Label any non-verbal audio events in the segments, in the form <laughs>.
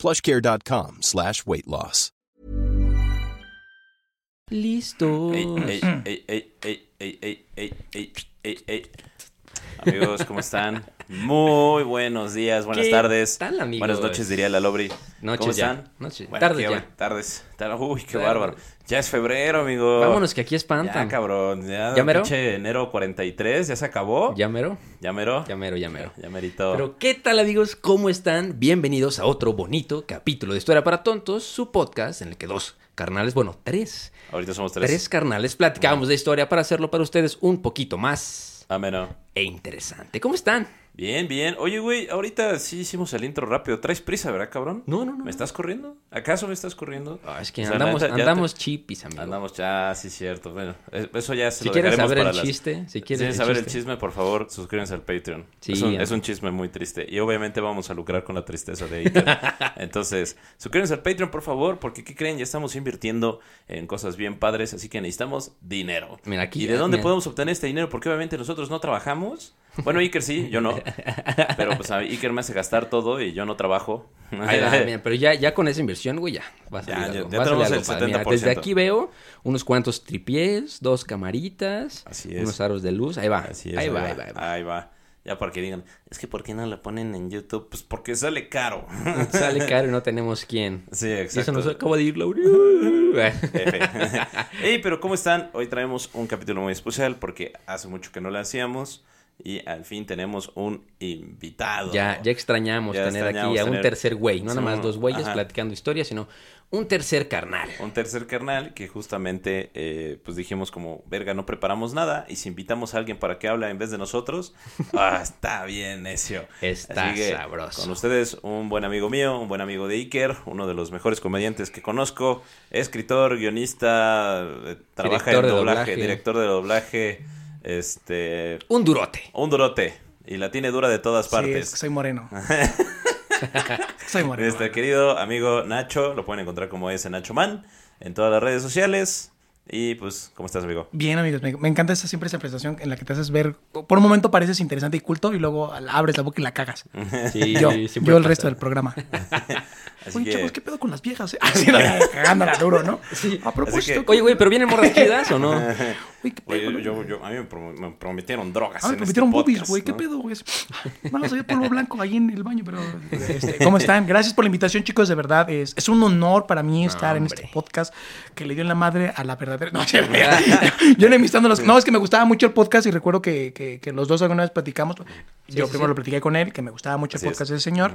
plushcare.com slash weight loss. Listo. Amigos, ¿cómo están? Muy buenos días, buenas ¿Qué tardes. tal, amigos? Buenas noches, diría la Lobri. Noches ¿Cómo ya. están? Noches. Bueno, Tardes ya. bueno, Tardes. Tar- Uy, qué bárbaro. Ya es febrero, amigo. Vámonos, que aquí Ya, espantan. cabrón. Ya, ¿Ya mero? enero 43, ya se acabó. ¿Ya mero? Ya mero. Ya mero, ya mero. Ya merito. Pero, ¿qué tal, amigos? ¿Cómo están? Bienvenidos a otro bonito capítulo de Historia para Tontos, su podcast en el que dos carnales, bueno, tres, Ahorita somos tres. tres carnales platicamos de historia para hacerlo para ustedes un poquito más Ameno. e interesante. ¿Cómo están? Bien, bien. Oye, güey, ahorita sí hicimos el intro rápido. ¿Traes prisa, verdad, cabrón? No, no, no. ¿Me estás corriendo? ¿Acaso me estás corriendo? Ah, es que O sea, andamos, neta, andamos chipis, amigo. Andamos ya, sí, cierto. Bueno, eso ya se Si lo quieres saber para el las- chiste, si Si quieres el saber el chiste. chisme, por favor, suscríbanse al Patreon. Sí, es, un, ya. es un chisme muy triste. Y obviamente vamos a lucrar con la tristeza de Iker. <laughs> Entonces, suscríbanse al Patreon, por favor, porque ¿qué creen? Ya estamos invirtiendo en cosas bien padres, así que necesitamos dinero. Mira, aquí- ¿Y de dónde mira. podemos obtener este dinero? Porque obviamente nosotros no trabajamos. Bueno, Iker sí, yo no. <laughs> Pero pues a Iker me hace gastar todo y yo no trabajo. Ahí va, <laughs> mira, pero ya, ya con esa inversión, güey, ya. Va a Ya, salir ya- algo, ya va a salir algo el padre. Mira, desde 70%. aquí veo unos cuantos tripiés, dos camaritas, Así es. unos aros de luz. Ahí va. Así es, ahí, va, ahí va, ahí va. Ahí va. Ya para que digan, es que ¿por qué no la ponen en YouTube? Pues porque sale caro. <laughs> Sale caro y no tenemos quién. Sí, Y exacto. eso nos acaba de ir, Laura. F. Ey, pero ¿cómo están? Hoy traemos un capítulo muy especial porque hace mucho que no lo hacíamos y al fin tenemos un invitado. ya, ya extrañamos Ya tener extrañamos aquí a un tercer güey. No nada más dos güeyes ajá. platicando historias, sino un tercer carnal. Un tercer carnal que justamente, eh, pues dijimos como, verga, no preparamos nada y si invitamos a alguien para que hable en vez de nosotros, <laughs> ah, está bien necio. Está que, sabroso. Con ustedes, un buen amigo mío, un buen amigo de Iker, uno de los mejores comediantes que conozco, escritor, guionista, eh, trabaja Director en de doblaje, doblaje. director de doblaje, este, Un durote. un durote. Y la tiene dura de todas Sí, partes. es que soy moreno. <laughs> soy moreno. Nuestro querido amigo Nacho, lo pueden encontrar como ese Nacho Man en todas las redes sociales. Y pues, ¿cómo estás, amigo? Bien, amigos, me, me encanta esa, siempre esa presentación en la que te haces ver. Por un momento pareces interesante y culto y luego abres la boca y la cagas. <laughs> Sí, Yo, yo el resto del programa. <laughs> Así Oye, que, chavos, ¿qué pedo con las viejas? Así, no, cagándola duro, ¿no? A propósito. que- Oye, güey, pero vienen morras chidas o no? <laughs> Oye, ¿qué pedo? Oye, yo, yo- a mí me, prom- me prometieron drogas. Ah, me en prometieron este boobies, güey. ¿Qué ¿no? pedo, güey? No, soy polvo blanco ahí en el baño, pero... este, ¿Cómo <laughs> están? Gracias por la invitación, chicos. De verdad, es, es un honor para mí estar en este podcast que le dio en la madre a la verdadera... <laughs> No, yo no enemistando los... No, es que me gustaba mucho el podcast y recuerdo que, que, que los dos alguna vez platicamos. yo sí, primero sí. lo platiqué con él, que me gustaba mucho Así el es. podcast de ese señor.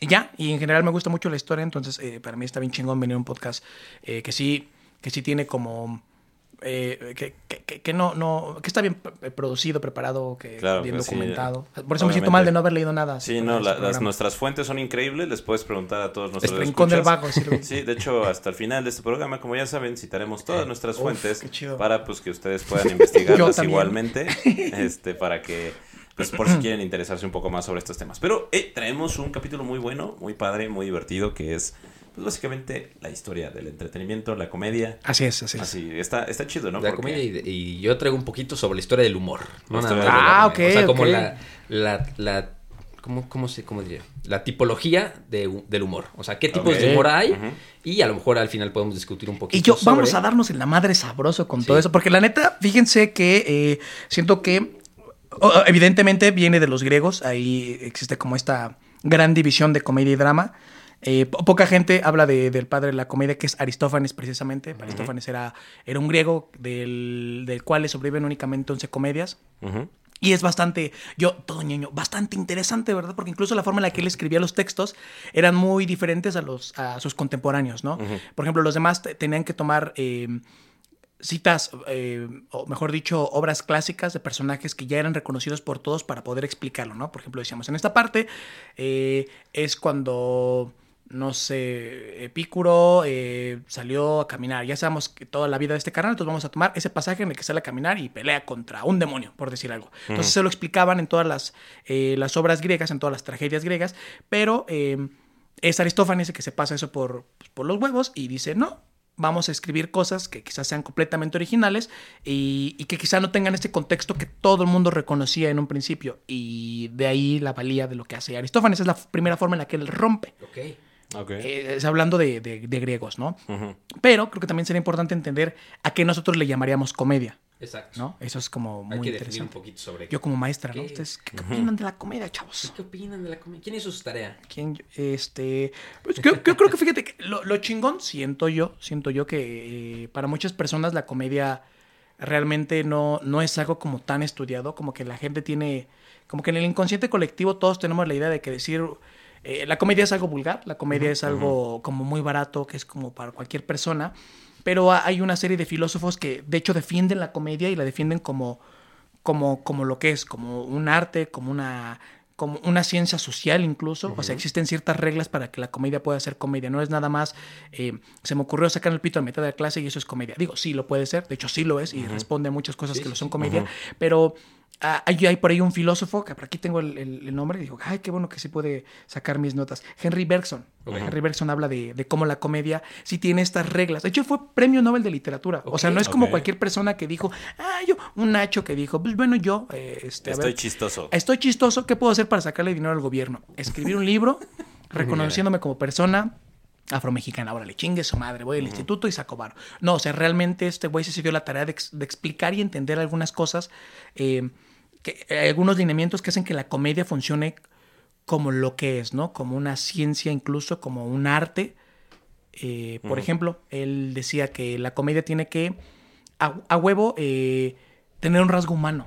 Y ya, y en general me gusta mucho la historia, entonces eh, para mí está bien chingón venir a un podcast eh, que sí, que sí tiene como eh, que, que- no, no, que está bien producido, preparado, que Claro, bien sí, documentado. Por eso me siento mal de no haber leído nada. Sí, no, la- las, nuestras fuentes son increíbles. Les puedes preguntar a todos nuestros El rincón del escuchas. vago, sí, de hecho, hasta el final de este programa, como ya saben, citaremos todas nuestras Uf, fuentes para pues que ustedes puedan <laughs> investigarlas igualmente, <laughs> este, para que, pues, por si <clears throat> quieren interesarse un poco más sobre estos temas. Pero eh, traemos un capítulo muy bueno, muy padre, muy divertido, que es, pues, básicamente la historia del entretenimiento, la comedia. Así es, así es. Así, está, está chido, ¿no? La Porque- comedia y, yo traigo un poquito sobre la historia del humor. No nada más. Ah, O sea, ok, como ok. la, la, la ¿cómo, cómo se, cómo diría? La tipología de del humor. O sea, qué tipos Ok, de humor hay. Y a lo mejor al final podemos discutir un poquito. Y yo, sobre- vamos a darnos en la madre sabroso con Sí. todo eso, porque la neta, fíjense que eh, siento que evidentemente viene de los griegos, ahí existe como esta gran división de comedia y drama. Eh, po- poca gente habla de- del padre de la comedia, que es Aristófanes precisamente. Aristófanes era, era un griego del, del cual le sobreviven únicamente 11 comedias. Y es bastante, yo, todo ñoño, bastante interesante, ¿verdad? Porque incluso la forma en la que él escribía los textos eran muy diferentes a, los, a sus contemporáneos, ¿no? Por ejemplo, los demás te- tenían que tomar eh, citas, eh, o mejor dicho, obras clásicas de personajes que ya eran reconocidos por todos para poder explicarlo, ¿no? Por ejemplo, decíamos, en esta parte eh, es cuando no sé, Epicuro eh, salió a caminar. Ya sabemos que toda la vida de este carnal, entonces vamos a tomar ese pasaje en el que sale a caminar y pelea contra un demonio, por decir algo. Entonces se lo explicaban en todas las, las obras griegas, en todas las tragedias griegas, pero es Aristófanes el que se pasa eso por, pues, por los huevos y dice, no, vamos a escribir cosas que quizás sean completamente originales y, y que quizás no tengan este contexto que todo el mundo reconocía en un principio. Y de ahí la valía de lo que hace Aristófanes. Es la primera forma en la que él rompe. Ok. Ok. Eh, es hablando de, de- de griegos, ¿no? Pero creo que también sería importante entender a qué nosotros le llamaríamos comedia, Exacto. ¿no? Eso es como Hay muy que definir un interesante. poquito sobre Yo como maestra, ¿no? ¿Qué? ¿Ustedes qué, qué opinan de la comedia, chavos? ¿Qué opinan de la comedia? ¿Quién hizo su tarea? ¿Quién? Este. Pues yo, yo creo que fíjate que lo, lo chingón siento yo, siento yo que eh, para muchas personas la comedia realmente no, no es algo como tan estudiado, como que la gente tiene, como que en el inconsciente colectivo todos tenemos la idea de que decir, eh, la comedia es algo vulgar, la comedia es algo como muy barato, que es como para cualquier persona, pero ha- hay una serie de filósofos que de hecho defienden la comedia y la defienden como, como, como lo que es, como un arte, como una como una ciencia social incluso, o sea, existen ciertas reglas para que la comedia pueda ser comedia, no es nada más, eh, se me ocurrió sacar el pito a mitad de la clase y eso es comedia. Digo, sí lo puede ser, de hecho sí lo es y responde a muchas cosas Sí, que lo son comedia, pero ah, hay, hay por ahí un filósofo, que por aquí tengo el, el- el nombre, y digo, ay, qué bueno que sí puede sacar mis notas. Henry Bergson. Henry Bergson habla de, de cómo la comedia sí tiene estas reglas. De hecho, fue premio Nobel de literatura. O sea, no es como cualquier persona que dijo, ah, yo, un Nacho que dijo, pues bueno, yo, eh, este, a Estoy ver, chistoso. Estoy chistoso. ¿Qué puedo hacer para sacarle dinero al gobierno? Escribir un libro <laughs> reconociéndome como persona afromexicana. Ahora le chingue su madre, voy al instituto y saco varo. No, o sea, realmente este güey se dio la tarea de, ex- de explicar y entender algunas cosas, eh, que, eh, algunos lineamientos que hacen que la comedia funcione como lo que es, ¿no? Como una ciencia, incluso como un arte. Eh, por ejemplo, él decía que la comedia tiene que, a, a huevo, eh, tener un rasgo humano.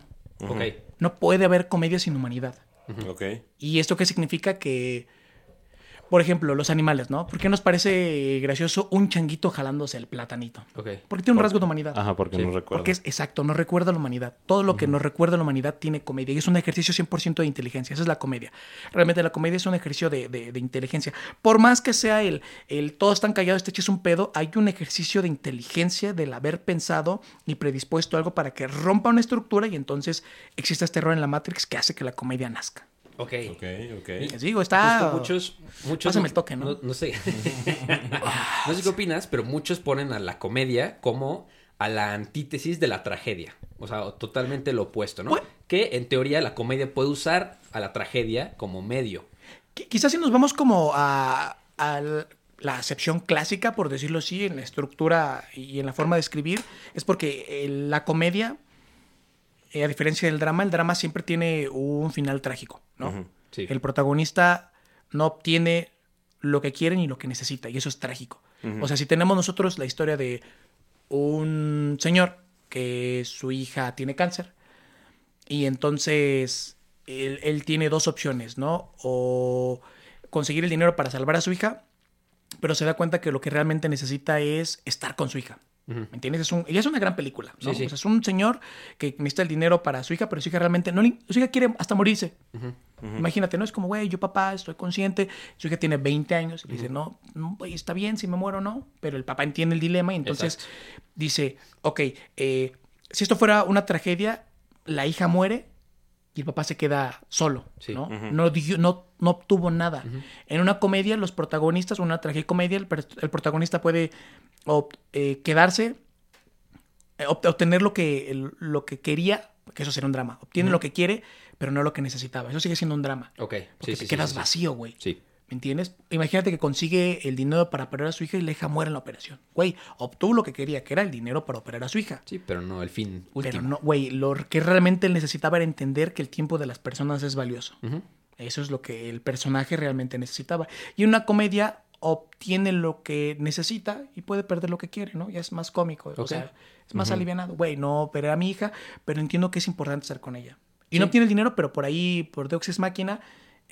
No puede haber comedia sin humanidad. ¿Y esto qué significa? Que, por ejemplo, los animales, ¿no? ¿Por qué nos parece gracioso un changuito jalándose el platanito? Porque tiene un rasgo de humanidad. Ajá, porque Sí, no recuerdo. Porque es exacto, nos recuerda a la humanidad. Todo lo que nos recuerda a la humanidad tiene comedia. Y es un ejercicio 100% de inteligencia. Esa es la comedia. Realmente la comedia es un ejercicio de, de- de inteligencia. Por más que sea el, el todos están callados, este es un pedo, hay un ejercicio de inteligencia del haber pensado y predispuesto algo para que rompa una estructura y entonces exista este error en la Matrix que hace que la comedia nazca. Ok. Ok, ok. Les digo, está... Justo muchos, muchos. Pásame el toque, ¿no? No, no sé. <laughs> no sé qué opinas, pero muchos ponen a la comedia como a la antítesis de la tragedia. O sea, totalmente lo opuesto, ¿no? Que en teoría la comedia puede usar a la tragedia como medio. Qui- Quizás si nos vamos como a, a la acepción clásica, por decirlo así, en la estructura y en la forma de escribir, es porque eh, la comedia, a diferencia del drama, el drama siempre tiene un final trágico, ¿no? Sí. El protagonista no obtiene lo que quiere ni lo que necesita, y eso es trágico. O sea, si tenemos nosotros la historia de un señor que su hija tiene cáncer, y entonces él, él tiene dos opciones, ¿no? O conseguir el dinero para salvar a su hija, pero se da cuenta que lo que realmente necesita es estar con su hija. ¿Me entiendes? Es un, y es una gran película, ¿no? Sí, sí. O sea, es un señor que necesita el dinero para su hija, pero su hija realmente no le- su hija quiere hasta morirse. Imagínate, ¿no? Es como, güey, yo papá, estoy consciente, su hija tiene 20 años y le dice, no, no, está bien si me muero o no, pero el papá entiende el dilema y entonces Exacto. dice, ok, eh, si esto fuera una tragedia, la hija muere y el papá se queda solo, Sí. ¿no? no, dio- no, no obtuvo nada. En una comedia, los protagonistas, una tragicomedia, el, el protagonista puede eh, quedarse, eh, ob- obtener lo que, el- lo que quería, que eso sería un drama. Obtiene lo que quiere, pero no lo que necesitaba. Eso sigue siendo un drama. Ok. Porque Sí, te sí, quedas vacío, güey. Sí. ¿Me entiendes? Imagínate que consigue el dinero para operar a su hija y la hija muere en la operación. Güey, obtuvo lo que quería, que era el dinero para operar a su hija. Sí, pero no el fin último. Pero no, güey, lo que realmente él necesitaba era entender que el tiempo de las personas es valioso. Eso es lo que el personaje realmente necesitaba. Y una comedia obtiene lo que necesita y puede perder lo que quiere, ¿no? Ya es más cómico. O sea, es más alivianado. Güey, no operé a mi hija, pero entiendo que es importante estar con ella. Y Sí. no obtiene el dinero, pero por ahí, por Deus Ex Máquina,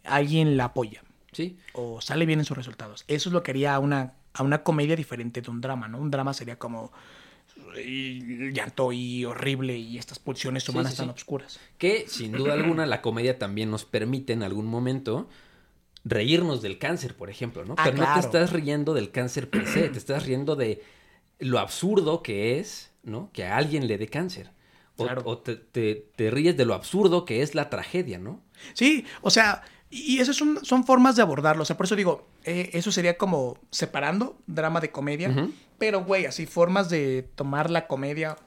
alguien la apoya. Sí. O sale bien en sus resultados. Eso es lo que haría a una, a una comedia diferente de un drama, ¿no? Un drama sería como y llanto y horrible y estas pulsiones humanas sí, tan sí. obscuras. Que sin duda alguna la comedia también nos permite en algún momento reírnos del cáncer, por ejemplo, ¿no? Ah, Pero no te estás riendo del cáncer per se, te estás riendo de lo absurdo que es, ¿no? Que a alguien le dé cáncer. O, Claro. o te, te- te ríes de lo absurdo que es la tragedia, ¿no? Sí, o sea, y esas son, son formas de abordarlo. O sea, por eso digo, eh, eso sería como separando drama de comedia. Pero, güey, así formas de tomar la comedia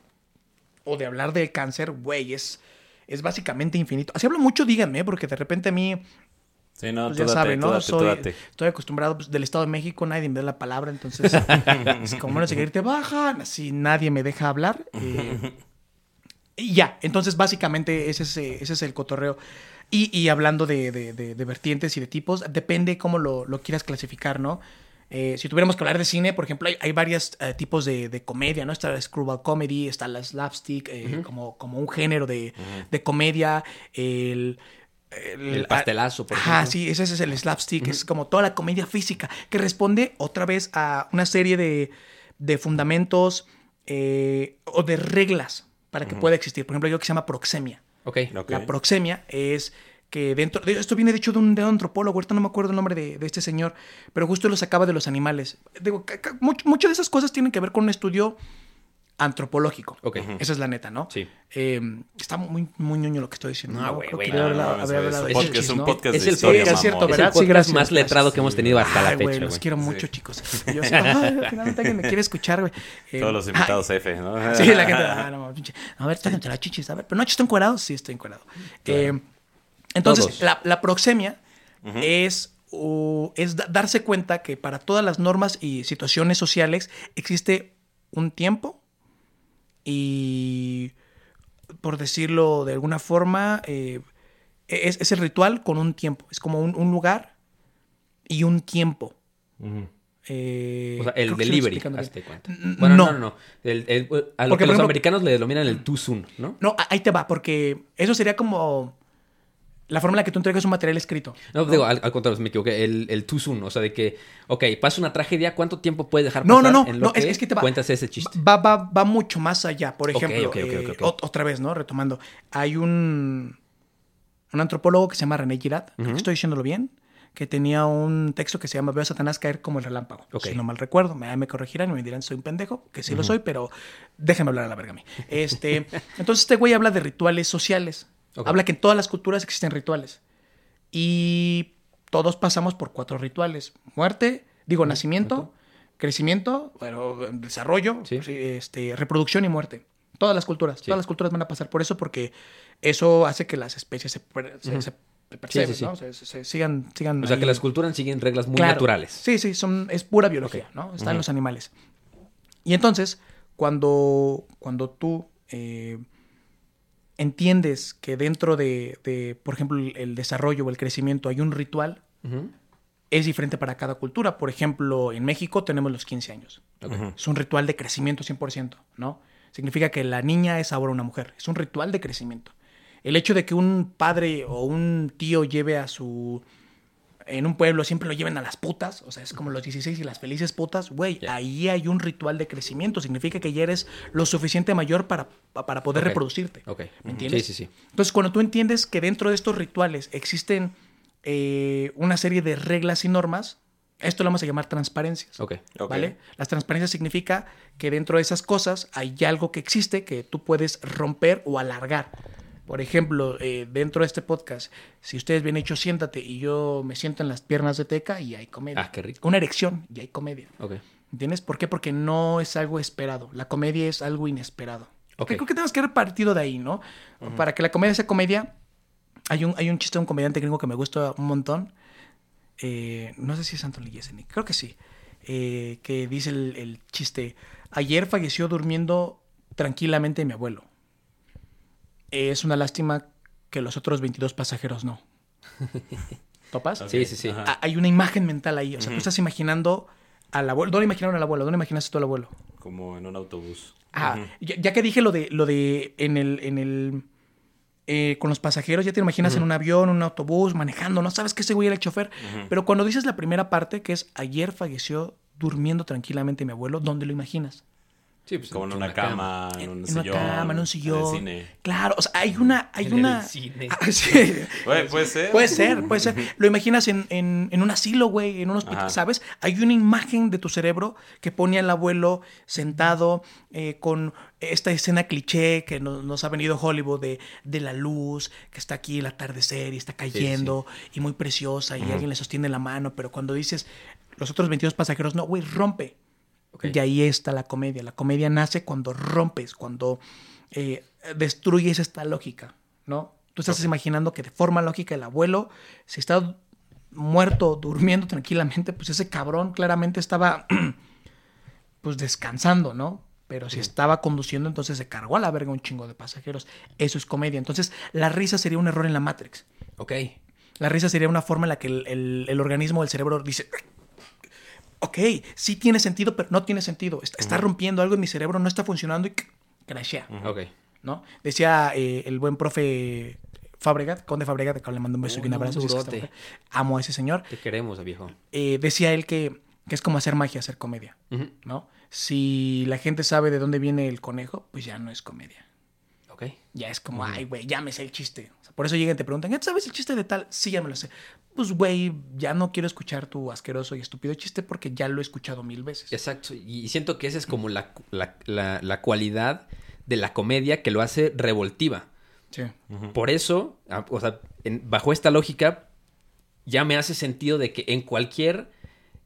o de hablar del cáncer, güey, es, es básicamente infinito. Así hablo mucho, díganme, porque de repente a mí, Sí, no, pues ya date, saben, ¿no? date, Soy, estoy acostumbrado pues, del Estado de México, nadie me da la palabra, entonces, <laughs> es como no sé qué te bajan, así nadie me deja hablar. eh, <laughs> y ya, entonces básicamente ese es, eh, ese es el cotorreo. Y, y hablando de, de- de- de vertientes y de tipos, depende cómo lo, lo quieras clasificar, ¿no? Eh, si tuviéramos que hablar de cine, por ejemplo, hay, hay varios eh, tipos de, de comedia, ¿no? Está la screwball comedy, está la slapstick, eh, como, como un género de, de comedia, el... El pastelazo, por Ajá, ejemplo. sí, ese es el slapstick, es como toda la comedia física, que responde otra vez a una serie de, de fundamentos eh, o de reglas para que pueda existir. Por ejemplo, hay algo que se llama proxemia. Ok. Ok. La proxemia es que dentro, de- esto viene de hecho de un, de un antropólogo, ahorita no me acuerdo el nombre de, de este señor, pero justo lo sacaba de los animales. Digo, muchas de esas cosas tienen que ver con un estudio antropológico. Ok. Esa es la neta, ¿no? Sí. Eh, está muy, muy ñoño lo que estoy diciendo. No, güey, güey, no, no, es es un podcast Es de el historia, podcast, es cierto, mamón. Es ¿verdad? el Sí, podcast gracias, más letrado gracias. que hemos tenido hasta la Ay, güey, fecha, los güey. quiero mucho, Sí. chicos. <laughs> <laughs> Yo así, ay, finalmente alguien me quiere escuchar, güey. Eh, Todos los invitados F, ¿no? <laughs> Sí, la gente. ah, no, pinche. A ver, está entre las chichis. A ver, pero no, ¿está encuadrado? Sí, estoy encuadrado. Eh, entonces, la, la proxemia es, uh, es da- darse cuenta que para todas las normas y situaciones sociales existe un tiempo y, por decirlo de alguna forma, eh, es, es el ritual con un tiempo. Es como un, un lugar y un tiempo. Eh, O sea, el delivery, hazte cuenta. Bueno, no, no. no, no. El- el- a lo Porque, que los ejemplo- americanos le denominan el too soon, ¿no? No, ahí te va, porque eso sería como la forma en la que tú entregas un material escrito. No, digo, al, al contrario, me equivoqué. El, el too soon, o sea, de que, ok, pasa una tragedia, ¿cuánto tiempo puedes dejar No, pasar no, no, en lo no, que, es, es que te va. cuentas ese chiste? Va, va, va mucho más allá. Por ejemplo, eh, otra vez, ¿no? Retomando. Hay un, un antropólogo que se llama René Girard, creo que estoy diciéndolo bien, que tenía un texto que se llama Veo a Satanás caer como el relámpago. Si no mal recuerdo, me, me corregirán y me dirán soy un pendejo, que sí lo soy, pero déjenme hablar a la verga a mí. Este, <laughs> entonces este güey habla de rituales sociales. Habla que en todas las culturas existen rituales. Y todos pasamos por cuatro rituales. Muerte, digo, nacimiento, crecimiento, bueno, desarrollo, Sí. sí, este, reproducción y muerte. Todas las culturas, Sí. todas las culturas van a pasar por eso porque eso hace que las especies se, se- se perceben, Sí. ¿no? Se, sigan, sigan O sea, que las culturas siguen reglas muy Claro. naturales. Sí, sí, son, es pura biología, ¿no? Están los animales. Y entonces, cuando, cuando tú eh, entiendes que dentro de, de, por ejemplo, el, desarrollo o el crecimiento hay un ritual, es diferente para cada cultura. Por ejemplo, en México tenemos los 15 años. Es un ritual de crecimiento 100%, ¿no? Significa que la niña es ahora una mujer. Es un ritual de crecimiento. El hecho de que un padre o un tío lleve a su... En un pueblo siempre lo lleven a las putas, o sea, es como los 16 y las felices putas, güey, Ya. ahí hay un ritual de crecimiento, significa que ya eres lo suficiente mayor para, para poder Ok. reproducirte. Ok. ¿Me entiendes? Sí, sí, sí. Entonces, cuando tú entiendes que dentro de estos rituales existen eh, una serie de reglas y normas, esto lo vamos a llamar transparencias. Ok. Ok. ¿Vale? Las transparencias significa que dentro de esas cosas hay algo que existe que tú puedes romper o alargar. Por ejemplo, eh, dentro de este podcast, si ustedes bien hecho, siéntate y yo me siento en las piernas de Teca y hay comedia. Ah, qué rico. Una erección y hay comedia. Ok. ¿Entiendes? ¿Por qué? Porque no es algo esperado. La comedia es algo inesperado. Creo que tenemos que repartirlo de ahí, ¿no? Para que la comedia sea comedia, hay un, hay un chiste de un comediante gringo que me gusta un montón. Eh, no sé si es Anthony Jeselnik, creo que sí. Eh, que dice el, el chiste: Ayer falleció durmiendo tranquilamente mi abuelo. Es una lástima que los otros 22 pasajeros no. <laughs> ¿Topas? Sí, sí, sí. Ajá. Hay una imagen mental ahí. O sea, tú estás imaginando al abuelo. ¿Dónde imaginaron al abuelo? ¿Dónde imaginaste tú al abuelo? Como en un autobús. Ah, ya, ya que dije lo de lo de en el en el eh, con los pasajeros, ya te imaginas en un avión, un autobús, manejando, no sabes que ese güey era el chofer. Pero cuando dices la primera parte, que es ayer falleció durmiendo tranquilamente mi abuelo, ¿dónde lo imaginas? Sí, pues, Como en en una una cama, en En, un en sillón. una cama, en un el sillón. cine. Claro, o sea, hay una, hay En una. el cine. <laughs> Ah, sí. Güey, puede ser. Puede ser, puede ser. Lo imaginas en, en- en un asilo, güey, en un hospital, Ajá. ¿sabes? Hay una imagen de tu cerebro que pone al abuelo sentado eh, con esta escena cliché que nos, nos ha venido Hollywood de, de la luz, que está aquí el atardecer y está cayendo y muy preciosa y alguien le sostiene la mano, pero cuando dices los otros 22 pasajeros, no, güey, rompe. Y ahí está la comedia. La comedia nace cuando rompes, cuando eh, destruyes esta lógica, ¿no? Tú estás imaginando que de forma lógica el abuelo, si está muerto, durmiendo tranquilamente, pues ese cabrón claramente estaba <clears throat> pues descansando, ¿no? Pero si estaba conduciendo, entonces se cargó a la verga un chingo de pasajeros. Eso es comedia. Entonces, la risa sería un error en la Matrix. Ok. La risa sería una forma en la que el, el- el organismo, el cerebro dice, ok, sí tiene sentido, pero no tiene sentido. Está, está rompiendo algo en mi cerebro, no está funcionando y crashea, Ok. ¿no? Decía eh, el buen profe Fabregat, Conde Fabregat, que le mando un beso y un abrazo. Amo a ese señor. Te queremos, viejo. Eh, decía él que, que es como hacer magia, hacer comedia. ¿no? Si la gente sabe de dónde viene el conejo, pues ya no es comedia. Ok. Ya es como, ay, güey, ya me sé el chiste. O sea, por eso llegan y te preguntan, ¿ya sabes el chiste de tal? Sí, ya me lo sé. Pues, güey, ya no quiero escuchar tu asqueroso y estúpido chiste porque ya lo he escuchado mil veces. Exacto. Y siento que esa es como la, la, la- la cualidad de la comedia que lo hace revoltiva. Sí. Por eso, a- o sea, en- bajo esta lógica, ya me hace sentido de que en cualquier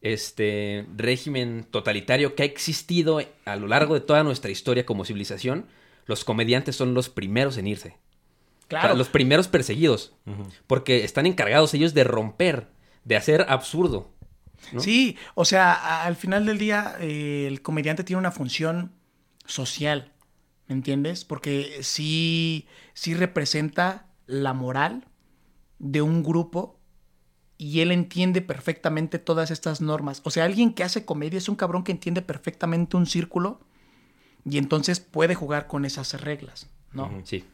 este régimen totalitario que ha existido a lo largo de toda nuestra historia como civilización, los comediantes son los primeros en irse. O sea, Claro. los primeros perseguidos. Porque están encargados ellos de romper, de hacer absurdo. ¿no? Sí, o sea, al final del día, eh, el comediante tiene una función social, ¿me entiendes? Porque sí, sí representa la moral de un grupo y él entiende perfectamente todas estas normas. O sea, alguien que hace comedia es un cabrón que entiende perfectamente un círculo y entonces puede jugar con esas reglas, ¿no? Sí.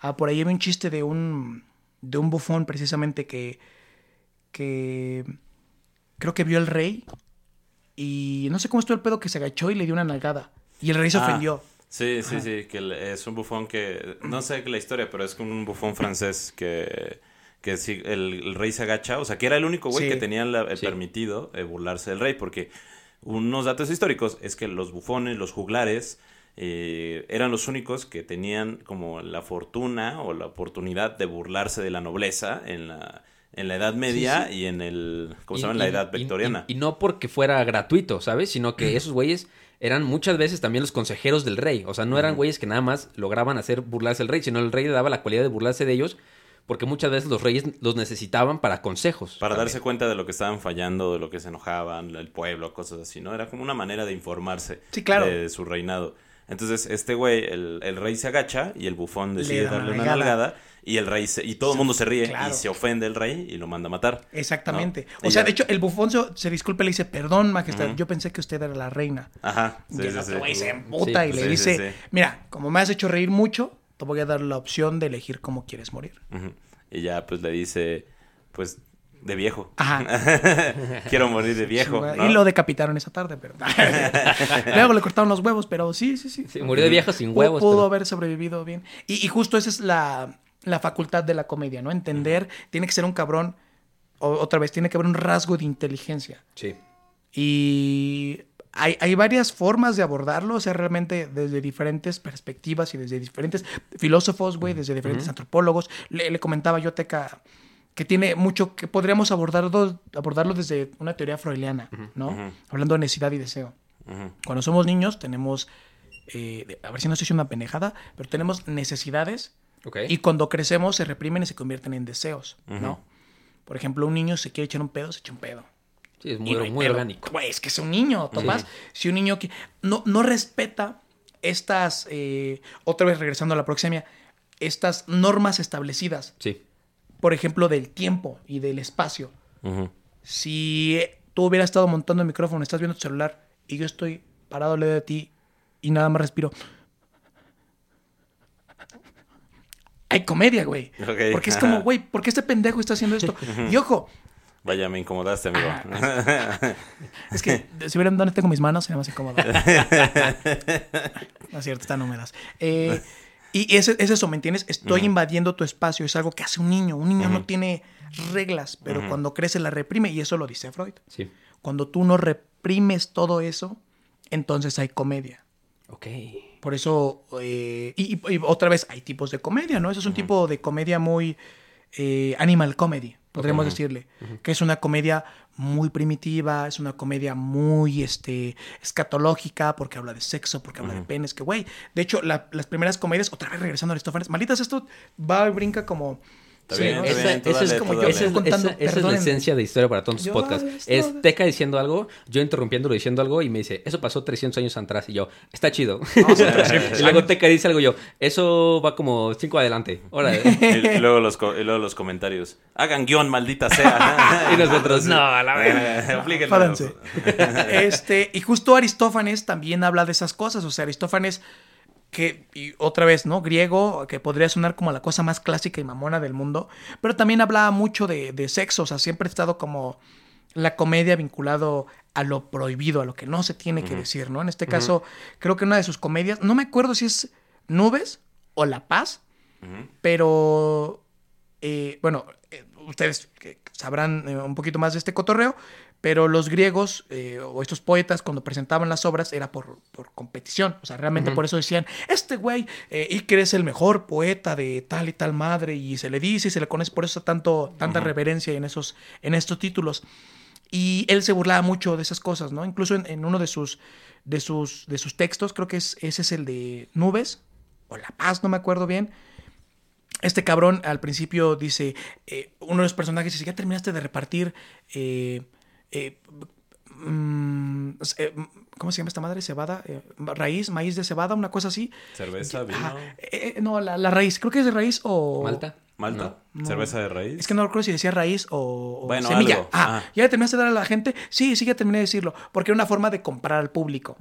Ah, por ahí había un chiste de un, de un bufón precisamente que, que creo que vio al rey y no sé cómo estuvo el pedo que se agachó y le dio una nalgada. Y el rey se Ah, ofendió. Sí, sí, sí, que es un bufón que, no sé la historia, pero es un bufón francés que, que sí, el, el rey se agacha, o sea, que era el único güey Sí. que tenía la- el Sí. permitido eh, burlarse del rey, porque unos datos históricos es que los bufones, los juglares, eh, eran los únicos que tenían como la fortuna o la oportunidad de burlarse de la nobleza en la, en la Edad Media y en el, ¿cómo se llama? En la Edad Victoriana. Y, y no porque fuera gratuito, ¿sabes? Sino que esos güeyes eran muchas veces también los consejeros del rey. O sea, no eran güeyes que nada más lograban hacer burlarse del rey, sino el rey le daba la cualidad de burlarse de ellos porque muchas veces los reyes los necesitaban para consejos. Para también. darse cuenta de lo que estaban fallando, de lo que se enojaban, el pueblo, cosas así, ¿no? Era como una manera de informarse Sí, claro. de su reinado. Entonces, este güey, el, el rey se agacha y el bufón Le decide da darle una nalgada. y el rey se, y todo el mundo se ríe Claro. y se ofende el rey y lo manda a matar. Exactamente. ¿no? O sea, de hecho, el bufón se, se disculpa y le dice, perdón, majestad, yo pensé que usted era la reina. Ajá. Sí, y el sí, otro sí. güey se emputa y le sí, dice, mira, como me has hecho reír mucho, te voy a dar la opción de elegir cómo quieres morir. Y ya pues le dice, pues, de viejo. Ajá. <laughs> Quiero morir de viejo. Sí, güey. ¿no? Y lo decapitaron esa tarde, pero... <laughs> Luego le cortaron los huevos, pero sí, sí, sí. Sí, murió de viejo sin huevos. Pudo pero- haber sobrevivido bien. Y, y justo esa es la, la facultad de la comedia, ¿no? Entender, tiene que ser un cabrón, o- otra vez, tiene que haber un rasgo de inteligencia. Sí. Y hay, hay varias formas de abordarlo, o sea, realmente desde diferentes perspectivas y desde diferentes filósofos, güey, desde diferentes antropólogos. Le, le comentaba yo, Teca, que tiene mucho que podríamos abordarlo, abordarlo desde una teoría freudiana, ¿no? Hablando de necesidad y deseo. Cuando somos niños tenemos, eh, a ver si no estoy una pendejada, pero tenemos necesidades y cuando crecemos se reprimen y se convierten en deseos, ¿no? Por ejemplo, un niño se quiere echar un pedo, se echa un pedo. Sí, es muy, no orgánico. Güey, es que es un niño, Tomás. Si un niño que no, no respeta estas, eh, otra vez regresando a la proxemia, estas normas establecidas, Sí. Por ejemplo, del tiempo y del espacio. Si tú hubieras estado montando el micrófono, estás viendo tu celular y yo estoy parado al lado de ti y nada más respiro. Hay comedia, güey. Porque es como, güey, ¿por qué este pendejo está haciendo esto? Y ojo, Vaya, me incomodaste, amigo. Es que <laughs> si hubieran dónde tengo mis manos, sería más incómodo. <laughs> no es cierto, están húmedas. Eh, y es, es eso, ¿me entiendes? Estoy invadiendo tu espacio. Es algo que hace un niño. Un niño no tiene reglas, pero cuando crece la reprime. Y eso lo dice Freud. Sí. Cuando tú no reprimes todo eso, entonces hay comedia. Ok. Por eso, eh, y otra vez, hay tipos de comedia, ¿no? Eso es un tipo de comedia muy eh, animal comedy, podríamos decirle. Que es una comedia muy primitiva, es una comedia muy este, escatológica, porque habla de sexo, porque habla de penes, que güey. De hecho, la- las primeras comedias, otra vez regresando a Aristófanes, malditas, esto va y brinca como. Esa, bien, es tú como dale. esa es- Contando, esa- esa es la esencia de Historia para Tontos Yo Podcast. Es. Teca diciendo algo, yo interrumpiéndolo diciendo algo y me dice, eso pasó 300 años atrás. Y yo, está chido. <laughs> <laughs> y luego Teca dice algo y yo, eso va como 5 adelante. Órale. <laughs> Y luego los, y luego los comentarios. Hagan guion, maldita sea. y nosotros, no, a la. Fádense. este, y justo Aristófanes también habla de esas cosas. O sea, Aristófanes, que, y otra vez, ¿no? Griego, que podría sonar como la cosa más clásica y mamona del mundo, pero también hablaba mucho de, de sexo. O sea, siempre ha estado como la comedia vinculado a lo prohibido, a lo que no se tiene que decir, ¿no? En este caso, creo que una de sus comedias, no me acuerdo si es Nubes o La Paz, pero eh, bueno, eh, ustedes sabrán eh, un poquito más de este cotorreo, pero los griegos eh, o estos poetas cuando presentaban las obras era por, por competición, o sea, realmente por eso decían, este güey, eh, Iker es el mejor poeta de tal y tal madre y se le dice y se le conoce por eso tanto, tanta reverencia en esos, en estos títulos. Y él se burlaba mucho de esas cosas, ¿no? Incluso en, en uno de sus, de, sus, de sus textos, creo que es, ese es el de Nubes, o La Paz, no me acuerdo bien, este cabrón al principio dice, eh, uno de los personajes dice, ya terminaste de repartir, eh, eh, mm, eh, ¿cómo se llama esta madre? Cebada, eh, raíz, maíz de cebada, una cosa así. Cerveza, vino. Ajá. Eh, eh, no, la, la raíz, creo que es de raíz o... Malta. Malta. No. Cerveza de raíz. Es que no recuerdo si decía raíz o, Bueno, semilla. algo. Ah. ¿ya le terminaste de dar a la gente? Sí, sí, ya terminé de decirlo. Porque era una forma de comprar al público.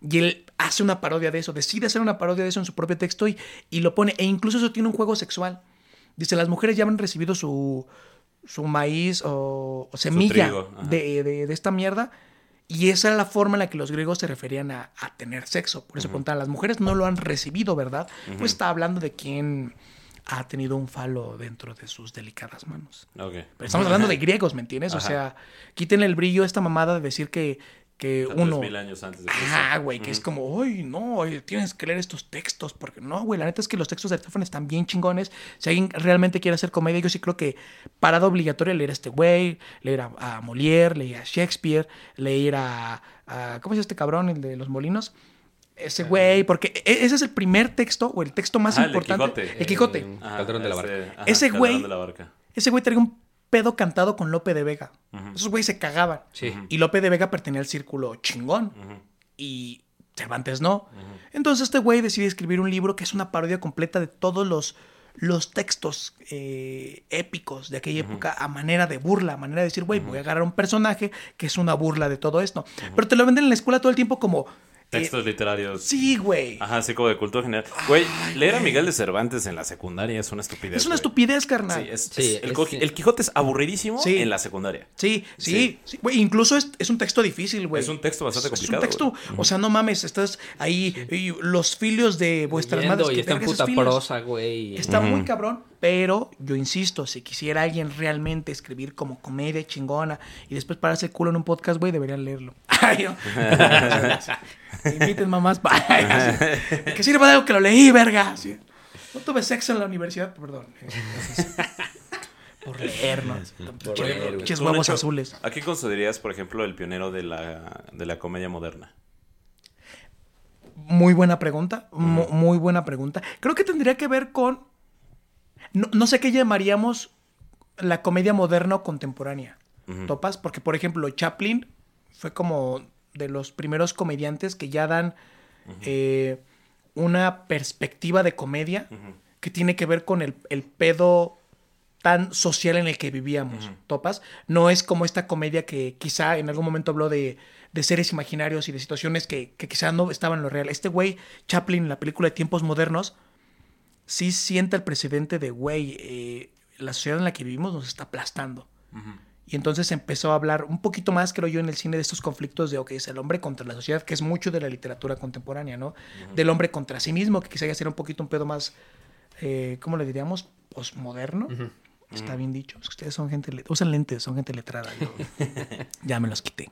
Y él hace una parodia de eso, decide hacer una parodia de eso en su propio texto y, y lo pone. E incluso eso tiene un juego sexual. Dice, las mujeres ya han recibido su, su maíz o, o semilla trigo, de, de- de esta mierda. Y esa era la forma en la que los griegos se referían a, a tener sexo. Por eso preguntaban, las mujeres no lo han recibido, ¿verdad? Pues está hablando de quién ha tenido un falo dentro de sus delicadas manos. Pero estamos hablando de <laughs> griegos, ¿me entiendes? O sea, quítenle el brillo a esta mamada de decir que, que A uno... 3000 años antes de Cristo. Ah, güey, que es como, uy, no, tienes que leer estos textos, porque no, güey, la neta es que los textos de Aristófanes están bien chingones. Si alguien realmente quiere hacer comedia, yo sí creo que parada obligatoria leer a este güey, leer a, a Molière, leer a Shakespeare, leer a, a- ¿Cómo se llama este cabrón, el de los molinos? Ese güey, porque e- ese es el primer texto, o el texto más Ah, el importante. Quijote. El Quijote. Eh, Ajá, Calderón de la Barca. ajá, Ese güey- de la Barca. Ese güey traía un pedo cantado con Lope de Vega. Esos güeyes se cagaban. Sí. Y Lope de Vega pertenecía al círculo chingón. Y Cervantes no. Entonces este güey decide escribir un libro que es una parodia completa de todos los, los textos eh, épicos de aquella época a manera de burla, a manera de decir, güey, voy a agarrar un personaje que es una burla de todo esto. Pero te lo venden en la escuela todo el tiempo como... eh, Textos literarios. sí, güey. Ajá, así como de cultura general. Güey, leer a Miguel de Cervantes en la secundaria es una estupidez. Es una güey. estupidez, carnal. Sí, es, Sí, es- el, es Quijote es aburridísimo Sí. en la secundaria. Sí, sí, Sí. sí, güey, incluso es, es un texto difícil, güey. Es un texto bastante complicado, Es un texto, o sea, no mames, estás ahí, y los filios de vuestras madres. y que está en puta filios. prosa, güey. Está muy cabrón, pero yo insisto, si quisiera alguien realmente escribir como comedia chingona y después pararse el culo en un podcast, güey, deberían leerlo. Ay, <laughs> Inviten mamás. que sirva de algo que lo leí, verga. Sí. No tuve sexo en la universidad, perdón. Por leernos. Pinches huevos azules. ¿A qué considerarías, por ejemplo, el pionero de la, de la comedia moderna? Muy buena pregunta, mu- muy buena pregunta. Creo que tendría que ver con, no, no sé qué llamaríamos la comedia moderna o contemporánea, ¿topas? Porque, por ejemplo, Chaplin fue como de los primeros comediantes que ya dan eh, una perspectiva de comedia que tiene que ver con el, el pedo tan social en el que vivíamos, ¿topas? No es como esta comedia que quizá en algún momento habló de, de seres imaginarios y de situaciones que, que quizá no estaban en lo real. Este güey, Chaplin, en la película de Tiempos Modernos, sí siente el precedente de, güey, eh, la sociedad en la que vivimos nos está aplastando. Y entonces empezó a hablar un poquito más, creo yo, en el cine de estos conflictos de, ok, es el hombre contra la sociedad, que es mucho de la literatura contemporánea, ¿no? Del hombre contra sí mismo, que quizá ya sería un poquito un pedo más, eh, ¿cómo le diríamos? Postmoderno. Está bien dicho. Es que ustedes son gente, usan lentes, son gente letrada. yo- <laughs> ya me los quité.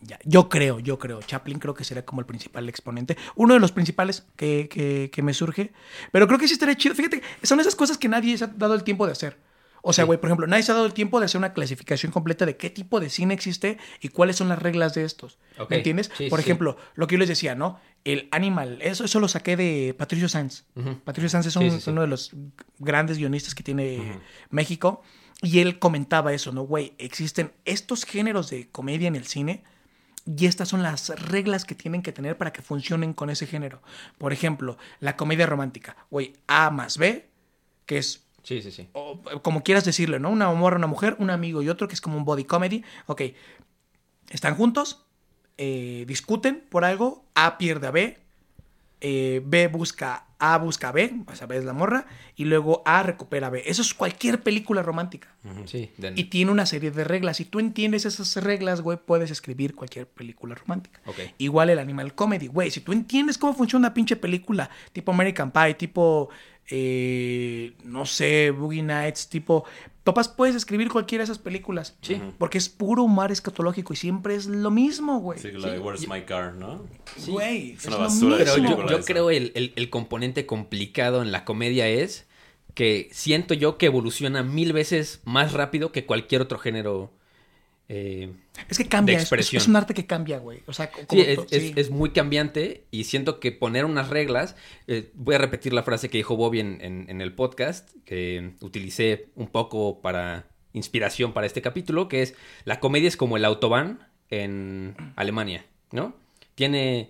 Ya, yo creo, yo creo. Chaplin creo que sería como el principal exponente. Uno de los principales que, que- que me surge. Pero creo que sí estaría chido. Fíjate, son esas cosas que nadie se ha dado el tiempo de hacer. O sea, Sí. güey, por ejemplo, nadie se ha dado el tiempo de hacer una clasificación completa de qué tipo de cine existe y cuáles son las reglas de estos. ¿Me entiendes? sí, por sí. ejemplo, lo que yo les decía, ¿no? El Animal, eso, eso lo saqué de Patricio Sanz. Patricio Sanz es un- uno de los grandes guionistas que tiene México. Y él comentaba eso, ¿no? Güey, existen estos géneros de comedia en el cine y estas son las reglas que tienen que tener para que funcionen con ese género. Por ejemplo, la comedia romántica. Güey, A más B, que es Sí, sí, sí. o, como quieras decirlo, ¿no? Una morra, una mujer, un amigo y otro que es como un body comedy. Ok, están juntos, eh, discuten por algo, A pierde a B, eh, B busca A busca a B, o sea, B es la morra, y luego A recupera a B. Eso es cualquier película romántica. Sí, Y tiene una serie de reglas. Si tú entiendes esas reglas, güey, puedes escribir cualquier película romántica. Ok. Igual el Animal Comedy, güey. Si tú entiendes cómo funciona una pinche película, tipo American Pie, tipo, eh, no sé, Boogie Nights, tipo... Topas, puedes escribir cualquiera de esas películas. Sí. Porque es puro humor escatológico y siempre es lo mismo, güey. Sí, la de Where's My Car, ¿no? Sí. Güey, Es es, una lo basura Pero mismo. yo, película yo creo el, el- el componente complicado en la comedia es que siento yo que evoluciona mil veces más rápido que cualquier otro género. Eh, Es que cambia, de es- es, expresión. es un arte que cambia, güey. O sea, sí, es, to- es- sí. es muy cambiante y siento que poner unas reglas, eh, voy a repetir la frase que dijo Bobby en, en- en el podcast, que utilicé un poco para inspiración para este capítulo, que es la comedia es como el autobahn en Alemania, ¿no? Tiene,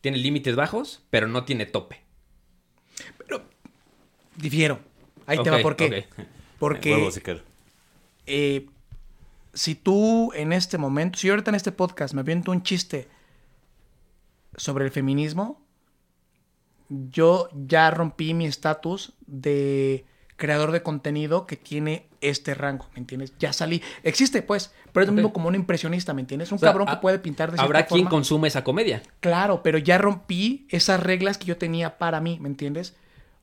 tiene límites bajos, pero no tiene tope. Difiero. Ahí te va, ¿por qué? Porque... <laughs> Eh, si tú en este momento, si yo ahorita en este podcast me aviento un chiste sobre el feminismo, yo ya rompí mi estatus de creador de contenido que tiene este rango, ¿me entiendes? Ya salí. Existe, pues, pero es lo Ok. mismo como un impresionista, ¿me entiendes? Un O sea, cabrón que puede pintar de Habrá quien forma. consume esa comedia. Claro, pero ya rompí esas reglas que yo tenía para mí, ¿me entiendes?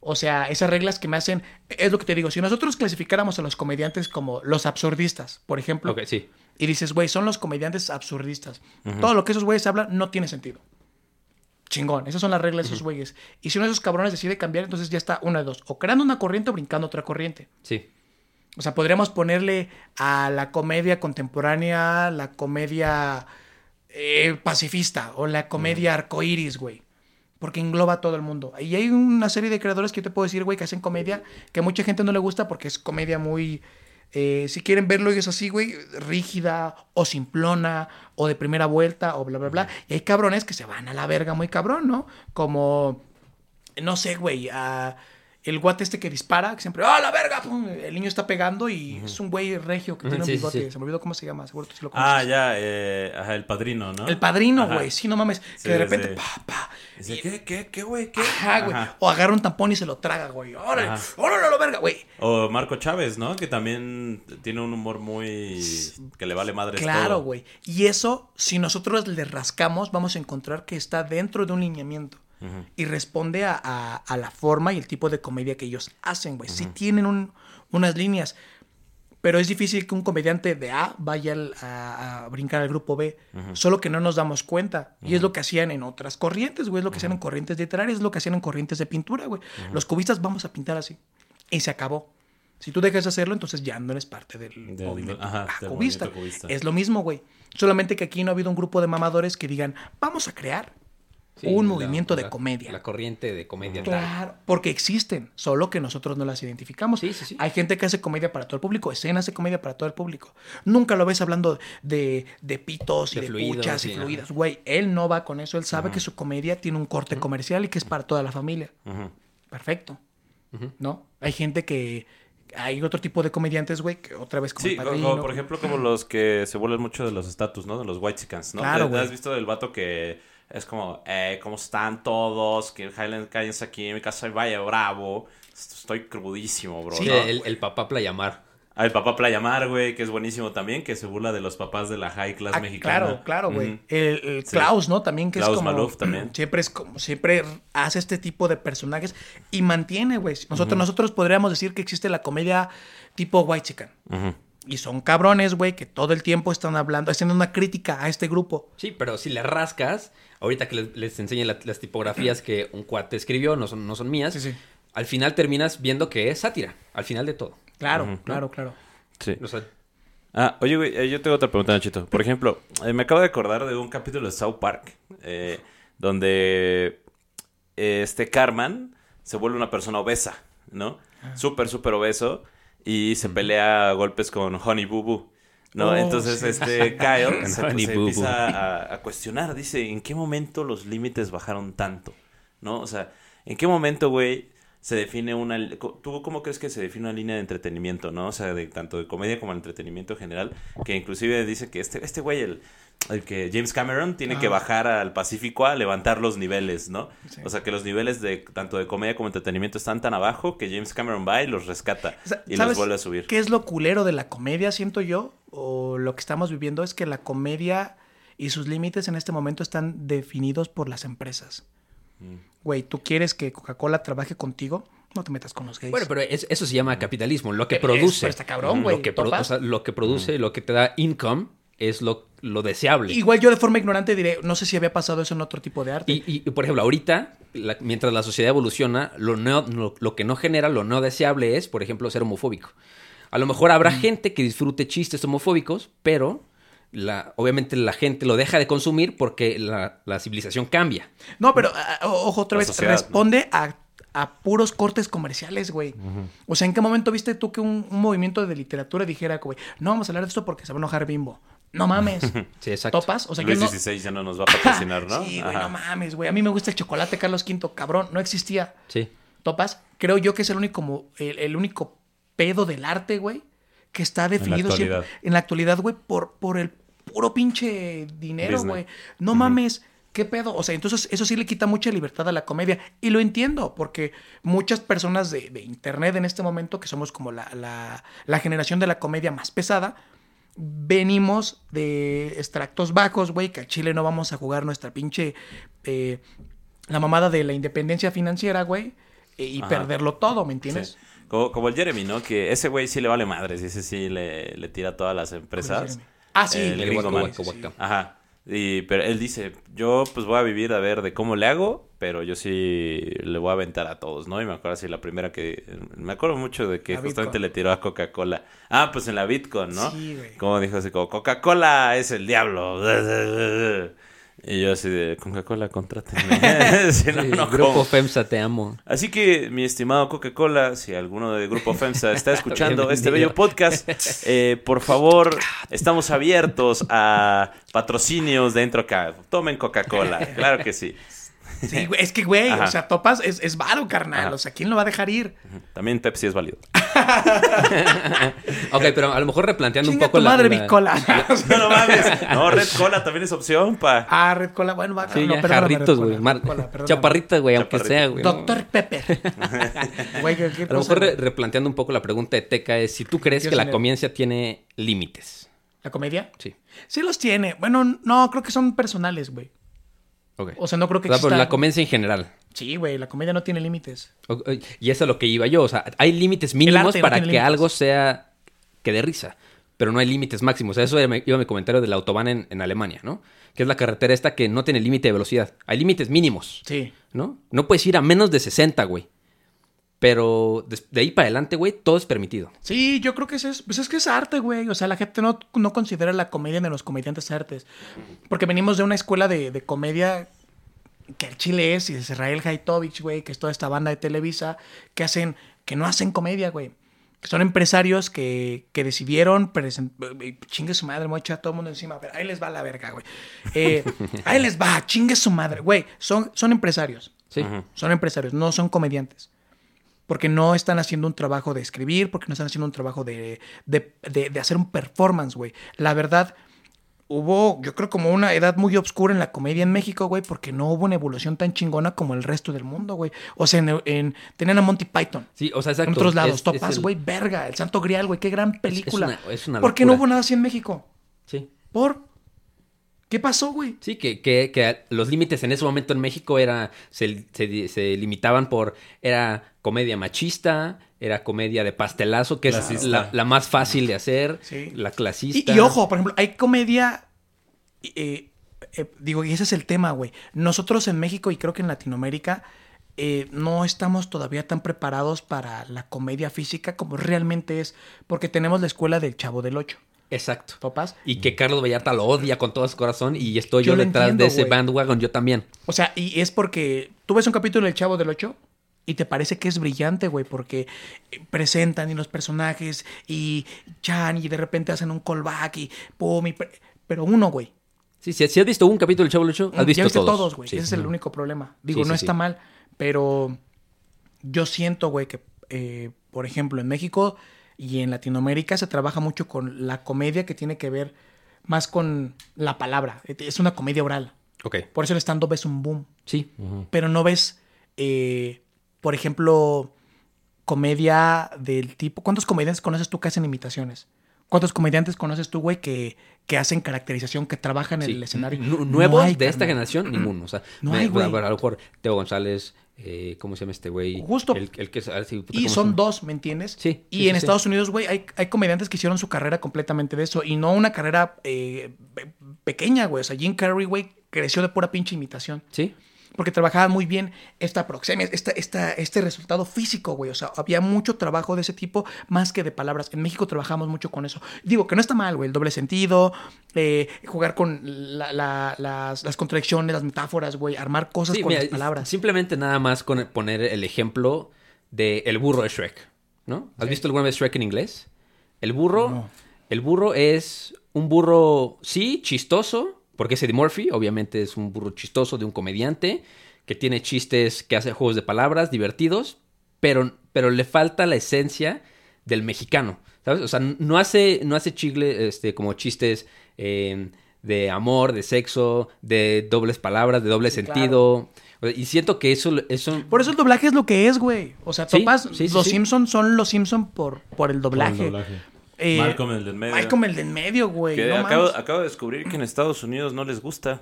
O sea, esas reglas que me hacen, es lo que te digo, si nosotros clasificáramos a los comediantes como los absurdistas, por ejemplo, Ok, sí. y dices, güey, son los comediantes absurdistas, todo lo que esos güeyes hablan no tiene sentido. Chingón, esas son las reglas de esos güeyes. Y si uno de esos cabrones decide cambiar, entonces ya está una de dos, o creando una corriente o brincando otra corriente. Sí. O sea, podríamos ponerle a la comedia contemporánea la comedia eh, pacifista o la comedia arcoíris, güey. Porque engloba a todo el mundo. Y hay una serie de creadores que yo te puedo decir, güey, que hacen comedia que a mucha gente no le gusta porque es comedia muy. eh, si quieren verlo, es así, güey, rígida o simplona o de primera vuelta o bla, bla, bla. Y hay cabrones que se van a la verga muy cabrón, ¿no? Como no sé, güey, a el guate este que dispara, que siempre, ¡ah, la verga! pum, El niño está pegando y es un güey regio que tiene un sí, sí, bigote. sí. Se me olvidó cómo se llama, seguro tú sí lo conoces. Ah, ya, eh, ajá, el padrino, ¿no? El padrino, Ajá. güey, sí, no mames. Que de repente, pa, pa. Dice, ¿qué, qué, qué, güey? ¿Qué? Ajá, güey. Ajá. O agarra un tampón y se lo traga, güey. ¡Órale! Ajá. ¡Órale, la verga, güey! O Marco Chávez, ¿no? Que también tiene un humor muy... que le vale madre Claro, güey. Y eso, si nosotros le rascamos, vamos a encontrar que está dentro de un lineamiento. Y responde a, a- a la forma y el tipo de comedia que ellos hacen, güey. Sí tienen un- unas líneas. Pero es difícil que un comediante de A vaya al- a, a brincar al grupo B. Solo que no nos damos cuenta. Y es lo que hacían en otras corrientes, güey. Es lo que hacían en corrientes literarias, es lo que hacían en corrientes de pintura, güey. Los cubistas vamos a pintar así. Y se acabó. Si tú dejas de hacerlo, entonces ya no eres parte del, Del- movimiento ajá, ah, del cubista. movimiento cubista. Es lo mismo, güey. Solamente que aquí no ha habido un grupo de mamadores que digan, vamos a crear Sí, un la- movimiento de la- comedia. La corriente de comedia. Claro, porque existen, solo que nosotros no las identificamos. Sí, sí, sí. Hay gente que hace comedia para todo el público, escena hace comedia para todo el público. Nunca lo ves hablando de, de pitos y De de, fluidos, puchas y fluidas. Güey, él no va con eso, él sabe que su comedia tiene un corte comercial y que es para toda la familia. Perfecto. ¿No? Hay gente que... Hay otro tipo de comediantes, güey, que otra vez como Sí, el como, padrino. por ejemplo, como los que se vuelven mucho de los estatus, ¿no? De los white chickens, ¿no? Claro, ¿Has visto el vato que es como, eh, ¿cómo están todos? Que Highland cállense aquí en mi casa y vaya bravo. Estoy crudísimo, bro. Sí, el, el papá Playamar. Ah, el papá Playamar, güey, que es buenísimo también, que se burla de los papás de la high class Ah, mexicana. claro, claro, güey. El, el Sí. Klaus, ¿no? También que Klaus es como... Maluf también. <clears throat> Siempre es como... Siempre hace este tipo de personajes y mantiene, güey. Nosotros, nosotros podríamos decir que existe la comedia tipo White Chicken. Ujú. Y son cabrones, güey, que todo el tiempo están hablando, haciendo una crítica a este grupo. Sí, pero si le rascas, ahorita que les, les enseñe la- las tipografías que un cuate escribió, no son, no son mías, Sí, sí. al final terminas viendo que es sátira, al final de todo. Claro, claro, claro. Sí. O sea, Ah, oye, güey, eh, yo tengo otra pregunta, Nachito. Por ejemplo, eh, me acabo de acordar de un capítulo de South Park, eh, donde eh, este Carman se vuelve una persona obesa, ¿no? Ah. Súper, súper obeso, y se pelea a golpes con Honey Boo Boo. ¿no? Oh, Entonces, sí. este <laughs> Kyle se, empieza a, a cuestionar, dice, ¿en qué momento los límites bajaron tanto? ¿No? O sea, ¿en qué momento, güey, se define una... ¿Tú cómo crees que se define una línea de entretenimiento, no? O sea, de tanto de comedia como de entretenimiento en general, que inclusive dice que este, este güey, el, el que James Cameron, tiene que bajar al Pacífico a levantar los niveles, ¿no? Sí. O sea, que los niveles de tanto de comedia como entretenimiento están tan abajo que James Cameron va y los rescata y los ¿sabes vuelve a subir. ¿Qué es lo culero de la comedia, siento yo? O lo que estamos viviendo es que la comedia y sus límites en este momento están definidos por las empresas. Mm. Güey, tú quieres que Coca-Cola trabaje contigo, no te metas con los gays. bueno, pero es- eso se llama capitalismo, lo que es- produce. pero está cabrón, güey, Lo que, lo que produce, lo que te da income es lo, lo deseable. Igual yo de forma ignorante diré, no sé si había pasado eso en otro tipo de arte. Y, y, por ejemplo, ahorita, la- mientras la sociedad evoluciona, lo, no- lo, lo que no genera, lo no deseable es, por ejemplo, ser homofóbico. A lo mejor habrá gente que disfrute chistes homofóbicos, pero la, obviamente la gente lo deja de consumir porque la, la civilización cambia. No, pero ojo, otra La vez, sociedad, responde a, a puros cortes comerciales, güey. O sea, ¿en qué momento viste tú que un, un movimiento de literatura dijera, güey, no vamos a hablar de esto porque se va a enojar Bimbo? No mames. <laughs> Sí, exacto. ¿Topas? O sea, Luis yo no... XVI ya no nos va a patrocinar, ¿no? <laughs> Sí, güey, Ajá. no mames, güey. A mí me gusta el chocolate Carlos V, cabrón. No existía. Sí. ¿Topas? Creo yo que es el único, el, el único pedo del arte, güey, que está definido siempre actualidad. en la actualidad, güey, por, por el puro pinche dinero, güey. No mames. ¿Qué pedo? O sea, entonces eso sí le quita mucha libertad a la comedia. Y lo entiendo, porque muchas personas de, de internet en este momento, que somos como la, la- la generación de la comedia más pesada, venimos de extractos bajos, güey, que a Chile no vamos a jugar nuestra pinche... eh, la mamada de la independencia financiera, güey, e- y Ajá. perderlo todo, ¿me entiendes? Sí. Como, como el Jeremy, ¿no? Que ese güey sí le vale madres y ese sí le, le tira a todas las empresas. Ah, sí. El El gringo. Ajá. Y, pero él dice, yo pues voy a vivir a ver de cómo le hago, pero yo sí le voy a aventar a todos, ¿no? Y me acuerdo así la primera que... Me acuerdo mucho de que La justamente Bitcoin. le tiró a Coca-Cola. Ah, pues en la Bitcoin, ¿no? Sí, güey. Como dijo así como, Coca-Cola es el diablo. <laughs> Y yo así de, Coca-Cola, contrátenme. <laughs> <laughs> Si no, Sí, no Grupo como. FEMSA, te amo. Así que, mi estimado Coca-Cola, si alguno de Grupo FEMSA <laughs> está escuchando este bello podcast, eh, por favor, estamos abiertos a patrocinios dentro acá. Tomen Coca-Cola, claro que sí. Sí, <laughs> güey, es que, güey, Ajá. o sea, topas es, es varo, carnal. Ajá. O sea, ¿quién lo va a dejar ir? También Pepsi es válido. <laughs> Ok, pero a lo mejor replanteando Chinga un poco tu la- madre, la- Bicola. <laughs> No, no mames. No, Red Cola también es opción, pa. ah, Red Cola, bueno, va. Sí, no, ya, jarritos, güey. Chaparrita, güey, aunque sea, güey. Doctor Pepper. Güey, ¿qué- qué A lo mejor re- replanteando un poco la pregunta de Teca es si tú crees Dios que la comedia tiene límites. ¿La comedia? Sí. Sí los tiene. Bueno, no, creo que son personales, güey. O sea, no creo que O sea, pero la comedia en general. Sí, güey, la comedia no tiene límites. Y eso es lo que iba yo. O sea, hay límites mínimos no para que algo sea que dé risa. Pero no hay límites máximos. O sea, eso iba mi comentario del autobahn en, en Alemania, ¿no? Que es la carretera esta que no tiene límite de velocidad. Hay límites mínimos, Sí. ¿no? No puedes ir a menos de 60, güey. Pero de ahí para adelante, güey, todo es permitido. Sí, yo creo que eso es, pues es que es arte, güey. O sea, la gente no, no considera la comedia de los comediantes artes. Porque venimos de una escuela de, de comedia que el Chile es, y es Israel Haitovich, güey, que es toda esta banda de Televisa, que hacen, que no hacen comedia, güey. Son empresarios que, que decidieron presen- eh, chingue su madre, me voy a todo el mundo encima. A ver, ahí les va la verga, güey. Eh, <laughs> ahí les va, chingue su madre, güey. Son, son empresarios. Sí. Son empresarios, no son comediantes. Porque no están haciendo un trabajo de escribir, porque no están haciendo un trabajo de, de, de- de hacer un performance, güey. La verdad, hubo, yo creo, como una edad muy obscura en la comedia en México, güey, porque no hubo una evolución tan chingona como el resto del mundo, güey. O sea, en, en- tenían a Monty Python. Sí, o sea, exacto. En otros lados, Es- Topaz, el- güey, verga, El Santo Grial, güey, qué gran película. una- es una ¿Por qué no hubo nada así en México? Sí. ¿Por? ¿Qué pasó, güey? Sí, que, que, que los límites en ese momento en México era se, se- se limitaban por era comedia machista, era comedia de pastelazo, que es la, la más fácil de hacer, Sí. la Y, clasista. y ojo, por ejemplo, hay comedia. eh, eh, digo, y ese es el tema, güey. Nosotros en México y creo que en Latinoamérica eh, no estamos todavía tan preparados para la comedia física como realmente es, porque tenemos la escuela del Chavo del Ocho. Exacto. ¿Topas? Y que Carlos Vallarta lo odia con todo su corazón y estoy Yo detrás entiendo, de ese bandwagon, yo también. O sea, y es porque tú ves un capítulo del Chavo del Ocho y te parece que es brillante, güey, porque presentan y los personajes y Chan y de repente hacen un callback y pum, y pre- pero uno, güey. Sí, si, si has visto un capítulo del Chavo del Ocho, has visto ya viste todos. güey. Sí. Ese es el único problema. Digo, Sí, no sí, está sí. mal, pero yo siento, güey, que, eh, por ejemplo, en México y en Latinoamérica se trabaja mucho con la comedia que tiene que ver más con la palabra. Es una comedia oral. Ok. Por eso el stand-up es un boom. Sí. Pero no ves, eh, por ejemplo, comedia del tipo... ¿Cuántos comediantes conoces tú que hacen imitaciones? ¿Cuántos comediantes conoces tú, güey, que, que hacen caracterización, que trabajan en Sí. el escenario? No Nuevos hay, de esta carnal. generación, ninguno. O sea, No me- hay, güey. a lo mejor Teo González, eh, ¿cómo se llama este güey? Justo. El, el que Y ¿cómo se son dos, ¿me entiendes? Sí, Y sí, en sí, Estados. Unidos, güey, hay, hay comediantes que hicieron su carrera completamente de eso. Y no una carrera eh, pe- pequeña, güey. O sea, Jim Carrey, güey, creció de pura pinche imitación. Sí. Porque trabajaba muy bien esta proxemia, esta, esta, este resultado físico, güey. O sea, había mucho trabajo de ese tipo más que de palabras. En México trabajamos mucho con eso. Digo que no está mal, güey. El doble sentido, eh, jugar con la- la- las, las contradicciones, las metáforas, güey. Armar cosas Sí, con mira, las palabras. Simplemente nada más con poner el ejemplo de el burro de Shrek, ¿no? ¿Has visto alguna vez Shrek en inglés? El burro, No. el burro es un burro, sí, chistoso, porque es Eddie Murphy, obviamente es un burro chistoso de un comediante que tiene chistes, que hace juegos de palabras divertidos, pero, pero le falta la esencia del mexicano, ¿sabes? O sea, no hace, no hace chigle, este, como chistes eh, de amor, de sexo, de dobles palabras, de doble Sí, sentido. Y siento que eso, eso Por eso el doblaje es lo que es, güey. O sea, topas, sí, sí, los sí. Simpsons son los Simpsons por, por el doblaje. doblaje. Eh, Malcolm el del medio. Malcolm el del medio, güey. Que no acabo, de descubrir que en Estados Unidos no les gusta.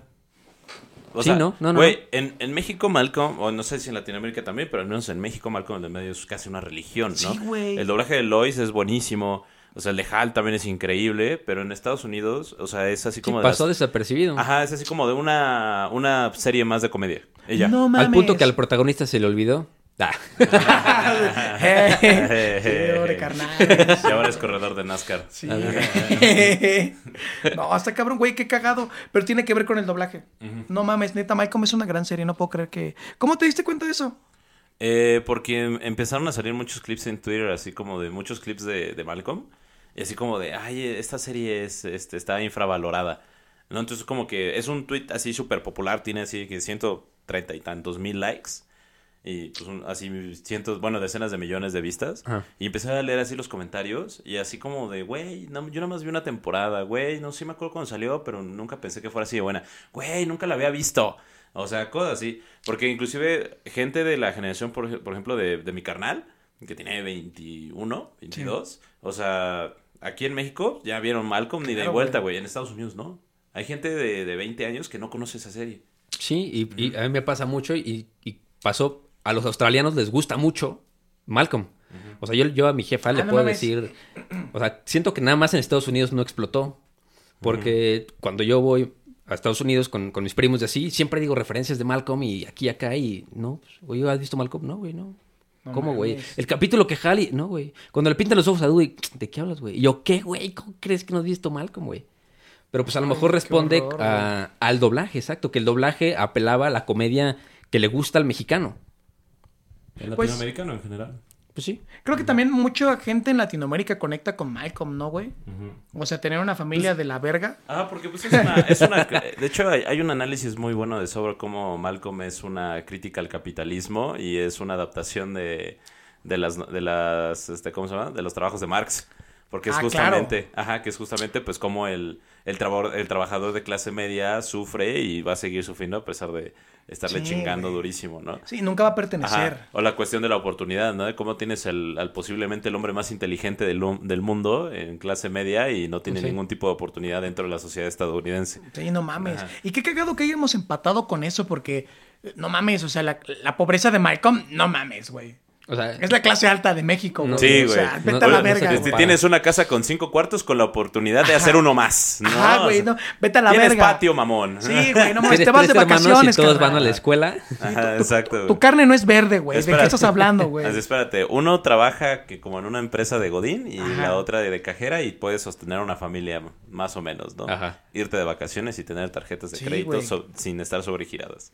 O Sí, ¿no? No, no, Güey, en, en México Malcolm, o no sé si en Latinoamérica también, pero al menos en México Malcolm el del medio es casi una religión, ¿no? Sí, güey. El doblaje de Lois es buenísimo. O sea, el de Hal también es increíble, pero en Estados Unidos, o sea, es así sí, como de... pasó las- desapercibido. Ajá, es así como de una, una serie más de comedia. Ella. No mames. Al punto que al protagonista se le olvidó. Ah. <laughs> Eh, pobre carnal. Y ahora es corredor de NASCAR. Sí. <laughs> no, hasta cabrón, güey, qué cagado. Pero tiene que ver con el doblaje. No mames, neta, Malcolm es una gran serie, no puedo creer que. ¿Cómo te diste cuenta de eso? Eh, porque em- empezaron a salir muchos clips en Twitter, así como de muchos clips de, de Malcolm. Y así como de, ay, esta serie es, este, está infravalorada. ¿No? Entonces como que es un tweet así súper popular, tiene así que ciento treinta y tantos mil likes. Y pues un- así cientos, bueno, decenas de millones de vistas. Ajá. Y empecé a leer así los comentarios y así como de, güey, no, yo nada más vi una temporada, güey, no sí me acuerdo cuando salió, pero nunca pensé que fuera así de buena. Güey, nunca la había visto. O sea, cosas así. Porque inclusive gente de la generación, por, por ejemplo, de, de mi carnal, que tiene 21, 22, o sea, aquí en México ya vieron Malcolm ni de Claro, vuelta, güey. güey. En Estados Unidos no. Hay gente de, de 20 años que no conoce esa serie. Sí, y, y a mí me pasa mucho y, y pasó, a los australianos les gusta mucho Malcolm. O sea, yo, yo a mi jefa le Ah, no puedo mames. decir, o sea, siento que nada más en Estados Unidos no explotó. Porque cuando yo voy a Estados Unidos con, con mis primos y así, siempre digo referencias de Malcolm y aquí y acá y no, pues, oye, ¿has visto Malcolm? No, güey, no. No ¿Cómo, güey? El capítulo que Halley, no, güey. Cuando le pintan los ojos a Dewey, ¿de qué hablas, güey? Y yo, ¿qué, güey? ¿Cómo crees que no has visto Malcolm, güey? Pero pues a lo Ay, mejor responde horror, a- al doblaje, exacto, que el doblaje apelaba a la comedia que le gusta al mexicano. El Pues- latinoamericano en general. Pues sí. Creo que también mucha gente en Latinoamérica conecta con Malcolm, ¿no, güey? O sea, tener una familia de la verga. Ah, porque pues es una, es una- De hecho, hay, hay un análisis muy bueno de sobre cómo Malcolm es una crítica al capitalismo y es una adaptación de, de las, de las este, ¿cómo se llama? De los trabajos de Marx. Porque es Ah, justamente, ajá, que es justamente pues como el, el, trabajador, el trabajador de clase media sufre y va a seguir sufriendo a pesar de estarle Sí, chingando güey. durísimo, ¿no? Sí, nunca va a pertenecer. Ajá. O la cuestión de la oportunidad, ¿no? De cómo tienes el, al posiblemente el hombre más inteligente del, del mundo en clase media y no tiene Sí. ningún tipo de oportunidad dentro de la sociedad estadounidense. Sí, no mames. Ajá. Y qué cagado que hayamos empatado con eso porque, eh, no mames, o sea, la, la pobreza de Malcolm, no mames, güey. O sea, Es la clase alta de México, güey. Sí, O sea, güey. vete No- a la no verga, Si güey. tienes una casa con cinco cuartos con la oportunidad de hacer uno más, ¿no? Ajá, güey, no, vete a la tienes verga. patio, mamón. Sí, güey, no <laughs> mames, tienes te vas de vacaciones, y todos carnal. van a la escuela. Ajá, exacto. güey. Tu carne no es verde, güey. ¿De qué estás hablando, güey? Así, espérate, uno trabaja que como en una empresa de Godín y Ajá. la otra de, de cajera y puedes sostener una familia más o menos, ¿no? Ajá. Irte de vacaciones y tener tarjetas de Sí, crédito güey. so- sin estar sobregiradas.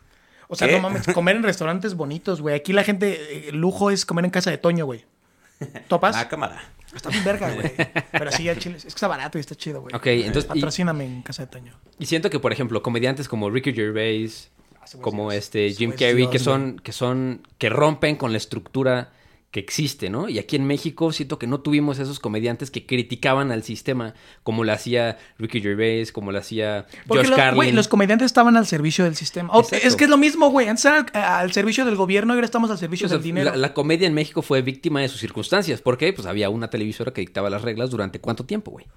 O sea, ¿Qué? no mames, comer en restaurantes bonitos, güey. Aquí la gente, eh, el lujo es comer en casa de Toño, güey. ¿Topas? <laughs> Ah, cámara. Está bien verga, güey. Pero sí, al chile. Es que está barato y está chido, güey. Ok, entonces. y- Patrocíname en casa de Toño. Y siento que, por ejemplo, comediantes como Ricky Gervais, güey como este Jim Carrey, que son, que son, que rompen con la estructura que existe, ¿no? Y aquí en México siento que no tuvimos esos comediantes que criticaban al sistema, como lo hacía Ricky Gervais, como lo hacía Porque Josh güey, Carlin. los comediantes estaban al servicio del sistema. Es que es lo mismo, güey. Antes era al, al servicio del gobierno y ahora estamos al servicio O sea, del dinero. la, la comedia en México fue víctima de sus circunstancias. ¿Por qué? Pues había una televisora que dictaba las reglas durante cuánto tiempo, güey.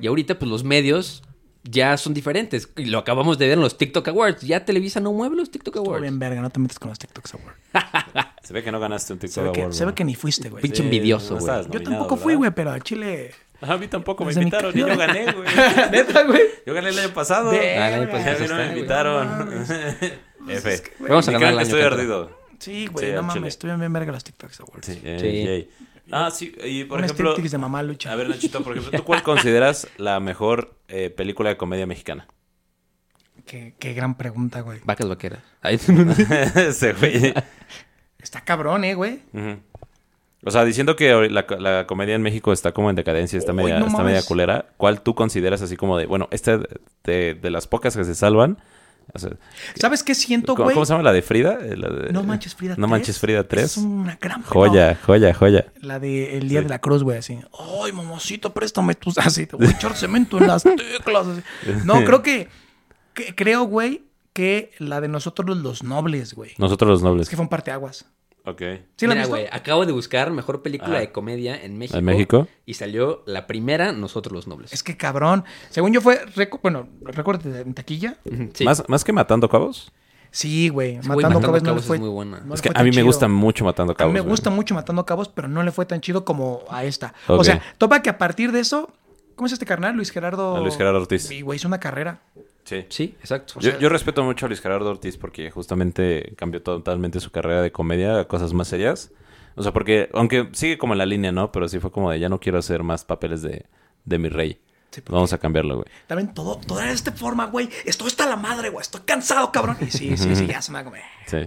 Y ahorita, pues los medios ya son diferentes. Y lo acabamos de ver en los TikTok Awards. Ya Televisa no mueve los TikTok Estuvo Awards. bien verga, no te metes con los TikToks, Award. <laughs> Se ve que no ganaste un Se TikTok que, Award, se ve que ni fuiste, güey. Pinche envidioso, güey. Yo tampoco fui, güey, pero al chile... <laughs> A mí tampoco me Desde mi invitaron y yo gané, güey. <laughs> Neta, güey. Yo gané el año pasado. Ve- Ah, el año pasado a mí no me invitaron. F. Vamos a ganar el año estoy ardido. Sí, güey, Sí, no mames. Estuvieron bien verga los TikToks Awards. Sí, Sí. Ah, sí, y por ejemplo... de mamá lucha. A ver, Nachito, por ejemplo, ¿tú cuál consideras la mejor eh, película de comedia mexicana? Qué, qué gran pregunta, güey. Vacas vaqueras. Ahí- <laughs> Ese güey. Está cabrón, eh, güey. O sea, diciendo que la, la comedia en México está como en decadencia, está Uy, media, no está media culera. ¿Cuál tú consideras así como de, bueno, esta de, de las pocas que se salvan? O sea, ¿Sabes qué siento, ¿cómo, güey? cómo se llama la de Frida? Eh, la de- No manches Frida No 3. manches Frida 3. Es una gran Joya, joya, joya. no, la de El Día Sí. de la Cruz, güey, así. Ay, mamacita, préstame tus... <laughs> Así, te voy a <laughs> echar cemento en las teclas. así. No, creo que... que- creo, güey, que la de nosotros los nobles, güey. Nosotros los Es nobles. que fue un parteaguas. Ok. ¿Sí Mira, güey, acabo de buscar mejor película de comedia en México. ¿En México? Y salió la primera, Nosotros los Nobles. Es que cabrón. Según yo fue... Bueno, recuérdate, en taquilla. Sí. ¿Más, más que Matando Cabos? Sí, güey. Sí, güey, Matando, Matando Cabos no le fue... es muy buena. no le es que a mí me chido. gusta mucho Matando A Cabos. mí me güey. gusta mucho Matando Cabos, pero no le fue tan chido como a esta. O sea, topa que a partir de eso, ¿cómo es este carnal? Luis Gerardo. A Luis Gerardo Ortiz. Y güey, hizo una carrera. Sí. Sí, exacto. Yo, yo respeto mucho a Luis Gerardo Ortiz porque justamente cambió totalmente su carrera de comedia a cosas más serias. O sea, porque, aunque sigue como en la línea, ¿no? Pero sí fue como de ya no quiero hacer más papeles de, de mi rey. Sí, porque Vamos a cambiarlo, güey. También todo, de esta forma, güey. Esto está la madre, güey. Estoy cansado, cabrón. Y sí, sí, sí, ya se me güey. Sí.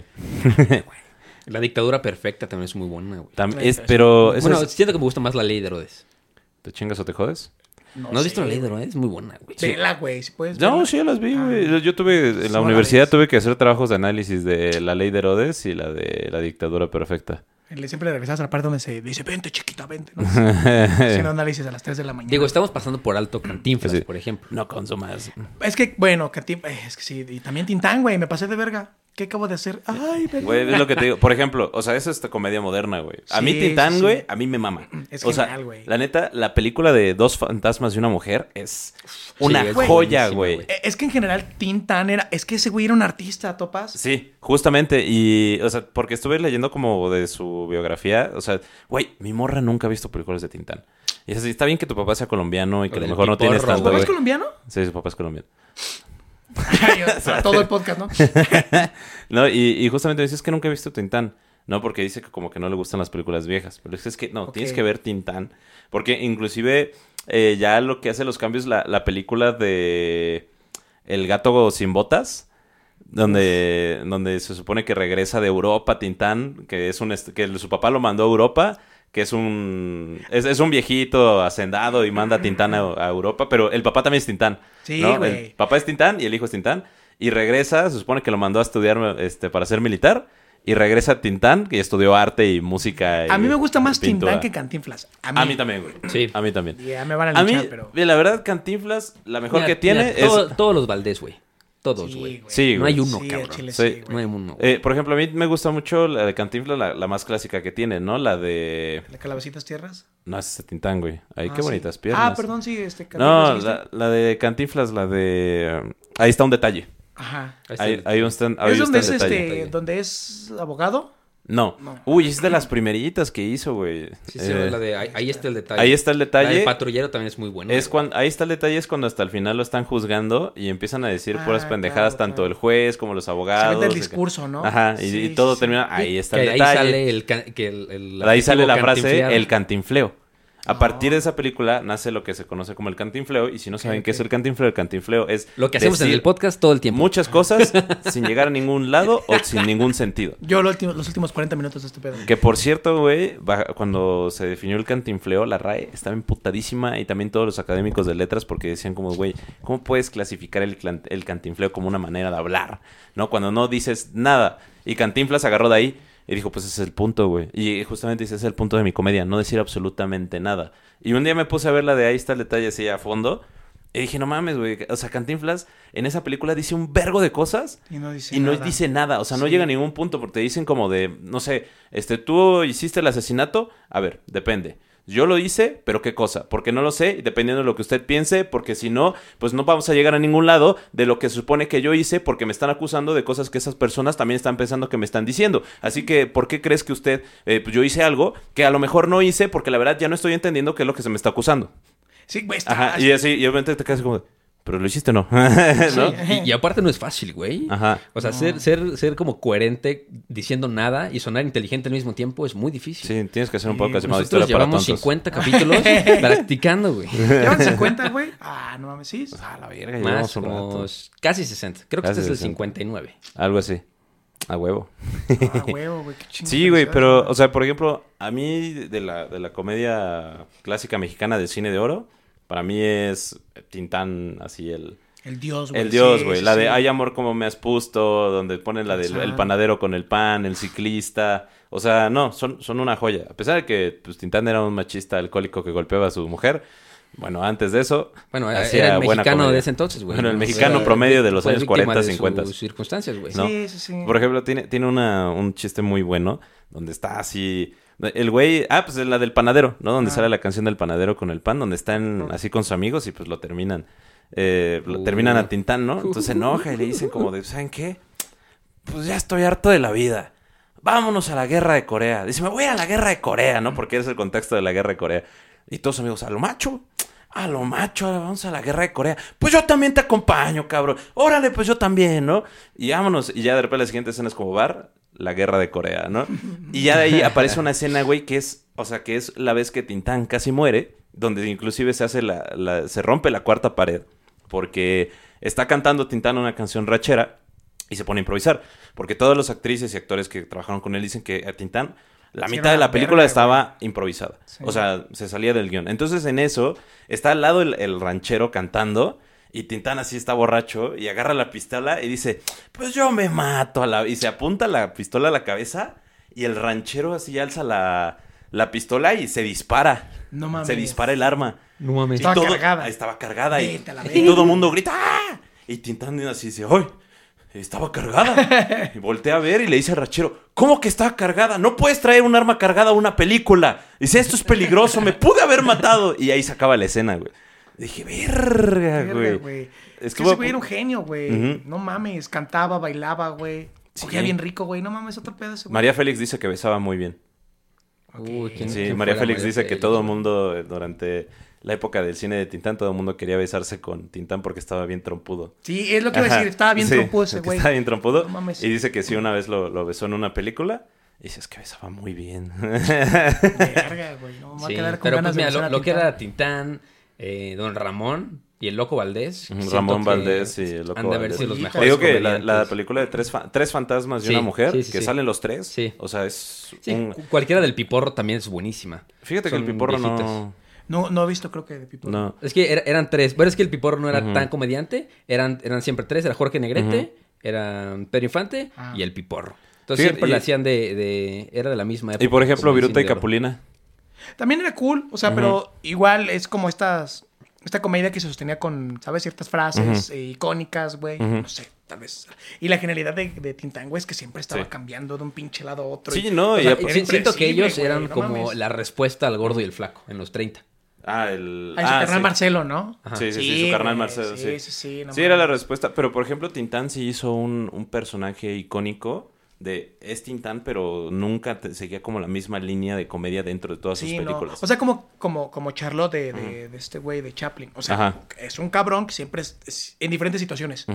La dictadura perfecta también es muy buena, güey. Tam- Sí, es- sí. pero Bueno, es- siento que me gusta más la ley de Herodes. ¿Te chingas o te jodes? ¿No, has visto la ley de Herodes? Es muy buena, güey. Vela, güey. Si puedes. No, verla. sí, ya las vi, güey. Yo- Yo tuve, en Ah. La no universidad tuve que hacer trabajos de análisis de la ley de Herodes y la de la dictadura perfecta. Le siempre regresas a la parte donde se dice, vente, chiquita, vente. ¿no? <laughs> Haciendo análisis a las 3 de la mañana. Digo, estamos pasando por alto Cantinflas, Sí. por ejemplo. No consumas. Es que, bueno, ti- eh, es que sí. Y también Tintán, güey. Me pasé de verga. ¿Qué acabo de hacer? Ay, perdón. Güey, es lo que te digo. Por ejemplo, o sea, esa es esta comedia moderna, güey. A mí Sí, Titán, sí. güey, a mí me mama. Es o sea, genial, güey. la neta, la película de dos fantasmas y una mujer es una es joya, güey. Es que en general Tintán era... Es que ese güey era un artista, ¿topas? Sí, justamente. Y, o sea, porque estuve leyendo como de su biografía. O sea, güey, mi morra nunca ha visto películas de Tintán. Y es así, está bien que tu papá sea colombiano y que a lo mejor no tienes tanto, ¿Tu papá es colombiano? Sí, su papá es colombiano. <laughs> Todo el <laughs> podcast, ¿no? <laughs> No, y, y justamente me dice, es que nunca he visto Tintán. No, porque dice que como que no le gustan las películas viejas. Pero es que no, tienes que ver Tintán. Porque inclusive eh, ya lo que hace los cambios, la, la película de El gato sin botas, donde, donde se supone que regresa de Europa Tintán, que es un que su papá lo mandó a Europa, que es un es, es un viejito hacendado y manda a Tintán a, a Europa, pero el papá también es Tintán. Sí, ¿no? El papá es Tintán y el hijo es Tintán. Y regresa, se supone que lo mandó a estudiar este, para ser militar. y regresa Tintán, que estudió arte y música. y A mí me gusta más pintura. Tintán que Cantinflas. A mí también, güey. Sí. A mí también. Ya me van a A mí, pero... la verdad, Cantinflas, la mejor Mira, que tiene mira, es... todo- todos los Valdés, güey. Todos, Sí, güey. Sí, no hay uno, Sí, cabrón. Sí. sí, No hay uno. Eh, por ejemplo, a mí me gusta mucho la de Cantinflas, la, la más clásica que tiene, ¿no? La de... ¿La Calabecitas Tierras? No, es ese Tintán, güey. Ay, Ah, qué sí. bonitas piernas. Ah, perdón, sí, este... No, Cantinflas, la, la de Cantinflas, la de... Ahí está un detalle. Ajá. Ahí está Hay, el- hay un stand, ahí ¿Es donde es, detalle. este, donde es abogado? No. No. Uy, es de las primeritas que hizo, güey. Sí, sí, Eh, la de, ahí, ahí está el detalle. ahí está el La detalle. del patrullero también es muy bueno. Es cuando, ahí está el detalle, es cuando hasta el final lo están juzgando y empiezan a decir Ah, puras pendejadas, claro, tanto claro. el juez como los Se abogados. vende el discurso, ¿no? Ajá, y, Sí, y todo sí, termina, ahí está Que el ahí detalle. sale el, can- que el, el De ahí sale la frase el cantinfleo. A Ah. partir de esa película nace lo que se conoce como el cantinfleo. Y si no saben qué es el cantinfleo, el cantinfleo es. Lo que hacemos en el podcast todo el tiempo. Muchas cosas <laughs> sin llegar a ningún lado o <laughs> sin ningún sentido. Yo lo último- los últimos 40 minutos de este pedo. Que por cierto, güey, cuando se definió el cantinfleo, la RAE estaba emputadísima y también todos los académicos de letras porque decían como, güey, ¿cómo puedes clasificar el, el cantinfleo como una manera de hablar? ¿No? Cuando no dices nada. Y Cantinflas agarró de ahí y dijo, pues ese es el punto, güey. Y justamente ese es el punto de mi comedia, no decir absolutamente nada. Y un día me puse a ver la de ahí está el detalle así a fondo. Y dije, no mames, güey. O sea, Cantinflas en esa película dice un vergo de cosas Y no dice y no nada. dice nada, o sea, no Sí. llega a ningún punto porque te dicen como de, no sé, este, tú hiciste el asesinato, a ver, depende. Yo lo hice, pero ¿qué cosa? Porque no lo sé, dependiendo de lo que usted piense, porque si no, pues no vamos a llegar a ningún lado de lo que se supone que yo hice, porque me están acusando de cosas que esas personas también están pensando que me están diciendo. Así que, ¿por qué crees que usted, eh, pues yo hice algo que a lo mejor no hice, porque la verdad ya no estoy entendiendo qué es lo que se me está acusando? Sí, güey, está... Ajá, y así, y obviamente te quedas como, de, pero lo hiciste o no, <laughs> ¿no? Y, y aparte no es fácil, güey. Ajá. O sea, ser, ser, ser como coherente diciendo nada y sonar inteligente al mismo tiempo es muy difícil. Sí, tienes que hacer un Sí, podcast llamado Historia Nosotros para llevamos Tontos. 50 capítulos <laughs> practicando, güey. ¿Llevan 50, <laughs> güey? Ah, no mames, sí. Ah, la verga, Más, llevamos un como rato. casi 60. Creo que Casi este es el 60. 59. Algo así. A huevo. Ah, huevo, güey, qué chingada Sí, güey, pero, o sea, por ejemplo, a mí de la, de la comedia clásica mexicana del cine de oro, para mí es Tintán, así el... El dios, güey. El dios, güey. sí, la de sí. Ay amor como me has puesto, donde ponen la del el panadero con el pan, el ciclista. O sea, no, son, son una joya. A pesar de que pues, Tintán era un machista alcohólico que golpeaba a su mujer. Bueno, antes de eso. Bueno, hacía era el buena mexicano comedia. de ese entonces, güey. Bueno, el ¿no? mexicano O sea, promedio de los años víctima 40, de 50. sus circunstancias, güey. ¿no? Sí, sí, sí. Por ejemplo, tiene, tiene una, un chiste muy bueno donde está así. El güey, ah, pues es la del panadero, ¿no? Donde Ah. sale la canción del panadero con el pan, donde están así con sus amigos y pues lo terminan. eh, lo Uh. terminan a Tintán, ¿no? Entonces se <laughs> enoja y le dicen como de, ¿saben qué? Pues ya estoy harto de la vida. Vámonos a la guerra de Corea. Dice, me voy a la guerra de Corea, ¿no? Porque es el contexto de la guerra de Corea. Y todos sus amigos, a lo macho. A lo macho, vamos a la guerra de Corea. Pues yo también te acompaño, cabrón. Órale, pues yo también, ¿no? Y vámonos. Y ya de repente la siguiente escena es como bar, la guerra de Corea, ¿no? Y ya de ahí <laughs> aparece una escena, güey, que es, o sea, que es la vez que Tintán casi muere, donde inclusive se hace la, la- se rompe la cuarta pared, porque está cantando Tintán una canción rachera y se pone a improvisar, porque todas las actrices y actores que trabajaron con él dicen que a Tintán la Sí, mitad de la película verga, estaba improvisada. Sí. O sea, se salía del guion. Entonces en eso está al lado el, el ranchero cantando y Tintán así está borracho y agarra la pistola y dice, pues yo me mato a la... Y se apunta la pistola a la cabeza y el ranchero así alza la, la pistola y se dispara. No mames. Se dispara el arma. No mames. Y Estaba todo- cargada. Estaba cargada. Y, todo el mundo grita ¡Ah! Y Tintán así dice, ¡ay! Estaba cargada. <laughs> Y voltea a ver y le dice al rachero, ¿cómo que estaba cargada? No puedes traer un arma cargada a una película. Dice, esto es peligroso, me pude haber matado. Y ahí se acaba la escena, güey. Dije, verga, Verga, güey. Es que ese güey era un genio, güey. No mames, cantaba, bailaba, güey. Sí. Cogía bien rico, güey. No mames, otro pedo ese güey. María Félix dice que besaba muy bien. Uy, ¿quién- Sí, quién María Félix María dice que todo el mundo, eh, durante la época del cine de Tintán, todo el mundo quería besarse con Tintán porque estaba bien trompudo. Sí, es lo que iba a decir. Estaba bien sí, trompudo ese <laughs> güey. Estaba bien trompudo. No mames. Y dice que sí, una vez lo, lo besó en una película. Y dice, es que besaba muy bien. Verga, güey. No, me voy Sí, a quedar con pero ganas pues mira, de besar lo, a lo que era Tintán, eh, Don Ramón y el Loco Valdés. Ramón Valdés y el Loco Han de haber Valdés. sido los Sí, mejores Te digo que la, película de tres, fa- tres fantasmas y Sí, una mujer, sí, sí, que sí. salen los tres. Sí. O sea, es Sí, un... cu- cualquiera del Piporro también es buenísima. Fíjate que el piporro viejitas. no... No, no he visto, creo que de Pipo. no. Es que era- eran tres. Pero es que el Piporro no era tan comediante. Eran, eran siempre tres. Era Jorge Negrete, era Pedro Infante Ah. y el Piporro. Entonces Fíjate, siempre y- la hacían de, de... Era de la misma época. Y por ejemplo, Viruta y. Capulina. También era cool, o sea, pero igual es como estas. Esta comedia que se sostenía con, ¿sabes? Ciertas frases eh, icónicas, güey. No sé, tal vez. Y la genialidad de, de Tintán, güey, es que siempre estaba Sí. cambiando de un pinche lado a otro. Sí, y- no, y sea, siento que ellos güey, eran no como mames. la respuesta al gordo y el flaco en los 30. Ah, el. Ah, su ah, carnal sí. Marcelo, ¿no? Sí, sí, sí, su carnal Marcelo, Sí, sí. sí, sí. no Sí, era la respuesta. Pero, por ejemplo, Tintán sí hizo un, un personaje icónico de... Es Tintán, pero nunca te- seguía como la misma línea de comedia dentro de todas Sí, sus no. películas. O sea, como, como, como Charlotte de, de- de este güey de Chaplin. O sea, Ajá. es un cabrón que siempre es, es en diferentes situaciones.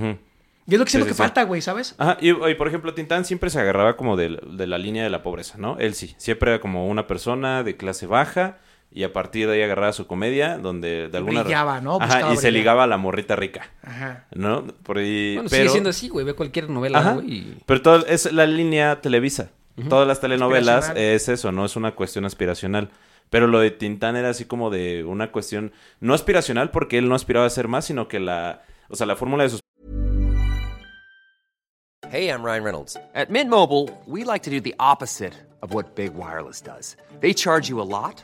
Y es lo que siento Sí, que sí, sí. falta, güey, ¿sabes? Ajá, y, y, por ejemplo, Tintán siempre se agarraba como de, de la línea de la pobreza, ¿no? Él sí, siempre era como una persona de clase baja y a partir de ahí agarraba su comedia donde de alguna brillaba, ¿no? Ajá, y se ligaba a la morrita rica, Ajá. ¿no? Por ahí, Bueno, pero, sigue siendo así, güey. Ve cualquier novela, Ajá. güey. y- pero todo es la línea Televisa. Todas las telenovelas es eso, no es una cuestión aspiracional. Pero lo de Tintán era así como de una cuestión no aspiracional porque él no aspiraba a ser más, sino que la, o sea, la fórmula de sus Hey, I'm Ryan Reynolds. At Mint Mobile, we like to do the opposite of what Big Wireless does. They charge you a lot,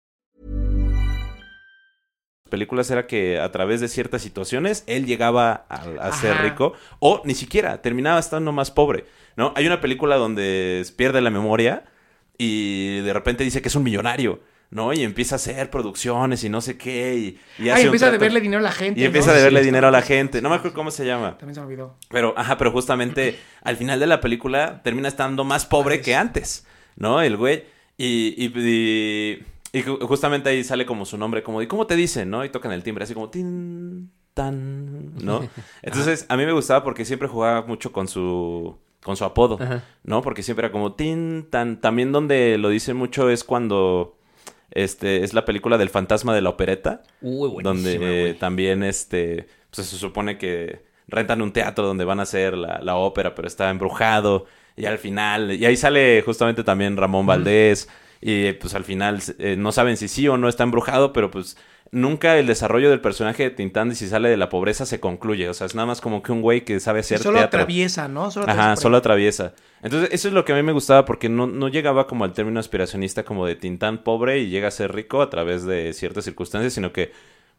películas era que a través de ciertas situaciones él llegaba a, a ser rico o ni siquiera terminaba estando más pobre, ¿no? Hay una película donde pierde la memoria y de repente dice que es un millonario, ¿no? Y empieza a hacer producciones y no sé qué y, y Ah, hace empieza a deberle dinero a la gente. y empieza ¿no? a deberle Sí, dinero a la gente. No me acuerdo cómo se llama. También se me olvidó. Pero, ajá, pero justamente <clears throat> al final de la película termina estando más pobre que antes, ¿no? El güey. Y, y, y- y ju- justamente ahí sale como su nombre, como, ¿y cómo te dicen, no? Y tocan el timbre así como, tin, tan, ¿no? <laughs> Entonces, a mí me gustaba porque siempre jugaba mucho con su, con su apodo, Ajá. ¿no? Porque siempre era como, tin, tan. También donde lo dicen mucho es cuando, este, es la película del fantasma de la opereta Uy, donde eh, también este pues se supone que rentan un teatro donde van a hacer la, la ópera pero está embrujado y al final y ahí sale justamente también Ramón Valdés y pues al final eh, no saben si sí o no está embrujado pero pues nunca el desarrollo del personaje de Tintán de si sale de la pobreza se concluye o sea es nada más como que un güey que sabe hacer Solo teatro atraviesa, ¿no? Solo Ajá, solo atraviesa. Entonces, eso es lo que a mí me gustaba porque no, no llegaba como al término aspiracionista como de Tintán pobre y llega a ser rico a través de ciertas circunstancias, sino que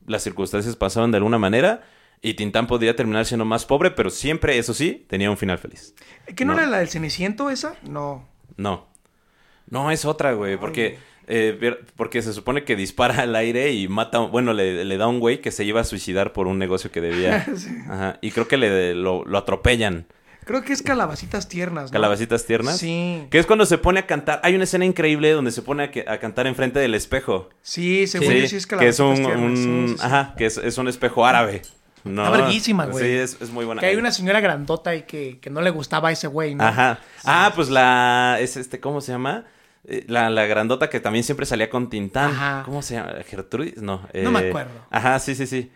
las circunstancias pasaban de alguna manera y Tintán podría terminar siendo más pobre, pero siempre, eso sí, tenía un final feliz. ¿Qué no, No. era la del Ceniciento esa? No. No. No, es otra, güey, porque... eh, porque se supone que dispara al aire y mata, bueno, le, le da a un güey que se iba a suicidar por un negocio que debía. <laughs> Sí. Ajá. Y creo que le, lo, lo atropellan. Creo que es Calabacitas Tiernas, ¿no? Calabacitas tiernas. Sí. Que es cuando se pone a cantar. Hay una escena increíble donde se pone a, que- a cantar enfrente del espejo. Sí, según Sí, yo sí es que es Calabacitas un, Tiernas. sí, un- sí, sí. ajá, que es, es un espejo árabe. No, Está verguísima, güey. Sí, es, es muy buena. Que hay una señora grandota y que, que no le gustaba a ese güey, ¿no? Ajá. Ah, pues la es este ¿cómo se llama? Eh, La, la grandota que también siempre salía con Tintán. Ajá. ¿Cómo se llama? Gertrudis, no. No me eh, acuerdo. Ajá, sí, sí, sí.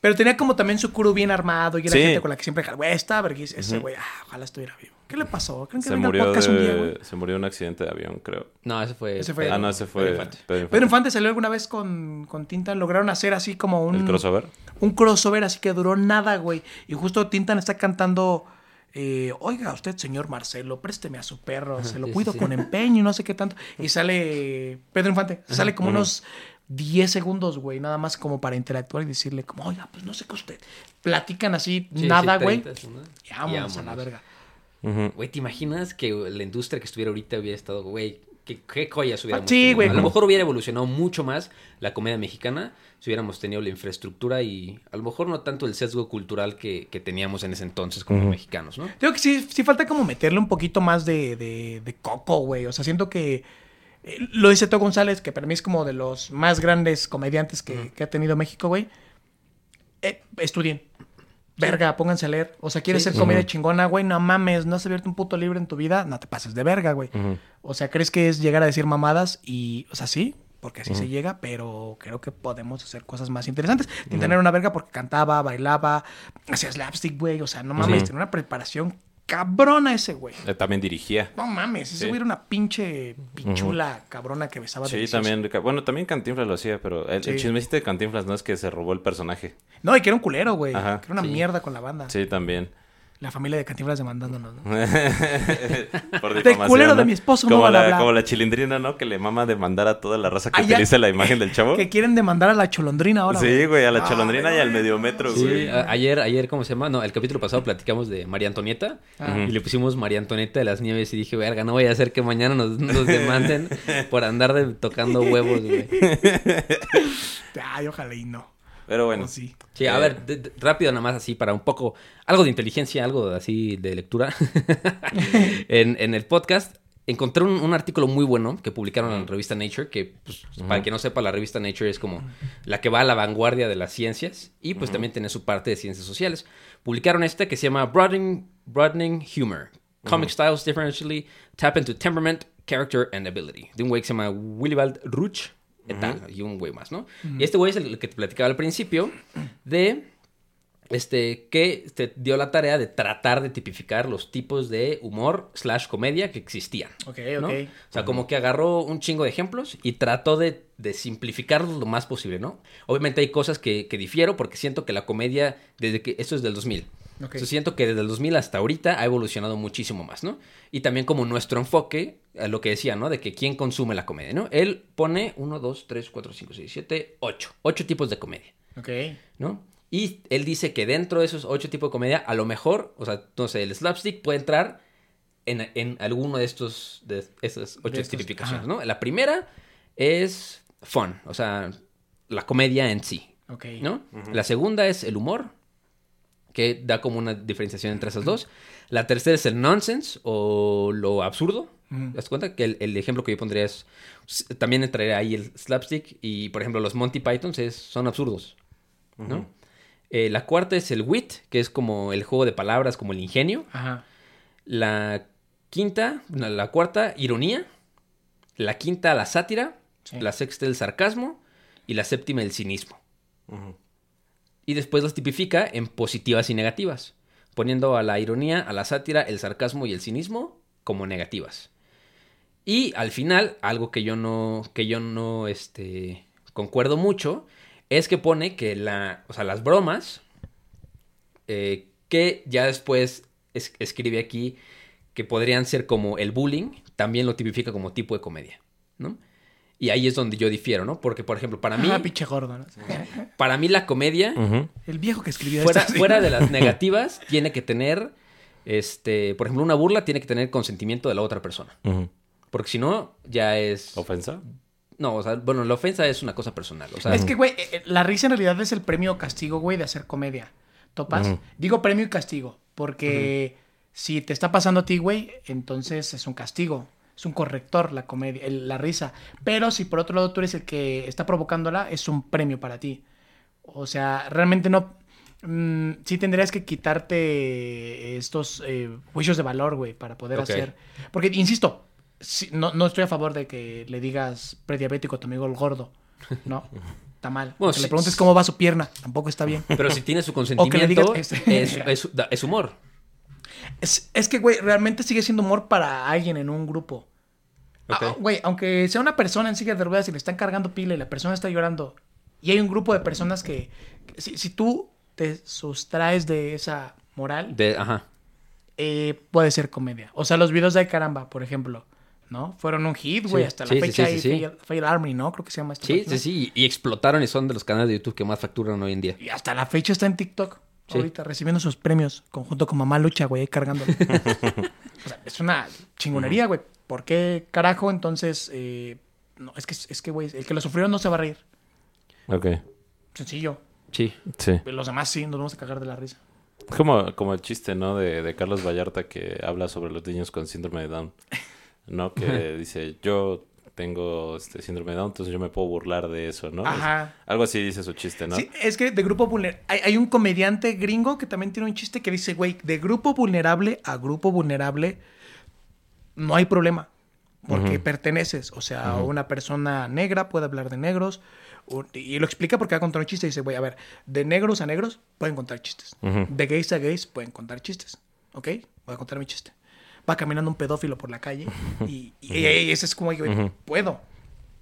Pero tenía como también su curu bien armado y era Sí. gente con la que siempre... Güey, está verguísima. Ese güey, ah, ojalá estuviera vivo. ¿Qué le pasó? ¿Creen que Se murió, podcast un día, güey? de, se murió en un accidente de avión, creo. No, ese fue. Ese fue- Pedro- ah, no, ese fue Pedro Infante. Pedro Infante. Pedro Infante salió alguna vez con, con Tintan. Lograron hacer así como un... ¿El crossover? Un crossover así que duró nada, güey. Y justo Tintan está cantando... eh, Oiga, usted, señor Marcelo, présteme a su perro. Se lo sí, cuido sí, sí. con empeño y no sé qué tanto. Y sale Pedro Infante. Sale como unos 10 segundos, güey. Nada más como para interactuar y decirle como... Oiga, pues no sé qué usted... Platican así, Sí, nada, güey. 30, ¿no? Y vámonos a la verga. Güey, ¿te imaginas que la industria que estuviera ahorita hubiera estado, güey, qué, qué joyas hubiéramos Sí, tenido? güey, A lo mejor hubiera evolucionado mucho más la comedia mexicana si hubiéramos tenido la infraestructura y a lo mejor no tanto el sesgo cultural que, que teníamos en ese entonces como mexicanos, ¿no? Creo que sí, sí falta como meterle un poquito más de, de, de coco, güey. O sea, siento que eh, lo dice Teo González, que para mí es como de los más grandes comediantes que, que ha tenido México, güey. Eh, estudien. Verga, pónganse a leer. O sea, ¿quieres Sí, ser sí. comedia chingona, güey? No mames, no has abierto un puto libro en tu vida. No te pases de verga, güey. O sea, ¿crees que es llegar a decir mamadas? Y, o sea, sí. porque así se llega, pero creo que podemos hacer cosas más interesantes. Tintan era una verga porque cantaba, bailaba, hacía slapstick, güey. O sea, no mames, tenía una preparación cabrona ese güey. Eh, También dirigía. No mames, ese Sí. güey era una pinche pichula cabrona que besaba Sí, delicioso. también. Bueno, también Cantinflas lo hacía, pero el, el Sí. chismecito de Cantinflas no es que se robó el personaje. No, y que era un culero, güey. Que Ajá, era una sí. mierda con la banda. Sí, también. La familia de Cantinflas demandándonos, ¿no? <laughs> Por De <laughs> difamación, culero ¿no? de mi esposo no como van a la, hablar. Como la chilindrina, ¿no? Que le mama demandar a toda la raza que Ah, ya. utiliza la imagen del chavo. Que quieren demandar a la cholondrina ahora. Sí, güey, a la Ah, cholondrina y al güey. mediometro, Sí, güey. ayer, ayer, ¿cómo se llama? No, el capítulo pasado platicamos de María Antonieta y le pusimos María Antonieta de las Nieves y dije, verga, no voy a hacer que mañana nos, nos demanden <laughs> por andar de- tocando huevos, güey. Ay, ojalá y no. Pero bueno. Oh, sí. Sí, a Eh, ver, de- de- rápido nada más así para un poco, algo de inteligencia, algo así de lectura. <laughs> en, en el podcast encontré un, un artículo muy bueno que publicaron en la revista Nature, que pues, para el que no sepa, la revista Nature es como la que va a la vanguardia de las ciencias y pues también tiene su parte de ciencias sociales. Publicaron este que se llama Broadening, Broadening Humor. Comic Styles Differentially Tap into Temperament, Character and Ability. De un güey que se llama Willibald Ruch y un güey más, ¿no? Y este güey es el que te platicaba al principio de este, que te dio la tarea de tratar de tipificar los tipos de humor slash comedia que existían. Ok, ¿no? ok. O sea, como que agarró un chingo de ejemplos y trató de, de simplificarlos lo más posible, ¿no? Obviamente hay cosas que, que difiero porque siento que la comedia, desde que, esto es del 2000. Ok. Entonces siento que desde el 2000 hasta ahorita ha evolucionado muchísimo más, ¿no? Y también como nuestro enfoque, a lo que decía, ¿no? De que quién consume la comedia, ¿no? Él pone 1, 2, 3, 4, 5, 6, 7, 8. 8 tipos de comedia. Ok. ¿no? Y él dice que dentro de esos ocho tipos de comedia, a lo mejor, o sea, no sé, el slapstick puede entrar en, en alguno de estos, de esas ocho De estos, tipificaciones, ajá. ¿no? La primera es fun, o sea, la comedia en sí, Ok. ¿no? La segunda es el humor, que da como una diferenciación entre esas dos. La tercera es el nonsense o lo absurdo. ¿Te das cuenta? Que el, el ejemplo que yo pondría es. También entraría ahí el slapstick. Y por ejemplo, los Monty Pythons es, son absurdos. ¿no? Eh, la cuarta es el wit, que es como el juego de palabras, como el ingenio. Ajá. La quinta, no, la cuarta, ironía. La quinta, la sátira. Sí. La sexta, el sarcasmo. Y la séptima, el cinismo. Y después las tipifica en positivas y negativas, poniendo a la ironía, a la sátira, el sarcasmo y el cinismo como negativas. Y al final, algo que yo no, que yo no este, concuerdo mucho, es que pone que la, o sea, las bromas, eh, que ya después es- escribe aquí que podrían ser como el bullying, también lo tipifica como tipo de comedia, ¿no? Y ahí es donde yo difiero, ¿no? Porque, por ejemplo, para mí, Ah, pinche gordo, ¿no? para mí la comedia, El viejo que escribió fuera, esto. sí. fuera de las <laughs> negativas, tiene que tener, este, por ejemplo, una burla tiene que tener consentimiento de la otra persona. Porque si no, ya es... ¿Ofensa? No, o sea, bueno, la ofensa es una cosa personal. O sea, Es que, güey, eh, la risa en realidad es el premio o castigo, güey, de hacer comedia. ¿Topas? Digo premio y castigo, porque si te está pasando a ti, güey, entonces es un castigo. Es un corrector la comedia, el- la risa. Pero si por otro lado tú eres el que está provocándola, es un premio para ti. O sea, realmente no. mm, sí tendrías que quitarte estos eh, juicios de valor, güey, para poder hacer. Porque, insisto, si- no, no estoy a favor de que le digas prediabético a tu amigo el gordo. No, <laughs> está mal. Bueno, que le preguntes cómo va su pierna, tampoco está bien. pero si tiene su <laughs> O que le consentimiento, digas, es, <laughs> es humor. Es, es que, güey, realmente sigue siendo humor para alguien en un grupo. Ah, Güey, aunque sea una persona en silla de ruedas y le están cargando pila y la persona está llorando, y hay un grupo de personas que, que si, si tú te sustraes de esa moral, De, ajá. eh, puede ser comedia. O sea, los videos de Caramba, por ejemplo, ¿no? Fueron un hit, güey, Sí, hasta la sí, fecha sí, hay. Fail, Army, ¿no? Creo que se llama esta Sí, página. sí, sí. Y explotaron y son de los canales de YouTube que más facturan hoy en día. Y hasta la fecha está en TikTok. Sí. Ahorita recibiendo sus premios, conjunto con Mamá Lucha, güey, cargándolo. <laughs> o sea, es una chingonería, güey. ¿Por qué carajo? Entonces, eh, no, es que, es que, güey, el que lo sufrió no se va a reír. Ok. Sencillo. Sí. Sí. Los demás sí, nos vamos a cagar de la risa. Como, como el chiste, ¿no? De, de Carlos Vallarta que habla sobre los niños con síndrome de Down. ¿No? Que <laughs> dice, yo tengo este síndrome de Down, entonces yo me puedo burlar de eso, ¿no? Ajá. Es- algo así dice su chiste, ¿no? Sí, es que de grupo vulnerable. Hay, hay un comediante gringo que también tiene un chiste que dice, güey, de grupo vulnerable a grupo vulnerable no hay problema. porque perteneces. O sea, una persona negra puede hablar de negros. y lo explica porque va a contar un chiste y dice, güey, a ver, de negros a negros pueden contar chistes. De gays a gays pueden contar chistes. ¿Ok? Voy a contar mi chiste. Va caminando un pedófilo por la calle <laughs> y, y- y ese es como, güey, puedo.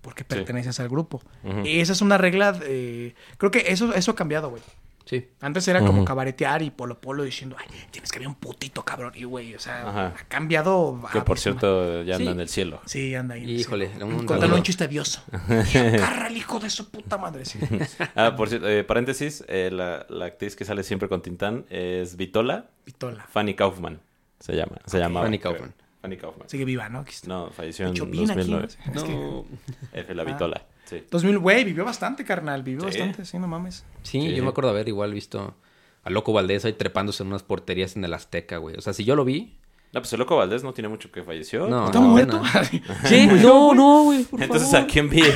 Porque perteneces al grupo. Y esa es una regla, de- creo que eso, eso ha cambiado, güey. Sí. Antes era como cabaretear y polo polo diciendo, ay, tienes que haber un putito cabrón. Y güey, o sea, Ajá. ha cambiado. Que por cierto ya anda Sí. en el cielo. Sí, anda ahí. Híjole, sí. un un chiste avioso. agarra <laughs> el hijo de su puta madre. Sí. <laughs> Ah, por cierto, eh, paréntesis, eh, la, la actriz que sale siempre con Tintán es Vitola Vitola. Fanny Kaufman. Se llama. Se llama Fanny Kaufman. Fanny Kaufman. Sigue viva, ¿no? No, falleció en Hecho bien aquí, 2009. ¿no? Es que- No. <laughs> F, la Vitola. Sí. 2000, güey, vivió bastante, carnal. Vivió Sí. bastante, sí, no mames. Sí, Sí. yo me acuerdo haber igual visto a Loco Valdés ahí trepándose en unas porterías en el Azteca, güey. O sea, si yo lo vi. No, pues el loco Valdés no tiene mucho que falleció. No, ¿Está no, muerto? no. <laughs> Sí, <laughs> no, no, güey. Entonces, favor. ¿a quién vi? <laughs>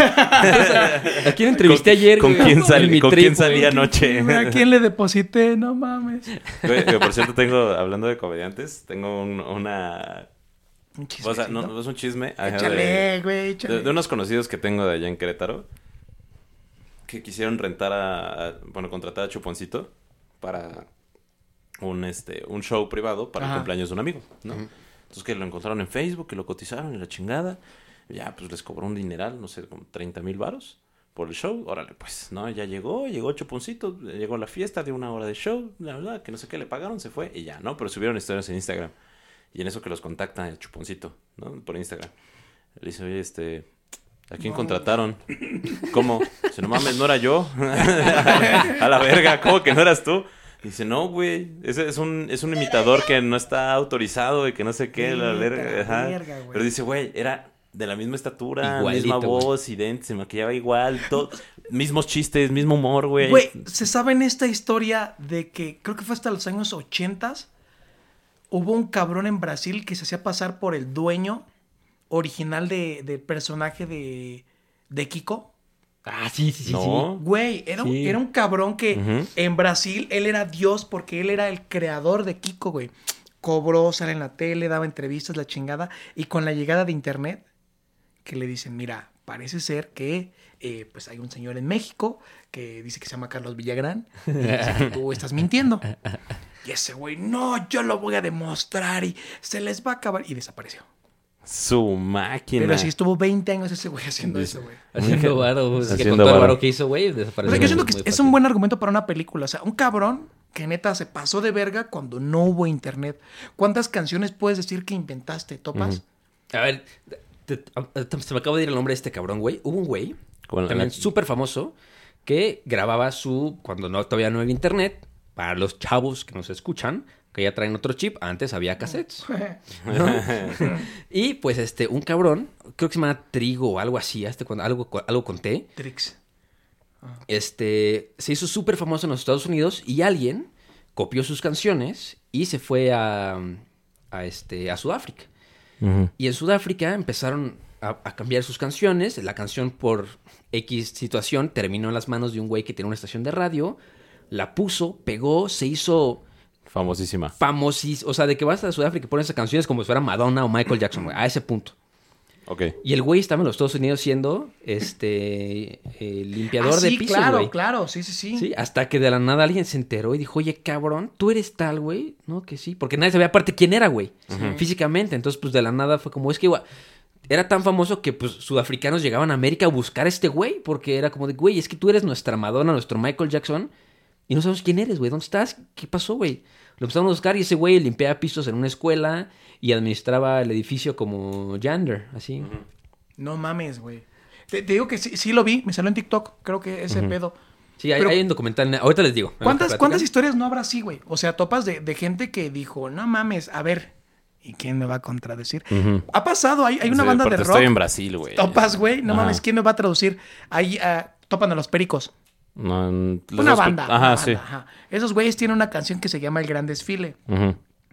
¿A quién entrevisté ¿Con- ayer? ¿Con güey? quién, salí, ¿con quién güey. salí anoche? ¿A quién le deposité? No mames. Güey, por cierto, tengo, hablando de comediantes, tengo un- una... Un O sea, no, es un chisme. Échale, de- güey, échale. De, de unos conocidos que tengo de allá en Querétaro que quisieron rentar a, a- bueno, contratar a Chuponcito para un este un show privado para Ajá. el cumpleaños de un amigo, ¿no? Entonces que lo encontraron en Facebook, que lo cotizaron y la chingada. Ya, pues les cobró un dineral, no sé, como 30 mil varos por el show. Órale, pues, ¿no? Ya llegó, llegó Chuponcito, llegó a la fiesta de una hora de show, la verdad, que no sé qué le pagaron, se fue y ya, ¿no? Pero subieron historias en Instagram. Y en eso que los contacta el Chuponcito, ¿no? Por Instagram. Le dice, oye, este, ¿a quién contrataron? ¿Cómo? Dice, no mames, no era yo. <laughs> a la verga, ¿cómo que no eras tú? Dice, no, güey, ese es un, es un imitador que no está autorizado y que no sé qué, la verga. la ajá. verga, güey. Pero dice, güey, era de la misma estatura, Igualito, misma voz, idéntica, se maquillaba igual, todo, mismos chistes, mismo humor, güey. Güey, se sabe en esta historia de que creo que fue hasta los años 80 hubo un cabrón en Brasil que se hacía pasar por el dueño original de, del personaje de, de Kiko. Ah, sí, sí, sí. No. Güey, era, un- Sí. era un cabrón que en Brasil él era Dios porque él era el creador de Kiko, güey. Cobró, sale en la tele, daba entrevistas, la chingada. Y con la llegada de internet, que le dicen, mira, parece ser que eh, pues hay un señor en México que dice que se llama Carlos Villagrán y dice que <laughs> tú estás mintiendo. Y ese güey, no, yo lo voy a demostrar y se les va a acabar. Y desapareció. Su máquina. Pero sí estuvo 20 años ese güey haciendo eso, güey. Haciendo varo. pues, que Haciendo con todo el varo. varo que hizo, güey, O desapareció. sea, yo siento que es fácil. un buen argumento para una película. O sea, un cabrón que neta se pasó de verga cuando no hubo internet. ¿Cuántas canciones puedes decir que inventaste, Topas? A ver, te- te- se me acaba de ir el nombre de este cabrón, güey. Hubo un güey, también la- súper famoso, que grababa su, cuando no todavía no había internet, para los chavos que nos escuchan, que ya traen otro chip, antes había cassettes. <laughs> <laughs> y pues este, un cabrón, creo que se llama Trigo o algo así, este, cuando, algo, algo conté, Trix. este, se hizo súper famoso en los Estados Unidos y alguien copió sus canciones y se fue a, a, este, a Sudáfrica. Y en Sudáfrica empezaron a, a cambiar sus canciones. La canción por X situación terminó en las manos de un güey que tenía una estación de radio. La puso, pegó, se hizo Famosísima. famosísimo. O sea, de que vas a Sudáfrica y pones esas canciones como si fuera Madonna o Michael Jackson, güey. A ese punto. Ok. Y el güey estaba en los Estados Unidos siendo este eh, limpiador Ah, de sí, pisos, claro, güey. claro, sí, sí, sí. Sí, hasta que de la nada alguien se enteró y dijo, oye, cabrón, tú eres tal, güey. No, que sí. Porque nadie sabía aparte quién era, güey. Físicamente. Entonces, pues de la nada fue como, es que igual. Era tan famoso que, pues, sudafricanos llegaban a América a buscar a este güey. Porque era como de, güey, es que tú eres nuestra Madonna, nuestro Michael Jackson. Y no sabemos quién eres, güey. ¿Dónde estás? ¿Qué pasó, güey? Lo empezamos a buscar y ese güey limpiaba pisos en una escuela y administraba el edificio como Yander, así. No mames, güey. Te, te digo que sí, sí lo vi, me salió en TikTok, creo que ese pedo. Sí, hay, Pero- hay un documental. Ahorita les digo. ¿Cuántas, ¿Cuántas historias no habrá así, güey? O sea, topas de, de gente que dijo, no mames, a ver, ¿y quién me va a contradecir? Ha pasado, hay, hay una Sí, banda de rock. Estoy en Brasil, güey. Topas, güey, no mames, ¿quién me va a traducir? Ahí ah, topan a los pericos. No, Una dos- banda. Ajá, una sí. banda, ajá. Esos güeyes tienen una canción que se llama El Gran Desfile,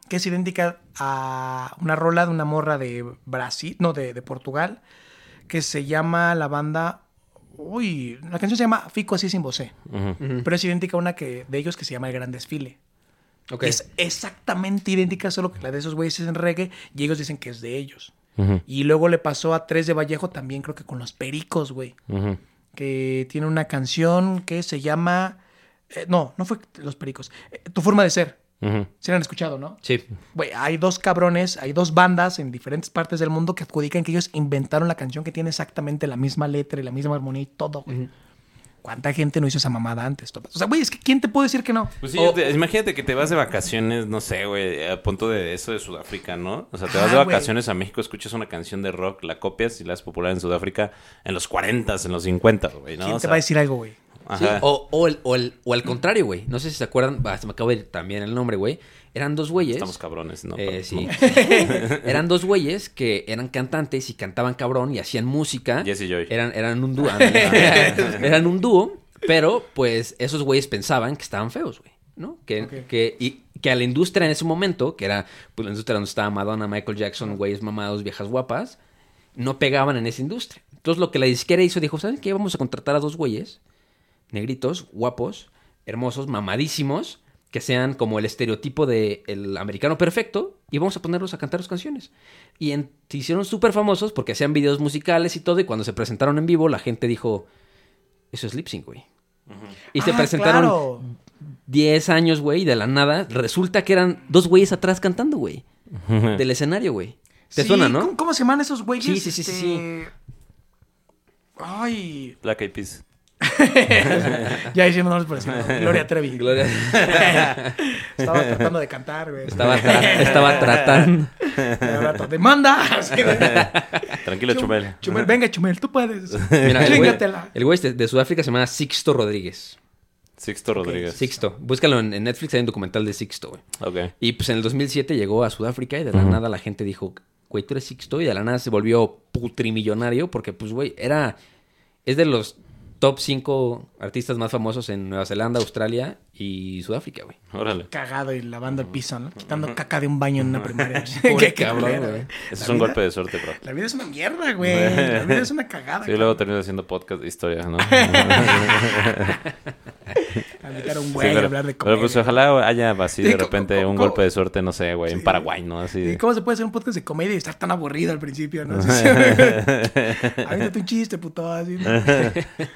que es idéntica a una rola de una morra de Brasil, no, de, de Portugal, que se llama la banda. Uy, la canción se llama Fico así sin vocé. Pero es idéntica a una que, de ellos que se llama El Gran Desfile. Ok. Es exactamente idéntica, solo que la de esos güeyes es en reggae y ellos dicen que es de ellos. Y luego le pasó a Tres de Vallejo también, creo que con los Pericos, güey. Que tiene una canción que se llama... eh, no, no fue Los Pericos. eh, tu forma de ser. Ujú. Se la han escuchado, ¿no? Sí. Hay dos cabrones, hay dos bandas en diferentes partes del mundo que adjudican que ellos inventaron la canción que tiene exactamente la misma letra y la misma armonía y todo, güey. ¿Cuánta gente no hizo esa mamada antes? O sea, güey, es que ¿quién te puede decir que no? Pues sí, O- te- imagínate que te vas de vacaciones, no sé, güey, a punto de eso de Sudáfrica, ¿no? O sea, te vas de güey. vacaciones a México, escuchas una canción de rock, la copias y la haces popular en Sudáfrica en los 40, en los 50, güey, ¿no? ¿Quién O te sea, va a decir algo, güey? Sí, o, o, el- o el- o al contrario, güey. No sé si se acuerdan. bah, se me acaba de ir también el nombre, güey. Eran dos güeyes. Estamos cabrones, ¿no? Eh, sí. <laughs> eran dos güeyes que eran cantantes y cantaban cabrón y hacían música. Jesse Joy. Eran, eran un dúo. <laughs> eran un dúo, pero pues esos güeyes pensaban que estaban feos, güey. ¿No? Que, que, y, que a la industria en ese momento, que era pues, la industria donde estaba Madonna, Michael Jackson, güeyes mamados, viejas guapas, no pegaban en esa industria. Entonces lo que la disquera hizo, dijo, ¿saben qué? Vamos a contratar a dos güeyes, negritos, guapos, hermosos, mamadísimos, que sean como el estereotipo de el americano perfecto, y vamos a ponerlos a cantar sus canciones. Y en- se hicieron súper famosos porque hacían videos musicales y todo, y cuando se presentaron en vivo, la gente dijo, eso es lip sync, güey. Y se Ah, presentaron claro. 10 años, güey, y de la nada, resulta que eran dos güeyes atrás cantando, güey. <laughs> Del escenario, güey. ¿Te Sí, suena, no? ¿Cómo, cómo se llaman esos güeyes? Sí, sí, sí, sí, sí. Este, Ay. Black Eyed Peas. <laughs> ya hicimos nombres por encima. Gloria Trevi. Gloria. <laughs> Estaba tratando de cantar, güey. Estaba, tra- estaba <laughs> tratando. ¡Demanda! Tranquilo, Chumel. Chumel, venga, Chumel, tú puedes. Mira, el güey, Chingatela. el güey de, de Sudáfrica se llama Sixto Rodríguez. Sixto Rodríguez. Sixto. Búscalo en, en Netflix, hay un documental de Sixto, güey. Ok. Y pues en el 2007 llegó a Sudáfrica y de la nada la gente dijo, güey, tú eres Sixto. Y de la nada se volvió putrimillonario porque, pues, güey, era... Es de los top 5 artistas más famosos en Nueva Zelanda, Australia y Sudáfrica, güey. Órale. Cagado y lavando el piso, ¿no? Quitando caca de un baño en una primaria. <laughs> <laughs> Qué- cabrón, güey. Ese La es un vida- golpe de suerte, bro. La vida es una mierda, güey. La vida <laughs> es una cagada. Sí, luego termino haciendo podcast de historias, ¿no? A a un Sí, güey a pero, hablar de pero pues comedia. ojalá haya así de Sí, ¿cómo- repente cómo- un cómo? golpe de suerte, no sé, güey, en Paraguay, ¿no? Así ¿Y de... cómo se puede hacer un podcast de comedia y estar tan aburrido al principio, no? Avítate un chiste, puto. Así, ¿no?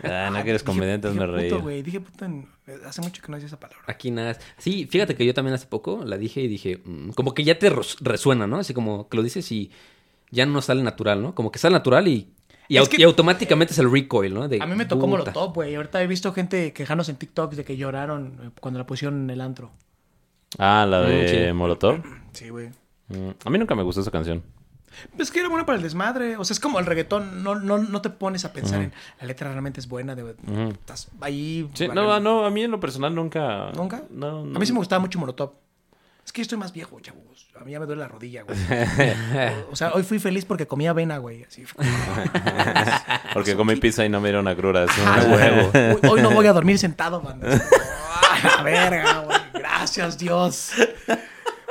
Ah, no que eres comediante, me reí. puto, güey. Dije puto en- Hace mucho que no decía esa palabra. Aquí nada. Sí, fíjate que yo también hace poco la dije y dije, mm, como que ya te resuena, ¿no? Así como que lo dices y ya no sale natural, ¿no? Como que sale natural y, y, Es au- que- y automáticamente es el recoil, ¿no? De, A mí me tocó puta. Molotov, güey. Ahorita he visto gente quejándose en TikTok de que lloraron eh, cuando la pusieron en el antro. Ah, la de Mm, sí. Molotov. Sí, güey. Mm, A mí nunca me gustó esa canción. Es que era buena para el desmadre. O sea, es como el reggaetón. No, no, no te pones a pensar en la letra realmente es buena. De, Estás ahí. Sí, no, no, a mí en lo personal nunca... ¿Nunca? No, no. A mí sí me gustaba mucho Molotov. Es que yo estoy más viejo, chavos. A mí ya me duele la rodilla, güey. o, <laughs> o sea, hoy fui feliz porque comía avena, güey. Así. <laughs> Porque comí pizza y no me dieron agruras. Huevo. <laughs> Hoy, hoy no voy a dormir sentado, man. Verga, güey. Gracias, Dios.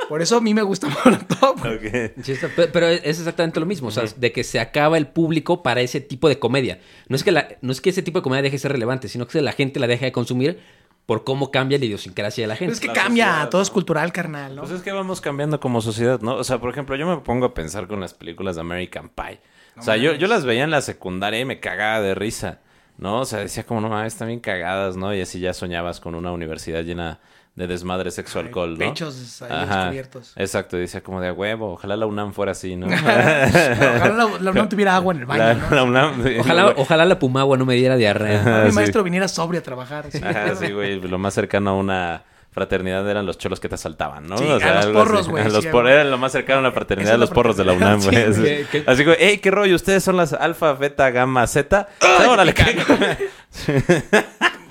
Por eso a mí me gusta <laughs> Molotov. güey. Ok. Sí, está- pe- pero es exactamente lo mismo, o sea, de que se acaba el público para ese tipo de comedia. No es que la, no es que ese tipo de comedia deje de ser relevante, sino que la gente la deja de consumir por cómo cambia la idiosincrasia de la gente. Es que La cambia, sociedad, todo ¿no? es cultural, carnal, ¿no? Pues es que vamos cambiando como sociedad, ¿no? O sea, por ejemplo, yo me pongo a pensar con las películas de American Pie. O sea, yo, yo las veía en la secundaria y me cagaba de risa, ¿no? O sea, decía como, no mames, están bien cagadas, ¿no? Y así ya soñabas con una universidad llena de desmadre sexo alcohol, ¿no? pechos ahí descubiertos. Exacto, decía como de a huevo, ojalá la UNAM fuera así, ¿no? <laughs> Ojalá la, la UNAM tuviera agua en el baño, La, ¿no? la UNAM. sí, Ojalá, ojalá la Pumagua no me diera diarrea. Mi Ah, sí. maestro viniera sobrio a trabajar. así. Ajá, sí, güey. Lo más cercano a una fraternidad eran los cholos que te asaltaban, ¿no? Sí, a los porros, güey, los sí, por- güey. Era lo más cercano a la fraternidad de los porros de la UNAM, güey. Así- sí. ¿Qué- qué- Así que, hey, qué rollo, ustedes son las alfa, beta, gamma, z. Órale, ¿qué?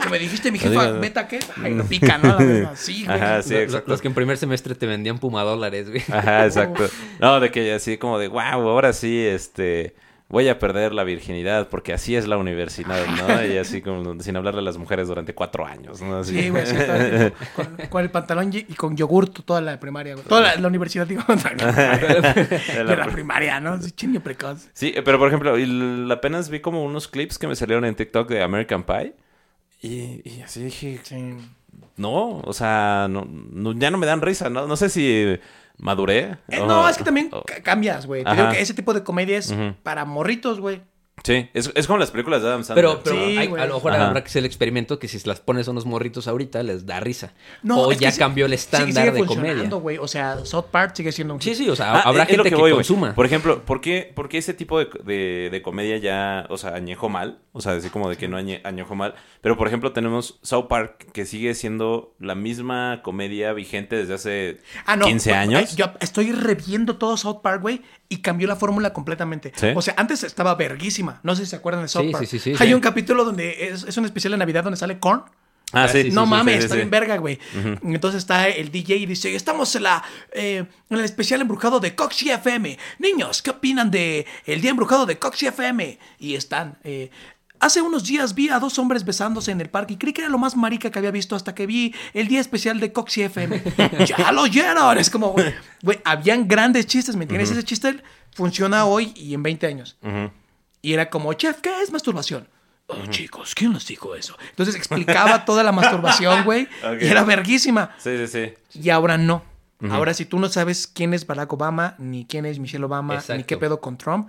Que me dijiste, mi jefa, ¿meta qué? Ay, pica, ¿no? La verga. Sí, güey. Ajá, sí, Los- exacto. los que en primer semestre te vendían pumadólares, güey. Ajá, <laughs> exacto. No, de que así como de, wow, ahora sí, este, voy a perder la virginidad porque así es la universidad, ¿no? <laughs> Y así como sin hablarle a las mujeres durante cuatro años, ¿no? Así. Sí, güey, sí, <laughs> con, con el pantalón y con yogurt toda la primaria, güey. Toda la, la universidad, digo. de la primaria, ¿no? Sí, chingue precoz. Sí, pero por ejemplo, apenas vi como unos clips que me salieron en TikTok de American Pie. Y, y así dije, Sí. no, o sea, no, no- ya no me dan risa, ¿no? No sé si maduré. Eh, o- no, es que también o- cambias, güey. Te digo que ese tipo de comedia es para morritos, güey. Sí, es, es como las películas de Adam Sandler. Pero, pero Sí, hay- a lo mejor Ajá. habrá que hacer el experimento que si se las pones a unos morritos ahorita les da risa. No, o es que ya cambió el sigue- estándar sigue de comedia. O sea, South Park sigue siendo un Sí, sí, o sea, Ah, habrá es- es lo gente que, voy, consuma. Por ejemplo, ¿por qué, por qué ese tipo de, de- de comedia ya, o sea, añejo mal? O sea, así como de que no añe- añejo mal. Pero, por ejemplo, tenemos South Park, que sigue siendo la misma comedia vigente desde hace Ah, no. 15 güey, años. Yo estoy reviendo todo South Park, güey, y cambió la fórmula completamente. ¿Sí? O sea, antes estaba verguísima. No sé si se acuerdan de South Park. sí, sí, sí, Hay un capítulo donde es, es un especial de Navidad donde sale Korn. Ah, sí. sí, no mames, está bien verga, güey. Entonces está el DJ y dice, estamos en la eh, en el especial embrujado de Coxy FM. Niños, ¿qué opinan de el día embrujado de Coxy FM? Y están... eh, Hace unos días vi a dos hombres besándose en el parque y creí que era lo más marica que había visto hasta que vi el día especial de Coxy FM. <laughs> ¡Ya lo oyeron! Es como, güey, habían grandes chistes, ¿me entiendes? Ese chiste funciona hoy y en 20 años. Y era como, chef, ¿qué es masturbación? Oh, chicos, ¿quién les dijo eso? Entonces explicaba toda la masturbación, güey. <laughs> Y era verguísima. Sí, sí, sí. Y ahora no. Ahora, si tú no sabes quién es Barack Obama, ni quién es Michelle Obama, ni qué pedo con Trump,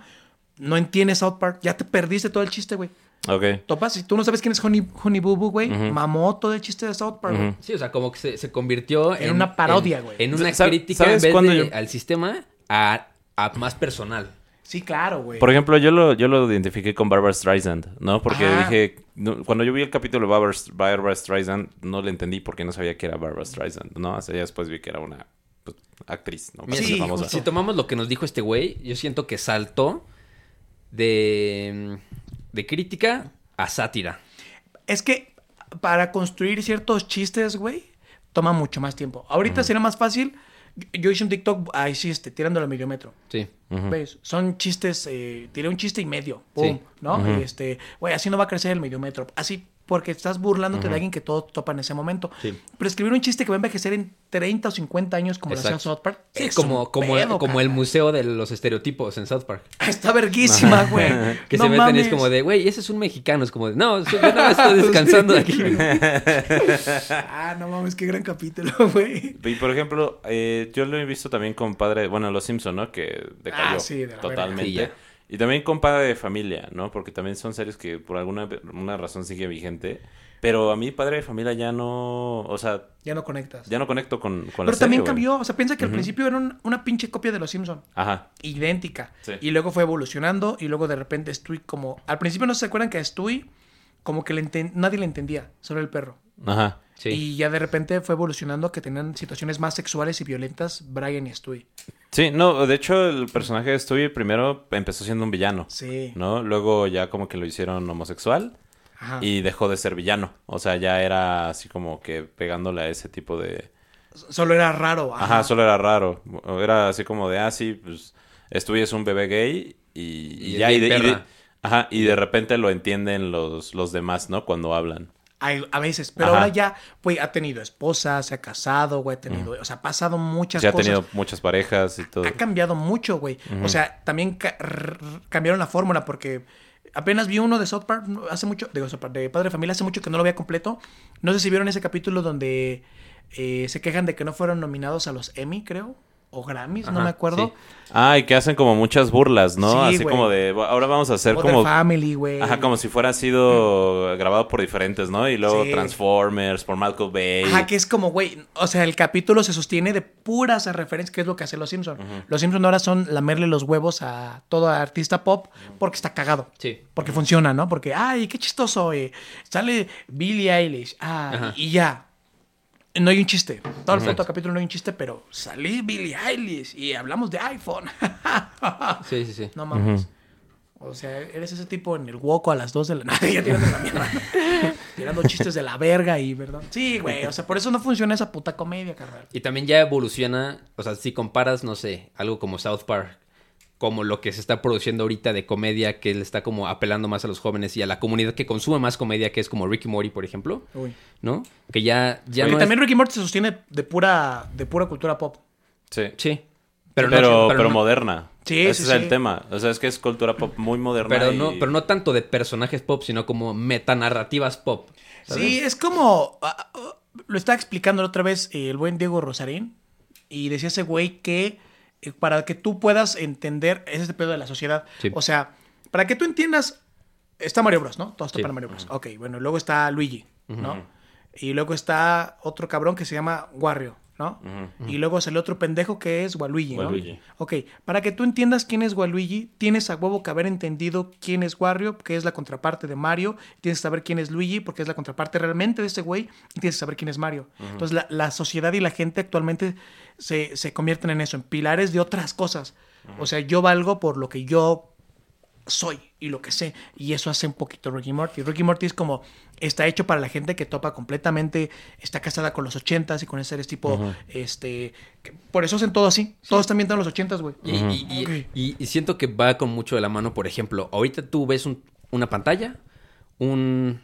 no entiendes South Park, ya te perdiste todo el chiste, güey. Ok. Topas, si tú no sabes quién es Honey, Honey Boo Boo, güey, mamó todo el chiste de South Park, güey. Sí, o sea, como que se, se convirtió En una parodia, güey. En, una crítica ¿sabes en vez de yo- al sistema a, a más personal. Sí, claro, güey. Por ejemplo, yo lo, yo lo identifiqué con Barbara Streisand, ¿no? Porque Ajá. dije, no, cuando yo vi el capítulo de Barbara, Barbara Streisand, no le entendí porque no sabía que era Barbara Streisand, ¿no? Hasta ya después vi que era una pues, actriz, ¿no? Mira, Sí, famosa. Si tomamos lo que nos dijo este güey, yo siento que saltó de, de crítica a sátira. Es que para construir ciertos chistes, güey, toma mucho más tiempo. Ahorita sería más fácil. Yo hice un TikTok, ahí sí, este, tirándolo al medio metro. Sí. ¿Ves? Son chistes, eh, tiré un chiste y medio, pum, Sí. ¿no? Este, güey, así no va a crecer el medio metro. Así, porque estás burlándote de alguien que todo topa en ese momento. Sí. Pero escribir un chiste que va a envejecer en 30 o 50 años como lo hacía Exacto. South Park. Sí, es como, como, pedo, como el museo de los estereotipos en South Park. Está verguísima, güey. <laughs> Que No se meten y es como de, güey, ese es un mexicano. Es como de, no, yo nada más estoy <laughs> descansando de aquí. <laughs> Ah, no mames, qué gran capítulo, güey. Y por ejemplo, eh, yo lo he visto también con padre, bueno, Los Simpson, ¿no? Que decayó Ah, sí, de la verga. Y también con Padre de Familia, ¿no? Porque también son series que por alguna una razón sigue vigente. Pero a mí Padre de Familia ya no, o sea, Ya no conectas. ya no conecto con, con la Pero también serie, güey. cambió. O sea, piensa que al principio era un- una pinche copia de Los Simpson Ajá. idéntica. Sí. Y luego fue evolucionando y luego de repente Stewie como... Al principio no se acuerdan que a Stewie como que le nadie le entendía sobre el perro. Ajá. Sí. Y ya de repente fue evolucionando a que tenían situaciones más sexuales y violentas Brian y Stewie. Sí, no, de hecho el personaje de Stewie primero empezó siendo un villano, Sí. ¿no? Luego ya como que lo hicieron homosexual Ajá. y dejó de ser villano. O sea, ya era así como que pegándole a ese tipo de... Solo era raro. Ajá, solo era raro. Era así como de, ah, sí, pues Stewie es un bebé gay y, y Y ya, es y de, bien y de- perra. ajá, y de repente lo entienden los, los demás, ¿no? Cuando hablan. Hay- a veces. Pero Ajá. ahora ya, güey, ha tenido esposa, se ha casado, güey, ha tenido... O sea, ha pasado muchas Se ha cosas. tenido muchas parejas y todo. ha cambiado mucho, güey. O sea, también ca- cambiaron la fórmula porque apenas vi uno de South Park hace mucho, South Park, de Padre de Familia, hace mucho que no lo veía completo. No sé si vieron ese capítulo donde eh, se quejan de que no fueron nominados a los Emmy, creo, o Grammys, no me acuerdo. sí. Ah, y que hacen como muchas burlas, ¿no? Sí, así güey. como de, ahora vamos a hacer Modern como... Family, güey. Ajá, como si fuera sido grabado por diferentes, ¿no? Y luego Sí. Transformers, por Malcolm Bay. Ajá, que es como, güey, o sea, el capítulo se sostiene de puras referencias, que es lo que hacen los Simpsons. Los Simpsons ahora son lamerle los huevos a todo artista pop porque está cagado. Sí. Porque funciona, ¿no? Porque, ay, qué chistoso, eh. Sale Billie Eilish. Ah, Ajá. y ya. No hay un chiste. Todo el puto capítulo no hay un chiste, pero salí Billie Eilish y hablamos de iPhone. <laughs> Sí, sí, sí. no mames. O sea, eres ese tipo en el Woco a las 2 de la <laughs> noche. ya tirando la mierda. tirando chistes de la verga y, ¿verdad? Sí, güey. O sea, por eso no funciona esa puta comedia, carnal. Y también ya evoluciona, o sea, si comparas, no sé, algo como South Park, como lo que se está produciendo ahorita de comedia, que le está como apelando más a los jóvenes y a la comunidad que consume más comedia, que es como Ricky Morty, por ejemplo, Uy. ¿no? Que ya, ya no también es... Ricky Morty se sostiene de pura, de pura cultura pop. Sí. Sí. Pero, no- pero, no- moderna. Sí, Ese sí, es el tema. O sea, es que es cultura pop muy moderna. Pero y- no, pero no tanto de personajes pop, sino como metanarrativas pop. ¿sabes? Sí, es como. ah, ah, lo estaba explicando la otra vez eh, el buen Diego Rosarín. Y decía ese güey que para que tú puedas entender, ese es el pedo de la sociedad. Sí. O sea, para que tú entiendas, está Mario Bros, ¿no? Todo está Sí. para Mario Bros. Ok, bueno, luego está Luigi, ¿no? Y luego está otro cabrón que se llama Wario, ¿no? Y luego es el otro pendejo que es Waluigi, ¿no? Ok, para que tú entiendas quién es Waluigi, tienes a huevo que haber entendido quién es Wario, que es la contraparte de Mario, tienes que saber quién es Luigi, porque es la contraparte realmente de ese güey, y tienes que saber quién es Mario. Entonces la, la sociedad y la gente actualmente se, se convierten en eso, en pilares de otras cosas. O sea, yo valgo por lo que yo soy y lo que sé. Y eso hace un poquito Ricky Morty. Ricky Morty es como, está hecho para la gente que topa completamente, está casada con los ochentas y con seres tipo, este, que por eso hacen todo así. Todos están viendo los ochentas, güey. Y, y- y- y- y siento que va con mucho de la mano, por ejemplo, ahorita tú ves un- una pantalla, un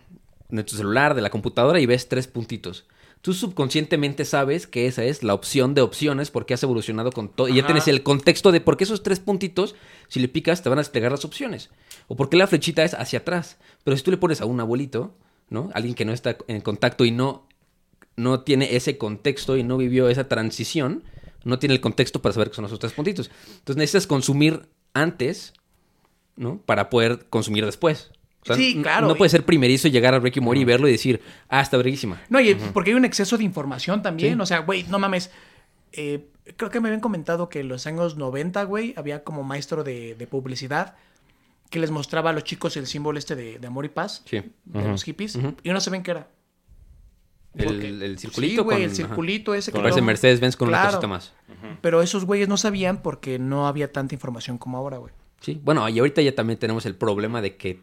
de tu celular, de la computadora y ves tres puntitos. Tú subconscientemente sabes que esa es la opción de opciones porque has evolucionado con todo. Y ya tienes el contexto de por qué esos tres puntitos, si le picas, te van a desplegar las opciones. O por qué la flechita es hacia atrás. Pero si tú le pones a un abuelito, ¿no? Alguien que no está en contacto y no, no tiene ese contexto y no vivió esa transición, no tiene el contexto para saber que son esos tres puntitos. Entonces necesitas consumir antes, ¿no? Para poder consumir después. O sea, Sí, claro. No puede ser primerizo y llegar a Ricky Mori y verlo y decir, ah, está verguísima. No, y porque hay un exceso de información también. O sea, güey, no mames. Eh, creo que me habían comentado que en los años 90, güey, había como maestro de, de publicidad que les mostraba a los chicos el símbolo este de, de amor y paz Sí. de los hippies y no saben qué era. El, el circulito Sí, güey, con... el ajá. circulito ese Que que parece todo- Mercedes-Benz con una Claro. cosita más. Pero esos güeyes no sabían porque no había tanta información como ahora, güey. Sí, bueno, y ahorita ya también tenemos el problema de que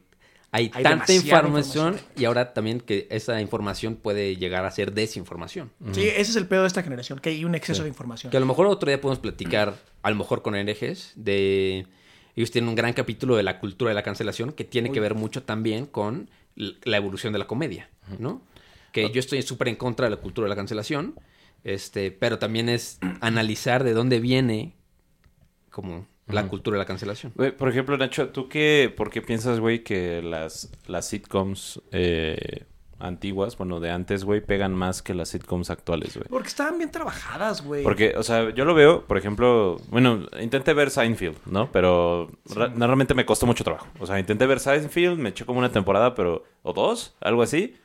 hay, Hay tanta información. y ahora también que esa información puede llegar a ser desinformación. Sí, ese es el pedo de esta generación, que hay un exceso de información. Que a lo mejor otro día podemos platicar, a lo mejor con herejes, de... Ellos tienen un gran capítulo de la cultura de la cancelación que tiene que ver mucho también con la evolución de la comedia, ¿no? Que yo estoy súper en contra de la cultura de la cancelación, este, pero también es analizar de dónde viene como la cultura de la cancelación. Por ejemplo, Nacho, ¿tú qué, por qué piensas, güey, que las, las sitcoms eh, antiguas, bueno, de antes, güey, pegan más que las sitcoms actuales, güey? Porque estaban bien trabajadas, güey. Porque, o sea, yo lo veo, por ejemplo, bueno, intenté ver Seinfeld, ¿no? Pero ra- realmente me costó mucho trabajo. O sea, intenté ver Seinfeld, me eché como una temporada, pero, o dos, algo así,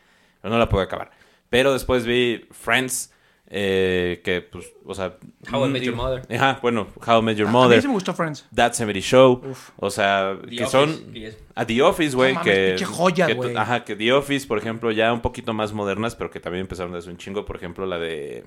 pero no la pude acabar. Pero después vi Friends, eh, que, pues, o sea... How I Met Your Mother. Ajá, bueno, How I Met Your A- A Mother. mí sí me gustó Friends. That 70 Show. Uf. O sea, The que Office, son. A The Office, güey. No que. pinche joya, güey. Ajá, que The Office, por ejemplo, ya un poquito más modernas, pero que también empezaron desde un chingo. Por ejemplo, la de.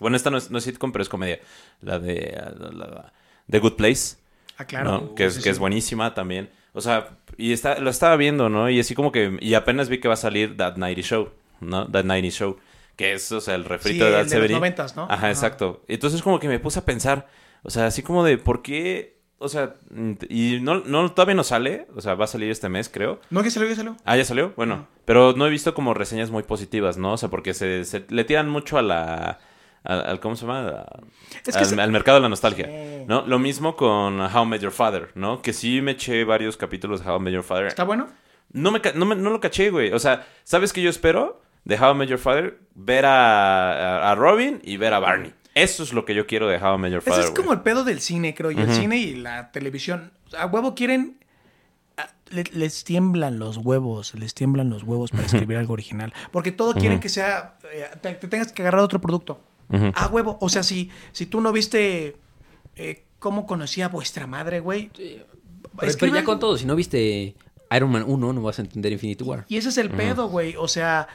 Bueno, esta no es, no es sitcom, pero es comedia. La de. La, la- The Good Place. Ah, claro. ¿no? Que, es, Sí, que es buenísima también. O sea, y está, lo estaba viendo, ¿no? Y así como que. Y apenas vi que va a salir That 90 Show, ¿no? That 90 Show. Que es, o sea, el refrito Sí, de That de los 70. 90s, ¿no? Ajá, Ajá. exacto. Entonces como que me puse a pensar, o sea, así como de por qué, o sea, y no, no todavía no sale, o sea, va a salir este mes, creo. No, que salió, que salió. Ah, ya salió, bueno, pero no he visto como reseñas muy positivas, ¿no? O sea, porque se, se le tiran mucho a la, al, al- ¿cómo se llama? A- Es que al, se- al mercado de la nostalgia, Sí. ¿no? Lo mismo con How I Met Your Father, ¿no? Que sí me eché varios capítulos de How I Met Your Father. ¿Está bueno? No, me, no, me- no lo caché, güey. O sea, ¿sabes qué yo espero de How I Met Your Father? Ver a, a, a Robin y ver a Barney. Eso es lo que yo quiero de How I Met Your Ese Father, es güey. como el pedo del cine, creo yo. El cine y la televisión. A huevo quieren. a- le- les tiemblan los huevos, les tiemblan los huevos para <laughs> escribir algo original. Porque todo quieren que sea. eh, te, te tengas que agarrar otro producto. A huevo. O sea, si, si tú no viste. eh, ¿Cómo conocía a vuestra madre, güey? Pero, pero Escribe ya con todo, si no viste Iron Man 1, no vas a entender Infinity War. Y ese es el pedo, güey. O sea,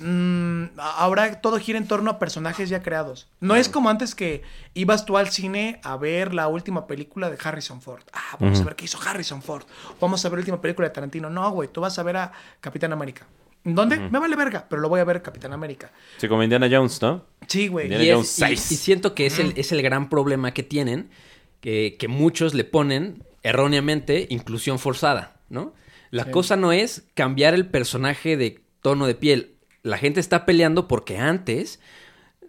mm, ahora todo gira en torno a personajes ya creados. No es como antes que ibas tú al cine a ver la última película de Harrison Ford. Ah, vamos a ver qué hizo Harrison Ford. Vamos a ver la última película de Tarantino. No, güey, tú vas a ver a Capitán América. ¿Dónde? Me vale verga, pero lo voy a ver Capitán América. Sí, como Indiana Jones, ¿no? Sí, güey. Indiana Y, es- Jones y- 6. y siento que es el, es el gran problema que tienen, que, que muchos le ponen erróneamente inclusión forzada, ¿no? La cosa no es cambiar el personaje de tono de piel. La gente está peleando porque antes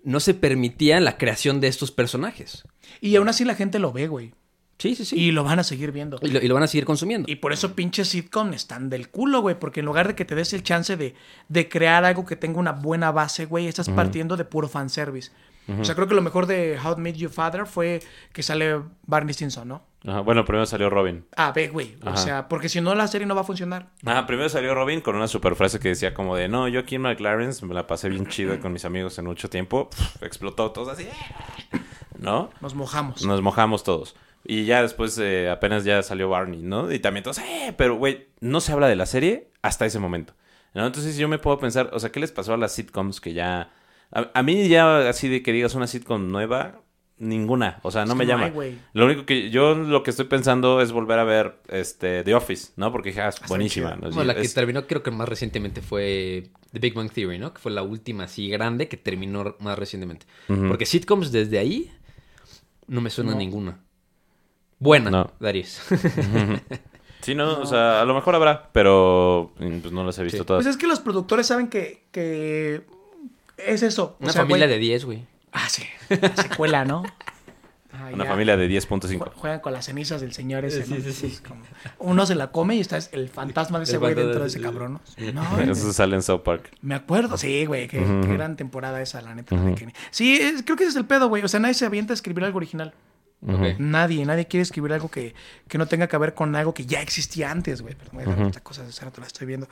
no se permitía la creación de estos personajes. Y aún así la gente lo ve, güey. Sí, sí, sí. Y lo van a seguir viendo. Y lo, y lo van a seguir consumiendo. Y por eso pinches sitcom están del culo, güey. Porque en lugar de que te des el chance de, de crear algo que tenga una buena base, güey, estás partiendo de puro fanservice. O sea, creo que lo mejor de How I Met Your Father fue que sale Barney Stinson, ¿no? Ajá, Bueno, primero salió Robin. Ah, ve, güey. O sea, porque si no la serie no va a funcionar. Ajá, primero salió Robin con una super frase que decía como de, no, yo aquí en McLaren me la pasé bien chido con mis amigos en mucho tiempo. Explotó todo así. ¿No? Nos mojamos. Nos mojamos todos. Y ya después eh, apenas ya salió Barney, ¿no? Y también todos, ¡eh! Pero, güey, no se habla de la serie hasta ese momento. ¿no? Entonces yo me puedo pensar, o sea, ¿qué les pasó a las sitcoms que ya... A, a mí ya así de que digas una sitcom nueva, ninguna. O sea, no Es me llama. hay, lo único que yo lo que estoy pensando es volver a ver este The Office, ¿no? Porque ja, es buenísima. chida. ¿no? Bueno, la que Es- terminó creo que más recientemente fue The Big Bang Theory, ¿no? Que fue la última así grande que terminó más recientemente. Porque sitcoms desde ahí no me suena ninguna. Buena, No. Darius. <laughs> Sí, no, o sea, a lo mejor habrá, pero mm, pues no las he visto Sí. todas. Pues es que los productores saben que, que es eso. O Una sea, familia güey- de 10, güey. Ah, sí. La secuela, ¿no? Ah, Una ya. familia de Jue- 10.5. Juegan con las cenizas del señor ese, Sí, ¿no? sí, sí. Es como- Uno se la come y está el fantasma de ese güey dentro de ese cabrón, ¿no? No, <laughs> Eso sale en South Park. Me acuerdo, sí, güey, qué, qué gran temporada esa, la neta. Kenny. Sí, es- creo que ese es el pedo, güey. O sea, nadie se avienta a escribir algo original. Nadie, nadie quiere escribir algo que, que no tenga que ver con algo que ya existía antes, güey. Pero güey, esta cosa de esa rato la estoy viendo.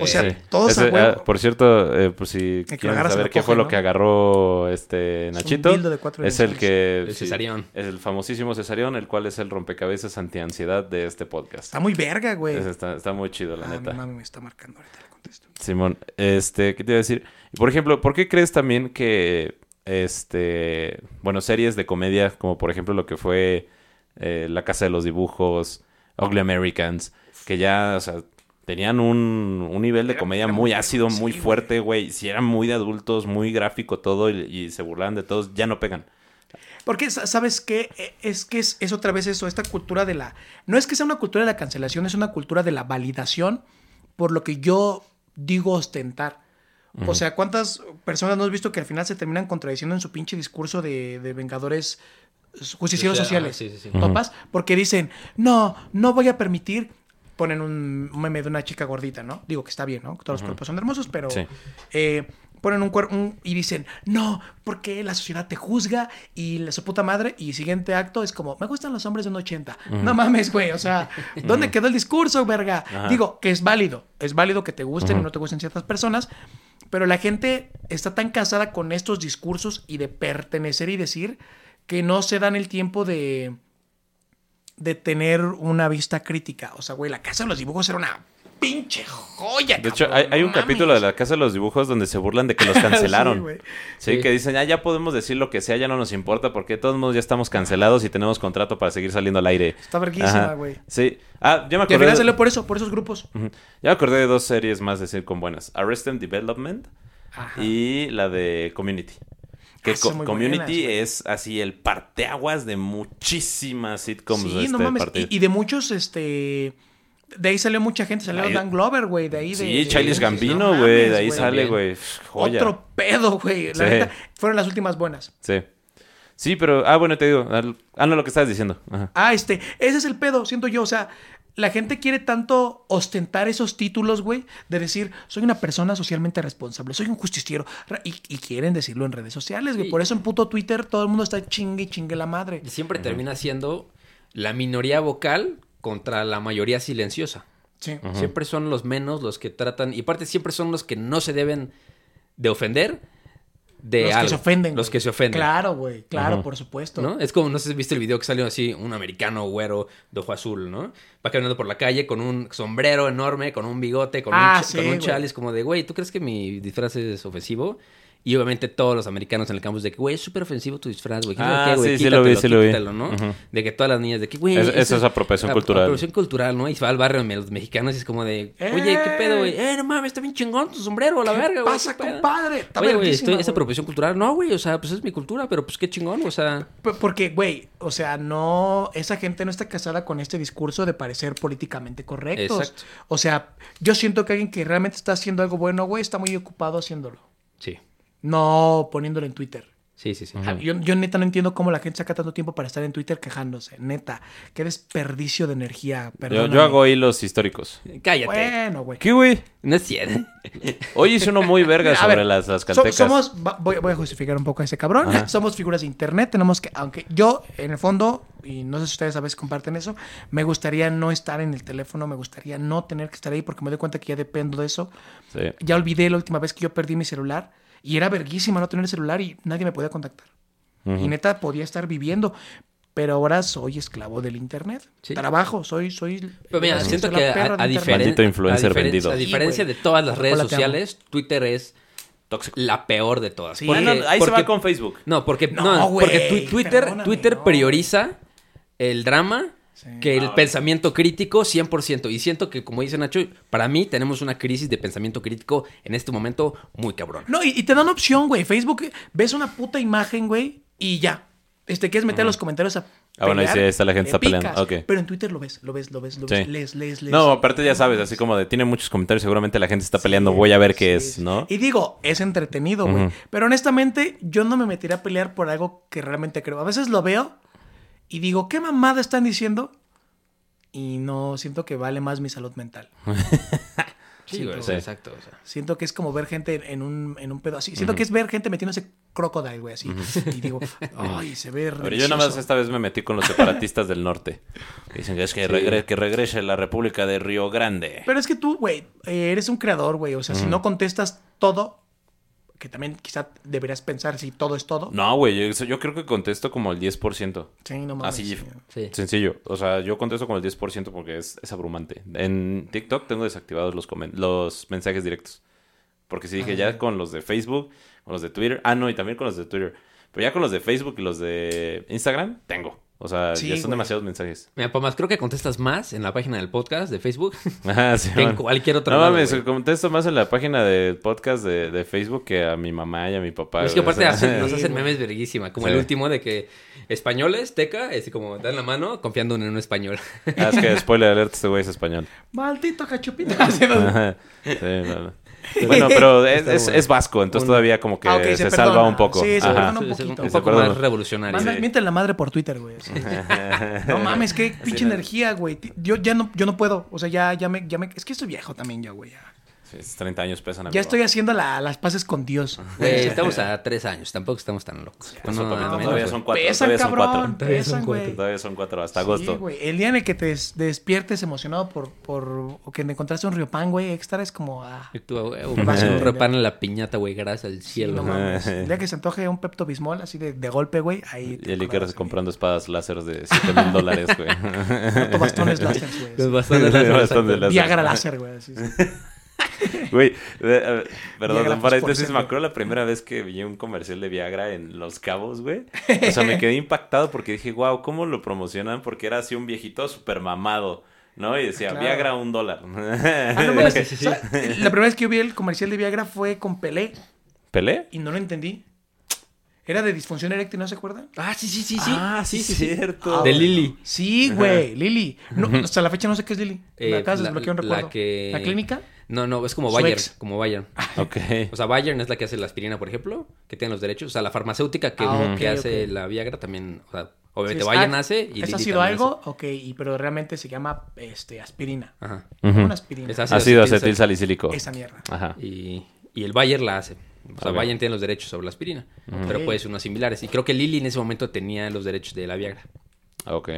O sea, Sí. todos Ese, a huevo. ah, por cierto, eh, por si que lo quieren saber qué fue lo ¿no? que agarró este Nachito, dildo de cuatro es el que... El sí, Cesarión. es el famosísimo Cesarión, el cual es el rompecabezas antiansiedad de este podcast. Está muy verga, güey. Está, está muy chido, la Ah, neta. mi mami me está marcando ahorita, le contesto. Simón, este, ¿qué te iba a decir? Por ejemplo, ¿por qué crees también que, este, bueno, series de comedia, como por ejemplo lo que fue eh, La Casa de los Dibujos, Ugly Americans, que ya, o sea, tenían un, un nivel de Era- comedia era muy muy ácido, muy sí, fuerte, güey. Si eran muy de adultos, muy gráfico todo y, y se burlaban de todos, ya no pegan. Porque, sa- ¿sabes qué? E- Es que es, es otra vez eso, esta cultura de la... No es que sea una cultura de la cancelación, es una cultura de la validación por lo que yo digo ostentar. O sea, ¿cuántas personas no has visto que al final se terminan contradiciendo en su pinche discurso de, de vengadores justicieros sociales? ah, sí, sí, sí. ¿Topas? Porque dicen, no, no voy a permitir... Ponen un meme de una chica gordita, ¿no? Digo que está bien, ¿no? Todos los cuerpos son hermosos, pero... Sí. eh, ponen un cuerpo y dicen, no, porque la sociedad te juzga y la su puta madre. Y siguiente acto es como, me gustan los hombres de un 80. No mames, güey. O sea, ¿dónde quedó el discurso, verga? Digo, que es válido. Es válido que te gusten y no te gusten ciertas personas. Pero la gente está tan casada con estos discursos y de pertenecer y decir que no se dan el tiempo de de tener una vista crítica. O sea, güey, la casa de los dibujos era una pinche joya. De hecho, hay, un capítulo de la Casa de los Dibujos donde se burlan de que los <laughs> cancelaron. Sí, güey. Sí, Sí. que dicen, ah, ya podemos decir lo que sea, ya no nos importa, porque de todos modos ya estamos cancelados y tenemos contrato para seguir saliendo al aire. Está verguísima, güey. Sí. Ah, ya me al acordé. final de- salió por eso, por esos grupos. Ujú. Ya me acordé de dos series más de sitcom buenas. Arrested Development Ajá. y la de Community. Que Ah, Co- Community buenas, es así el parteaguas de muchísimas sitcoms Sí, de este no mames. y de muchos, este. De ahí salió mucha gente. Salió Ahí- Dan Glover, güey. De ahí de. Sí, no Gambino, güey. De ahí sale, güey. Otro pedo, güey. La Sí. neta, fueron las últimas buenas. Sí. Sí, pero... Ah, bueno, te digo. Ah, no, lo que estabas diciendo. Ajá. Ah, este. Ese es el pedo, siento yo. O sea, la gente quiere tanto ostentar esos títulos, güey, de decir, soy una persona socialmente responsable, soy un justiciero. Y, y quieren decirlo en redes sociales, güey. Sí. Por eso en puto Twitter todo el mundo está chingue y chingue la madre. Y siempre termina siendo la minoría vocal contra la mayoría silenciosa. Sí. Siempre son los menos los que tratan, y aparte siempre son los que no se deben de ofender de Los que se ofenden. Los güey. que se ofenden. Claro, güey. Claro, por supuesto. ¿no? Es como, no sé si viste el video que salió así, un americano güero de ojo azul, ¿no? Va caminando por la calle con un sombrero enorme, con un bigote, con Ah, un, ch- sí, con un güey. chalice, como de, güey, ¿tú crees que mi disfraz es ofensivo? Y obviamente todos los americanos en el campus de que, güey, es súper ofensivo tu disfraz, güey. ¿quién sabe Ah, qué, güey? sí, sí lo vi, Quítatelo, sí lo vi. quítatelo, ¿no? De que todas las niñas de que, güey... Es- eso es apropiación ap- cultural. Apropiación cultural, ¿no? Y se va al barrio de los mexicanos y es como de, oye, ¿qué pedo, güey? Eh, no mames, está bien chingón tu sombrero, la ¿Qué verga, güey. pasa, ¿qué pedo?" compadre? Está Oye, güey, estoy, es apropiación cultural. No, güey, o sea, pues es mi cultura, pero pues qué chingón, o sea... Porque, güey, o sea, no, esa gente no está casada con este discurso de parecer políticamente correctos. Exacto. O sea, yo siento que alguien que realmente está haciendo algo bueno, güey, está muy ocupado haciéndolo. Sí. No poniéndolo en Twitter. Sí, sí, sí. Ah, Yo, yo neta no entiendo cómo la gente saca tanto tiempo para estar en Twitter quejándose. Neta, qué desperdicio de energía. Yo, yo hago hilos históricos. Cállate. Bueno, güey. ¿Qué, güey? No es cierto. <laughs> Hoy hice uno muy verga A sobre ver, las, las so- caltecas. somos, va- voy, voy a justificar un poco a ese cabrón. Ajá. Somos figuras de internet. Tenemos que, aunque yo, en el fondo, y no sé si ustedes a veces comparten eso, me gustaría no estar en el teléfono, me gustaría no tener que estar ahí porque me doy cuenta que ya dependo de eso. Sí. Ya olvidé la última vez que yo perdí mi celular y era verguísima no tener el celular y nadie me podía contactar. Y neta podía estar viviendo. Pero ahora soy esclavo del internet. Sí. Trabajo, soy, soy. Pero mira, siento que a, a diferen- Maldito influencer a vendido. a diferencia de todas las redes sociales, Twitter es Tóxico. la peor de todas. Sí. Porque- Ah, no, ahí se porque- va con Facebook. No, porque, No, no, güey, porque tu- Twitter, perdóname, Twitter no. prioriza el drama Sí. que el Ah, pensamiento crítico 100%. Y siento que, como dice Nacho, para mí tenemos una crisis de pensamiento crítico en este momento muy cabrón. No, y, y te dan opción, güey. Facebook, ves una puta imagen, güey, y ya. Este, quieres meter los comentarios a. Ah, bueno, ahí sí, ahí está la gente está peleando. Pero en Twitter lo ves, lo ves, lo ves, lo Sí. ves. Lees, lees, lees. No, aparte ya sabes, así como de tiene muchos comentarios, seguramente la gente está peleando, voy a ver qué Sí, es. ¿no? Y digo, es entretenido, güey. Pero honestamente, yo no me metería a pelear por algo que realmente creo. A veces lo veo y digo, ¿qué mamada están diciendo? Y no siento que vale más mi salud mental. <laughs> Sí, güey, Sí. exacto. o sea. Siento que es como ver gente en un, en un pedo así. Siento que es ver gente metiéndose crocodile, güey, así. Y digo, ay, se ve Pero yo nada más delicioso". esta vez me metí con los separatistas del norte. Dicen que es que, regre- que regrese la República de Río Grande. Pero es que tú, güey, eres un creador, güey. O sea, si no contestas todo, que también quizá deberías pensar si todo es todo. No, güey, yo, yo creo que contesto como el 10%. Sí, no mames. Así, sí. Sí. sencillo. O sea, yo contesto como el 10% porque es, es abrumante. En TikTok tengo desactivados los, comen- los mensajes directos. Porque si dije Ah, ya con los de Facebook, con los de Twitter. Ah, no, y también con los de Twitter. Pero ya con los de Facebook y los de Instagram, tengo. O sea, Sí, ya son güey. demasiados mensajes. Mira, Pamas, creo que contestas más en la página del podcast de Facebook <laughs> sí, <laughs> que en cualquier otro No lado, mames, güey. contesto más en la página del podcast de, de Facebook que a mi mamá y a mi papá. Es que aparte O sea, hacen- <laughs> nos hacen memes verguísima, como Sí. el último de que españoles, teca, es como dan la mano confiando en un español. Ah, es que spoiler alert, este güey es español. Maldito cachupito. Ajá. Sí, no. <laughs> Bueno, pero es, es- es vasco, entonces todavía como que Ah, se, se salva un poco. Sí, se perdona un poquito. un poco más revolucionario. Manda, Sí. miente la madre por Twitter, güey. <laughs> No mames, qué pinche energía, güey. Yo ya no, yo no puedo. O sea, ya, ya me, ya me. Es que estoy viejo también ya, güey. Ya, Sí, 30 años pesan. Ya amigo. estoy haciendo la- las paces con Dios. <laughs> Güey, estamos a tres años, tampoco estamos tan locos. Bueno, papito, al menos, todavía son cuatro. Pesan, todavía son cabrón. cuatro. Todavía son Pesan, güey. cuatro. Todavía son cuatro, hasta Sí, agosto. güey. El día en el que te des- despiertes emocionado por, por o que te encontraste un riopan, güey, extra es como ah, Y tú, güey, Vas a un repán en la piñata, güey, gracias al sí, cielo. no güey. mames. <laughs> El día que se antoje un Pepto Bismol así de, de golpe, güey, ahí Y el Iker comprando espadas láser de 7 mil dólares, güey. <laughs> Autobastones láser, güey. Los así. bastones láser. Viagra láser, güey. Sí. <laughs> Güey, eh, perdón, Viagra un paréntesis, me acuerdo la primera vez que vi un comercial de Viagra en Los Cabos, güey. O sea, me <laughs> quedé impactado porque dije, wow, ¿cómo lo promocionan? Porque era así un viejito súper mamado, ¿no? Y decía, Claro. Viagra un dólar. Ah, no mames. <laughs> O sea, La primera vez que yo vi el comercial de Viagra fue con Pelé ¿Pelé? y no lo entendí. Era de disfunción eréctil, ¿no se acuerdan? Ah, sí, sí, sí, sí. Ah, sí, cierto. De Lili. Sí, güey, Lili. No, hasta la fecha no sé qué es Lili. Eh, la- desbloquear un la recuerdo. que- ¿La clínica? No, no, es como Su Bayern, ex. como Bayern. <laughs> Ok. O sea, Bayern es la que hace la aspirina, por ejemplo, que tiene los derechos. O sea, la farmacéutica que, Ah, que hace la Viagra también, o sea, obviamente Sí, Bayern ah, hace y ¿Eso Lili ha sido algo? Ok, y, pero realmente se llama este, aspirina. hace. Ajá. Una aspirina. Es ácido Ácido acetil acetil salicílico. Esa mierda. Ajá. Y, y el Bayer la hace. O sea, Ok. Bayern tiene los derechos sobre la aspirina. Pero puede ser unos similares. Y creo que Lili en ese momento tenía los derechos de la Viagra. Ok.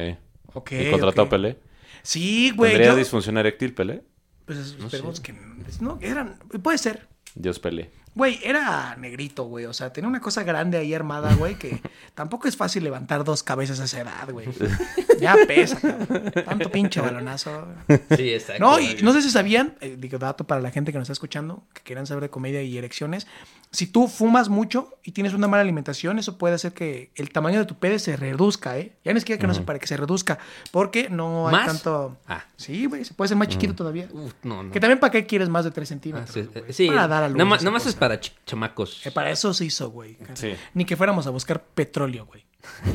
Ok. ¿Y contrató ok. a Pelé? Sí, güey. ¿Tendría yo- disfunción eréctil Pelé? Pues esperemos que. No, eran. Puede ser. Dios Pelé. Güey, era negrito, güey. O sea, tenía una cosa grande ahí armada, güey, que <laughs> tampoco es fácil levantar dos cabezas a esa edad, güey. <laughs> Ya pesa, cabrón. Tanto pinche balonazo. Sí, exacto. No, y no sé si sabían, eh, digo, dato para la gente que nos está escuchando, que quieran saber de comedia y erecciones. Si tú fumas mucho y tienes una mala alimentación, eso puede hacer que el tamaño de tu pene se reduzca, ¿eh? Ya no es que, que no se para que se reduzca, porque no hay ¿Más? tanto. Ah. Sí, güey, se puede ser más chiquito todavía. Uf, no, no. Que también para qué quieres más de 3 Ah, centímetros. sí, güey? sí. Para dar a luz. Nada más, es para ch- chamacos. Eh, para eso se hizo, güey. Sí. Ni que fuéramos a buscar petróleo, güey.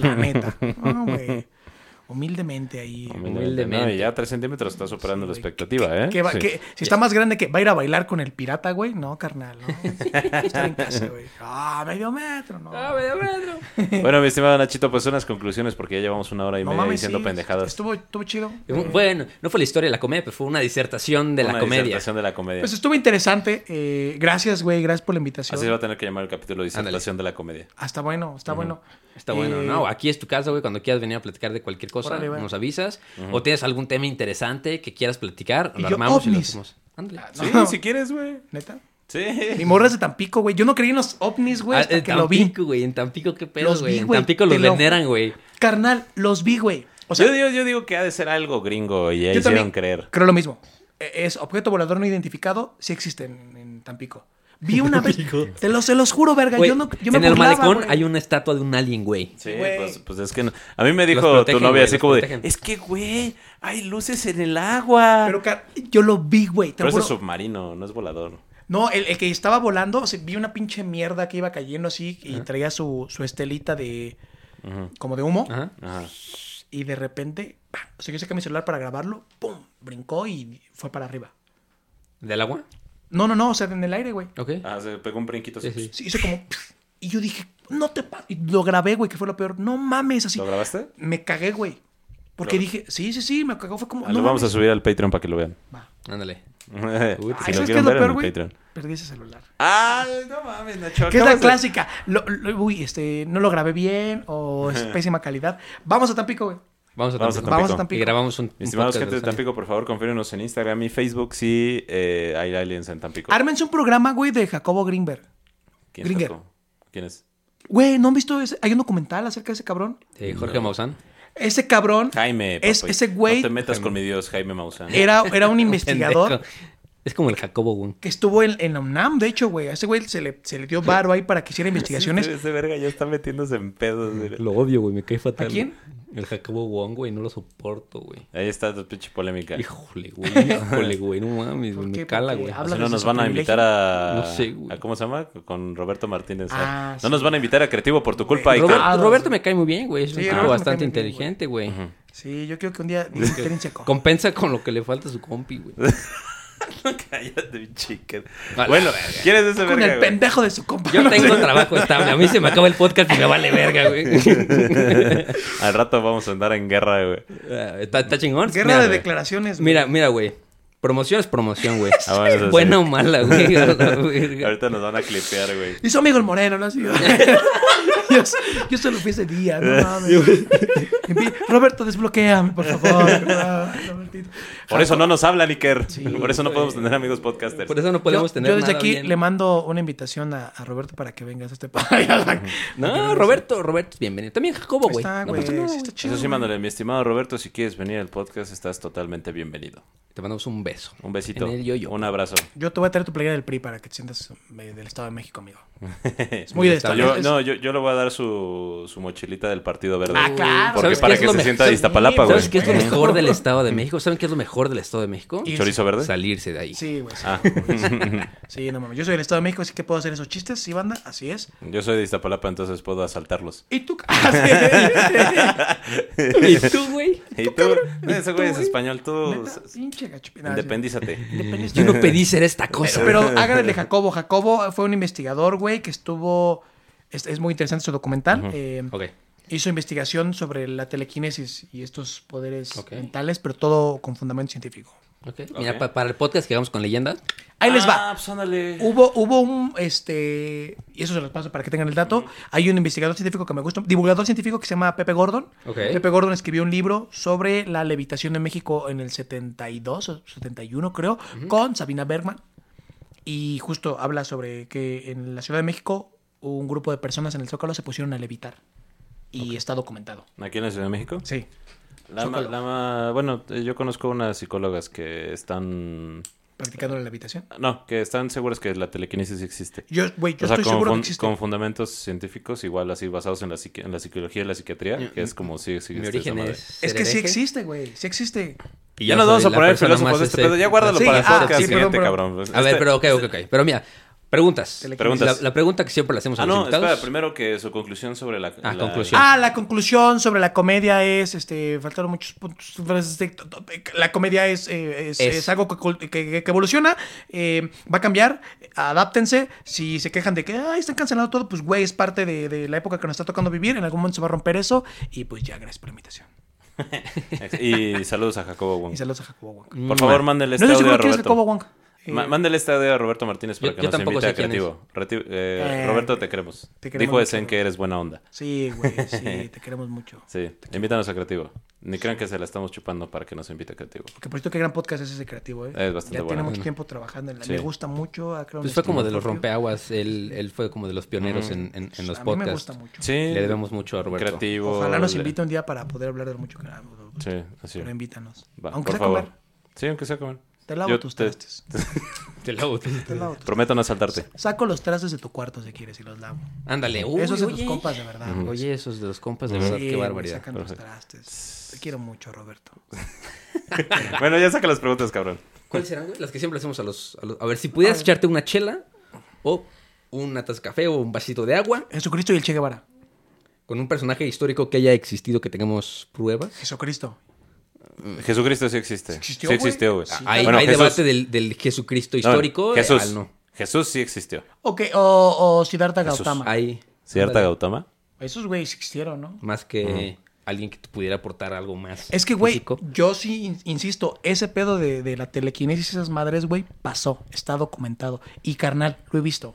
La neta. <laughs> No, güey. Humildemente ahí. Humildemente. No, y ya 3 centímetros está superando Sí, la expectativa, ¿eh? Que va- Sí. que- si está más grande que va a ir a bailar con el pirata, güey. No, carnal, no. <laughs> Está en casa, güey. Ah, medio metro, no. <laughs> Bueno, mi estimado Nachito, pues unas conclusiones porque ya llevamos una hora y no media mames, diciendo sí, pendejadas. Estuvo, estuvo chido. Bueno, no fue la historia de la comedia, pero fue una disertación de Una la comedia. disertación de la comedia. Pues estuvo interesante. eh, gracias, güey. Gracias por la invitación. Así se va a tener que llamar el capítulo de disertación de la comedia. Ah, está bueno, está bueno. Está bueno, Eh, ¿no? Aquí es tu casa, güey. Cuando quieras venir a platicar de cualquier cosa, Órale, nos avisas. O tienes algún tema interesante que quieras platicar, Y lo yo, armamos y lo hacemos. Ándale. Sí, No. si quieres, güey. ¿Neta? Sí. Mi morra es de Tampico, güey. Yo no creí en los ovnis, güey, Ah, hasta en que lo vi. Tampico, güey. En Tampico, qué pedo, güey. En Tampico los lo- veneran, güey. Carnal, los vi, güey. O sea, yo, digo, yo digo que ha de ser algo gringo y ya yo hicieron creer. creo lo mismo. Eh, Es objeto volador no identificado, sí existe en, en Tampico. Vi <laughs> una vez, te los, se los juro, verga. Yo, no, yo me en el burlaba, malecón hay una estatua de un alien, güey. Sí, Güey. pues, pues es que no- a mí me dijo protegen, tu novia así como de, protegen. es que, güey, hay luces en el agua. Pero car- yo lo vi, güey. Pero lo eso es submarino, no es volador. No, el, el que estaba volando, o sea, vi una pinche mierda que iba cayendo así y traía su, su estelita de. como de humo. Ajá. Y de repente, ¡pam! o sea, yo saqué mi celular para grabarlo, ¡pum! Brincó y fue para arriba. ¿Del agua? No, no, no, o sea, en el aire, güey. Ok. Ah, se pegó un brinquito. Sí, así. sí. Sí, hizo como. Y yo dije, no te pa-". Y lo grabé, güey, que fue lo peor. No mames, así. ¿Lo grabaste? Me cagué, güey. Porque Lo- dije, sí, sí, sí, me cagó. Fue como. Ah, no lo vamos a mames. subir al Patreon para que lo vean. Va. Ándale. <laughs> si Ay, lo ¿Sabes qué quieren es lo ver peor, en güey? el Patreon. Perdí ese celular. Ay, no mames, Nacho. ¿Qué es la acabas de- clásica? Lo- lo- uy, este, no lo grabé bien o es <laughs> pésima calidad. Vamos a Tampico, güey. Vamos a Vamos a Tampico. Vamos a Tampico. Tampico. Y grabamos un. un Mis estimados gente de. Tampico, por favor, confírenos en Instagram y Facebook si eh, hay aliens en Tampico. Ármense un programa, güey, de Jacobo Greenberg. ¿Quién Gringer. es? Jacobo? ¿Quién es? Güey, ¿no han visto ese? Hay un documental acerca de ese cabrón. Eh, Jorge Maussan. Ese cabrón Jaime. Es- ese güey- No te metas con mi Dios, Jaime Maussan. era, era un <laughs> investigador. Es como el Jacobo, güey. que estuvo en, en la UNAM, de hecho, güey. A ese güey se le, se le dio varo ahí para que hiciera <laughs> investigaciones. Ese, ese verga ya está metiéndose en pedos. güey. Lo odio, güey. Me cae fatal. ¿A quién? El Jacobo Wong, güey. No lo soporto, güey. Ahí está tu pinche polémica. Híjole, güey. <laughs> Híjole, güey. No mames. Me cala, güey. O sea, no ¿Hablas de nos van a invitar a, No sé, güey. a- ¿Cómo se llama? Con Roberto Martínez. ¿eh? Ah, no sí. nos van a invitar a Creativo por tu culpa. Robert- Ah, Roberto me cae muy bien, güey. Es un Sí, tipo bastante inteligente, güey. Sí, yo quiero que un día. Compensa con lo que le falta a su compi, güey. <laughs> <laughs> Cállate, chica. Vale, bueno, verga. ¿quieres ese Con verga, el güey? pendejo de su compa. Yo <laughs> No tengo sé. trabajo estable. A mí se me acaba el podcast y me vale verga, güey. <laughs> Al rato vamos a andar en guerra, güey. Ah, ¿Está, está chingón? Guerra Mira, de güey. declaraciones. güey. Mira, mira, güey. Promoción es promoción, güey. Ah, bueno, sí. Buena o mala, güey. Ahorita nos van a clipear, güey. Y su amigo el Moreno, ¿no? Así, yo, yo solo fui ese día, no mames. Roberto, desbloqueame, por favor. <laughs> Por eso no nos hablan, Iker. Sí, Por eso no podemos tener amigos podcasters. Por eso no podemos yo, tener yo desde nada aquí bien. le mando una invitación a, a Roberto para que vengas a este <laughs> podcast. No, Roberto, Roberto bienvenido. También Jacobo, güey. está, güey. sí chido, Eso sí, mándale, mi estimado Roberto, si quieres venir al podcast, estás totalmente bienvenido. Te mandamos un beso. Un besito. En el yo-yo. Un abrazo. Yo te voy a traer tu playera del PRI para que te sientas eh, del Estado de México, amigo. <laughs> Es muy de Estado. Yo, no, yo, yo le voy a dar su, su mochilita del Partido Verde. Ah, claro. Porque ¿Sabes para que se sienta de ¿sabes- Iztapalapa, güey. ¿Sabes qué es lo mejor del Estado de México? ¿Saben qué es lo mejor del Estado de México? Y- ¿Chorizo verde? Salirse de ahí. Sí, güey. Sí. Ah, <laughs> Sí, no mames. Yo soy del Estado de México, así que puedo hacer esos chistes, ¿sí, banda? Así es. yo soy de Iztapalapa, entonces puedo asaltarlos. ¿Y tú? <laughs> Ah. ¿Y tú, güey? ¿Y tú? Ese güey es español, tú Pinche gacho. Independízate. Yo no pedí ser esta cosa. Pero de Jacobo. Jacobo fue un investigador, güey, que estuvo. Es, es muy interesante su documental. Eh. Hizo investigación sobre la telequinesis y estos poderes mentales, pero todo con fundamento científico. Mira, pa- para el podcast que hagamos con leyendas, Ahí les va. Ah, pues ándale. Hubo, hubo un, este, y eso se los paso para que tengan el dato. Hay un investigador científico que me gusta, divulgador científico que se llama Pepe Gordon. Pepe Gordon escribió un libro sobre la levitación en México en el 72 o 71, creo, con Sabina Bergman. Y justo habla sobre que en la Ciudad de México un grupo de personas en el Zócalo se pusieron a levitar. Y está documentado. ¿Aquí en la Ciudad de México? Sí. La ma- la ma- bueno, eh, yo conozco unas psicólogas que están... Practicando la levitación. No, que están seguras que la telequinesis existe. Yo, güey, yo o sea, estoy con, seguro que fun- existe. con fundamentos científicos, igual así basados en la, psiqui- en la psicología y la psiquiatría, que es como si existe mi esa origen es. Es que sí existe, güey. Sí existe. Y Ya nos vamos a poner filósofos de este pedo. Ya guárdalo Sí, para el ah, podcast sí, siguiente, perdón, cabrón. A ver, Este- pero ok, ok, ok. Pero mira, Preguntas. Preguntas. La, la pregunta que siempre le hacemos a Ah, los no, invitados. espera, primero que su conclusión sobre la... Ah, la- conclusión. Ah, la conclusión sobre la comedia es, este, faltaron muchos puntos. este, La comedia es, eh, es, Es. es algo que, que- evoluciona, eh, va a cambiar, adáptense. Si se quejan de que Ay, están cancelando todo, pues güey, es parte de, de la época que nos está tocando vivir. En algún momento se va a romper eso. Y pues ya, gracias por la invitación. <laughs> Y saludos a Jacobo Wong. Y saludos a Jacobo Wong. Por favor, mándele este No sé audio a es Roberto. Jacobo Wong. Eh, Mándele este audio a Roberto Martínez para Yo- que yo nos tampoco invite sé a Creativo. Reti- eh, Eh, Roberto, te queremos. te queremos Dijo que eres buena onda. Sí, güey, <laughs> sí, te queremos mucho. Sí, invítanos a Creativo. Ni crean que se la estamos chupando para que nos invite a Creativo. Que por cierto, qué gran podcast es ese creativo, ¿eh? Es bastante ya bueno. tiene mucho tiempo trabajando en la. Sí. Me gusta mucho. ha Pues fue como de los propio. rompeaguas. Él, él fue como de los pioneros en, en- en los a mí podcasts. me gusta mucho. Sí. Le debemos mucho a Roberto. Creativo. Ojalá nos invite un día para poder hablar de lo mucho que. Sí, así. Pero invítanos. Va, Aunque por sea favor. comer. Sí, aunque sea comer. Te lavo Yo tus te- trastes. <laughs> Te lavo. Te lavo tus- Prometo no saltarte. Saco los trastes de tu cuarto si quieres y los lavo. Ándale. Uy, Esos de tus oye. compas, de verdad. güey. Oye, esos de los compas, de verdad, Sí, qué güey, barbaridad. Sacan los trastes. Te quiero mucho, Roberto. <laughs> bueno, ya saca las preguntas, cabrón. ¿Cuáles serán, güey? Las que siempre hacemos a los, a los- A ver, si pudieras echarte una chela o una taza de café o un vasito de agua Jesucristo y el Che Guevara. con un personaje histórico que haya existido, que tengamos pruebas. Jesucristo. Jesucristo sí existe. ¿Existió, sí existió, güey. Hay, Bueno, hay Jesús- debate del, del Jesucristo no, histórico. Jesús. al no. Jesús sí existió. Ok, o, o Siddhartha Jesús. Gautama. Hay ¿Cierta ándale, Gautama? Esos güeyes existieron, ¿no? más que alguien que te pudiera aportar algo más. Es que, güey, yo sí in- insisto, ese pedo de, de la telequinesis y esas madres, güey, pasó, está documentado. Y carnal, lo he visto.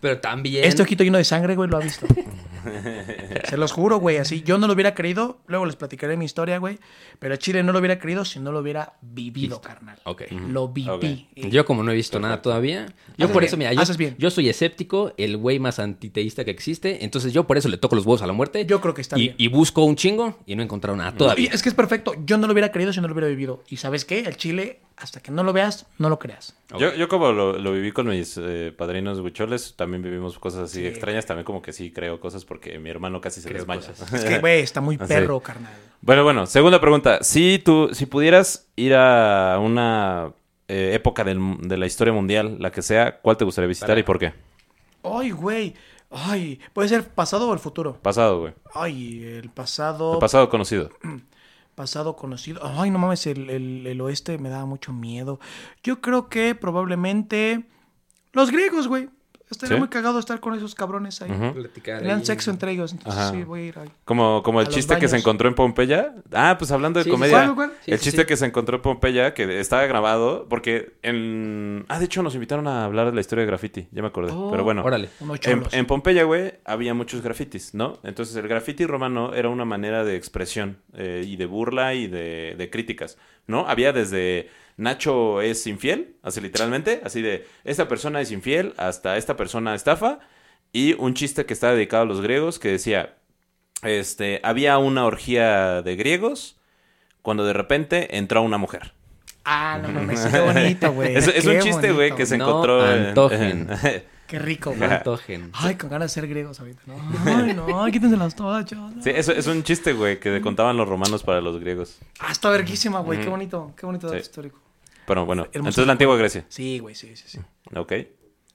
Pero también. Este ojito lleno de sangre, güey, lo ha visto. <laughs> <laughs> Se los juro, güey, así. Yo no lo hubiera creído, luego les platicaré mi historia, güey. Pero Chile no lo hubiera creído si no lo hubiera vivido, carnal. Ok. Lo viví. Yo como no he visto nada todavía, yo Haces por bien, eso, mira, yo, haces bien. yo soy escéptico, el güey más antiteísta que existe, entonces yo por eso le toco los huevos a la muerte. Yo creo que está y, bien. y busco un chingo y no he encontrado nada Y todavía. es que es perfecto. Yo no lo hubiera creído si no lo hubiera vivido. Y ¿sabes qué? El Chile, hasta que no lo veas, no lo creas. Yo, yo como lo, lo viví con mis eh, padrinos huicholes, también vivimos cosas así extrañas, también como que sí creo cosas porque mi hermano casi se Creo desmaya. cosas. Es que, güey, está muy <laughs> Sí. perro, carnal. Bueno, bueno, segunda pregunta. Si tú, si pudieras ir a una eh, época del- de la historia mundial, la que sea, ¿cuál te gustaría visitar Para- y por qué? Ay, güey. Ay, puede ser pasado o el futuro. Pasado, güey. Ay, el pasado. El pasado conocido. <clears throat> pasado conocido. Ay, no mames, el, el- el oeste me daba mucho miedo. Yo creo que probablemente los griegos, güey. Estaría ¿Sí? muy cagado estar con esos cabrones ahí. Ujú. Platicar Tenían ahí. sexo entre ellos, entonces Ajá. sí, voy a ir ahí. Como, como el chiste que se encontró en Pompeya. Ah, pues hablando de Sí, sí, comedia. ¿cuál, cuál? Sí, el sí, chiste sí. que se encontró en Pompeya, que estaba grabado, porque en... Ah, de hecho nos invitaron a hablar de la historia de graffiti, ya me acordé. Oh, Pero bueno. Órale. En, en Pompeya, güey, había muchos grafitis, ¿no? Entonces el graffiti romano era una manera de expresión eh, y de burla y de, de críticas, ¿no? Había desde Nacho es infiel, así literalmente, así de esta persona es infiel hasta esta persona estafa y un chiste que estaba dedicado a los griegos que decía, este, había una orgía de griegos cuando de repente entró una mujer. Ah, no <laughs> mames, qué bonito, güey. Es, es un chiste, güey, que se No encontró en- antojen. en- <laughs> Qué rico, güey. antojen. Ay, con ganas de ser griegos ahorita. No, <laughs> ay, no, quítenselas todas, chavos. Sí, eso es un chiste, güey, que contaban los romanos para los griegos. Ah, está verguísima, güey. Qué bonito, qué bonito dato Sí. histórico. Pero bueno, Hermoso. entonces la antigua Grecia. Sí, güey, sí, sí, sí. Ok.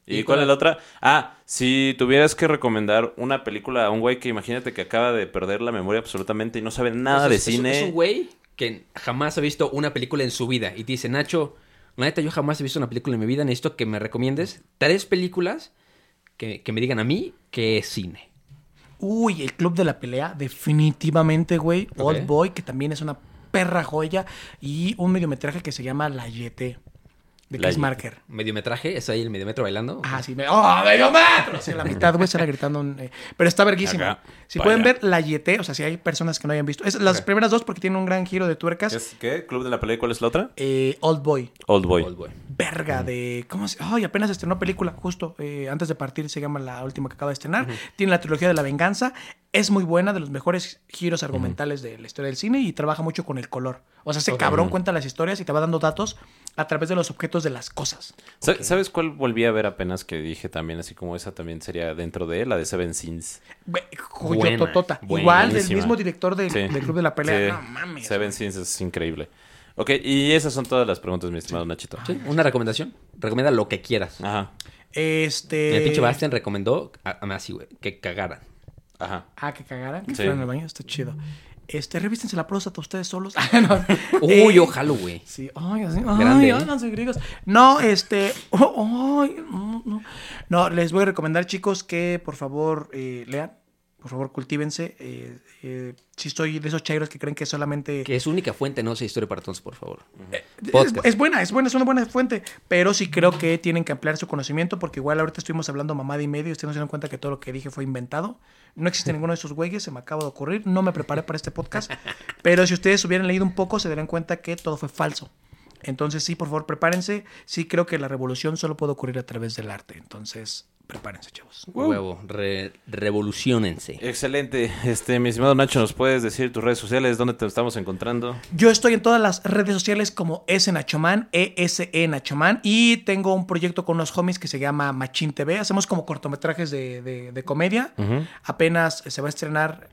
¿Y, ¿Y cuál cuál- es la otra? Ah, si tuvieras que recomendar una película a un güey que imagínate que acaba de perder la memoria absolutamente y no sabe nada Es- de es- cine. Es un güey que jamás ha visto una película en su vida y te dice, Nacho, la neta, yo jamás he visto una película en mi vida, necesito que me recomiendes tres películas que, que me digan a mí que es cine. Uy, el Club de la Pelea, definitivamente, güey. Old Boy, que también es una perra joya. Y un mediometraje que se llama La Yete, de La Chris Yete. Marker. Mediometraje, es ahí el mediometro bailando. Ah, sí, me... ¡Oh, medio metro! Sí, a la mitad, güey, sale gritando. un, eh, Pero está verguísimo. Acá, Si pueden allá. ver La Yete, o sea, si hay personas que no hayan visto. Es las primeras dos porque tienen un gran giro de tuercas. ¿Es qué? ¿Club de la pelea? ¿Cuál es la otra? Eh, Old Boy. Old Boy. Old Boy. Verga de. ¿Cómo se.? Ay, apenas estrenó película, justo. eh, antes de partir se llama la última que acaba de estrenar. Tiene la trilogía de la venganza. Es muy buena, de los mejores giros argumentales de la historia del cine y trabaja mucho con el color. O sea, ese cabrón cuenta las historias y te va dando datos a través de los objetos de las cosas. Sa- ¿Sabes cuál volví a ver apenas que dije también, así como esa también sería dentro de la de Seven Sins? Joyototota. Igual del mismo director del, Sí. del Club de la Pelea. Sí. No mames. Seven Sins es increíble. Ok, y esas son todas las preguntas, mi estimado Nachito. Sí, Una recomendación. Recomienda lo que quieras. Ajá. Este. El pinche Bastian recomendó, a, a- así, güey, que cagaran. Ajá. Ah, que cagaran, que Sí. fueran al baño, está chido. Este, revístense la próstata ustedes solos. <laughs> No. <laughs> Uy, Eh, ojalá, güey. Sí, ay, así, ay, ¿eh? háganse griegos. No, este, oh, <laughs> ay, no, no. No, les voy a recomendar, chicos, que por favor eh, lean, por favor cultívense. Eh, eh, si estoy de esos chairos que creen que solamente... Que es única fuente, no sé, historia para todos, por favor. Es, Podcast. es buena, es buena, es una buena fuente, pero sí creo que tienen que ampliar su conocimiento porque igual ahorita estuvimos hablando mamada y medio y ustedes no se dieron cuenta que todo lo que dije fue inventado. No existe <laughs> ninguno de esos güeyes, se me acaba de ocurrir, no me preparé para este podcast, pero si ustedes hubieran leído un poco se darían cuenta que todo fue falso. Entonces sí, por favor, prepárense. Sí creo que la revolución solo puede ocurrir a través del arte. Entonces, prepárense, chavos. Huevo, re- revolucionense. Excelente. Este, mi estimado Nacho, ¿nos puedes decir tus redes sociales? ¿Dónde te estamos encontrando? Yo estoy en todas las redes sociales como S Nachoman, ESE Nachoman, y tengo un proyecto con unos homies que se llama Machín TV. Hacemos como cortometrajes de, de- de comedia. Apenas se va a estrenar.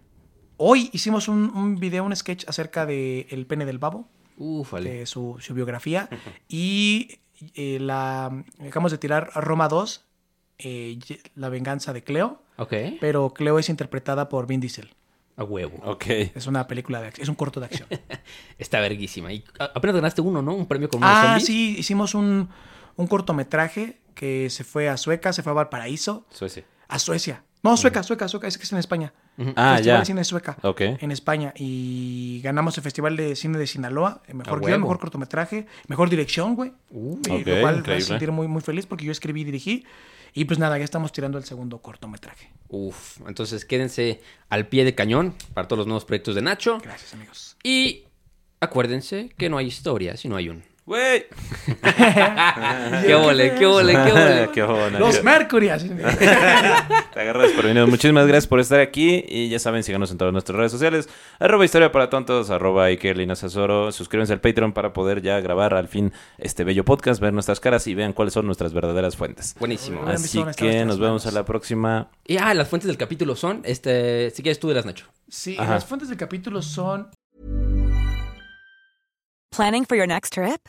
Hoy hicimos un, un video, un sketch acerca de El pene del babo, Ufale. de su, su biografía. <laughs> Y eh, la acabamos de tirar Roma 2, eh, La venganza de Cleo, Ok. pero Cleo es interpretada por Vin Diesel. A huevo. Ok. Es una película de acción, es un corto de acción. <laughs> Está verguísima. Y a- apenas ganaste uno, ¿no? Un premio con unos Ah, zombies. sí, hicimos un, un cortometraje que se fue a Sueca, se fue a Valparaíso, Suecia. a Suecia. No, Sueca, Sueca, Sueca, es que es en España. Ah, Festival ya. de Cine de Sueca. Ok. En España. Y ganamos el Festival de Cine de Sinaloa. Mejor guion, mejor cortometraje, mejor dirección, güey. Y ok, lo cual me hace increíble. sentir muy, muy feliz porque yo escribí y dirigí. Y pues nada, ya estamos tirando el segundo cortometraje. Uf. Entonces quédense al pie de cañón para todos los nuevos proyectos de Nacho. Gracias, amigos. Y acuérdense que no hay historia si no hay un. Güey. <laughs> ¡Qué ole, qué ole, qué ole! <laughs> Qué bueno. Los Mercury. <laughs> Te agarras prevenido. Muchísimas gracias por estar aquí. Y ya saben, síganos en todas nuestras redes sociales. Arroba Historia para Tontos, arroba Iker Lina Sasoro. Suscríbanse al Patreon para poder ya grabar al fin este bello podcast, ver nuestras caras y vean cuáles son nuestras verdaderas fuentes. Buenísimo. Así que nos vemos a la próxima. Y ah, las fuentes del capítulo son, este, si quieres tú de las Nacho. Sí, Ajá. las fuentes del capítulo son Planning for your next trip?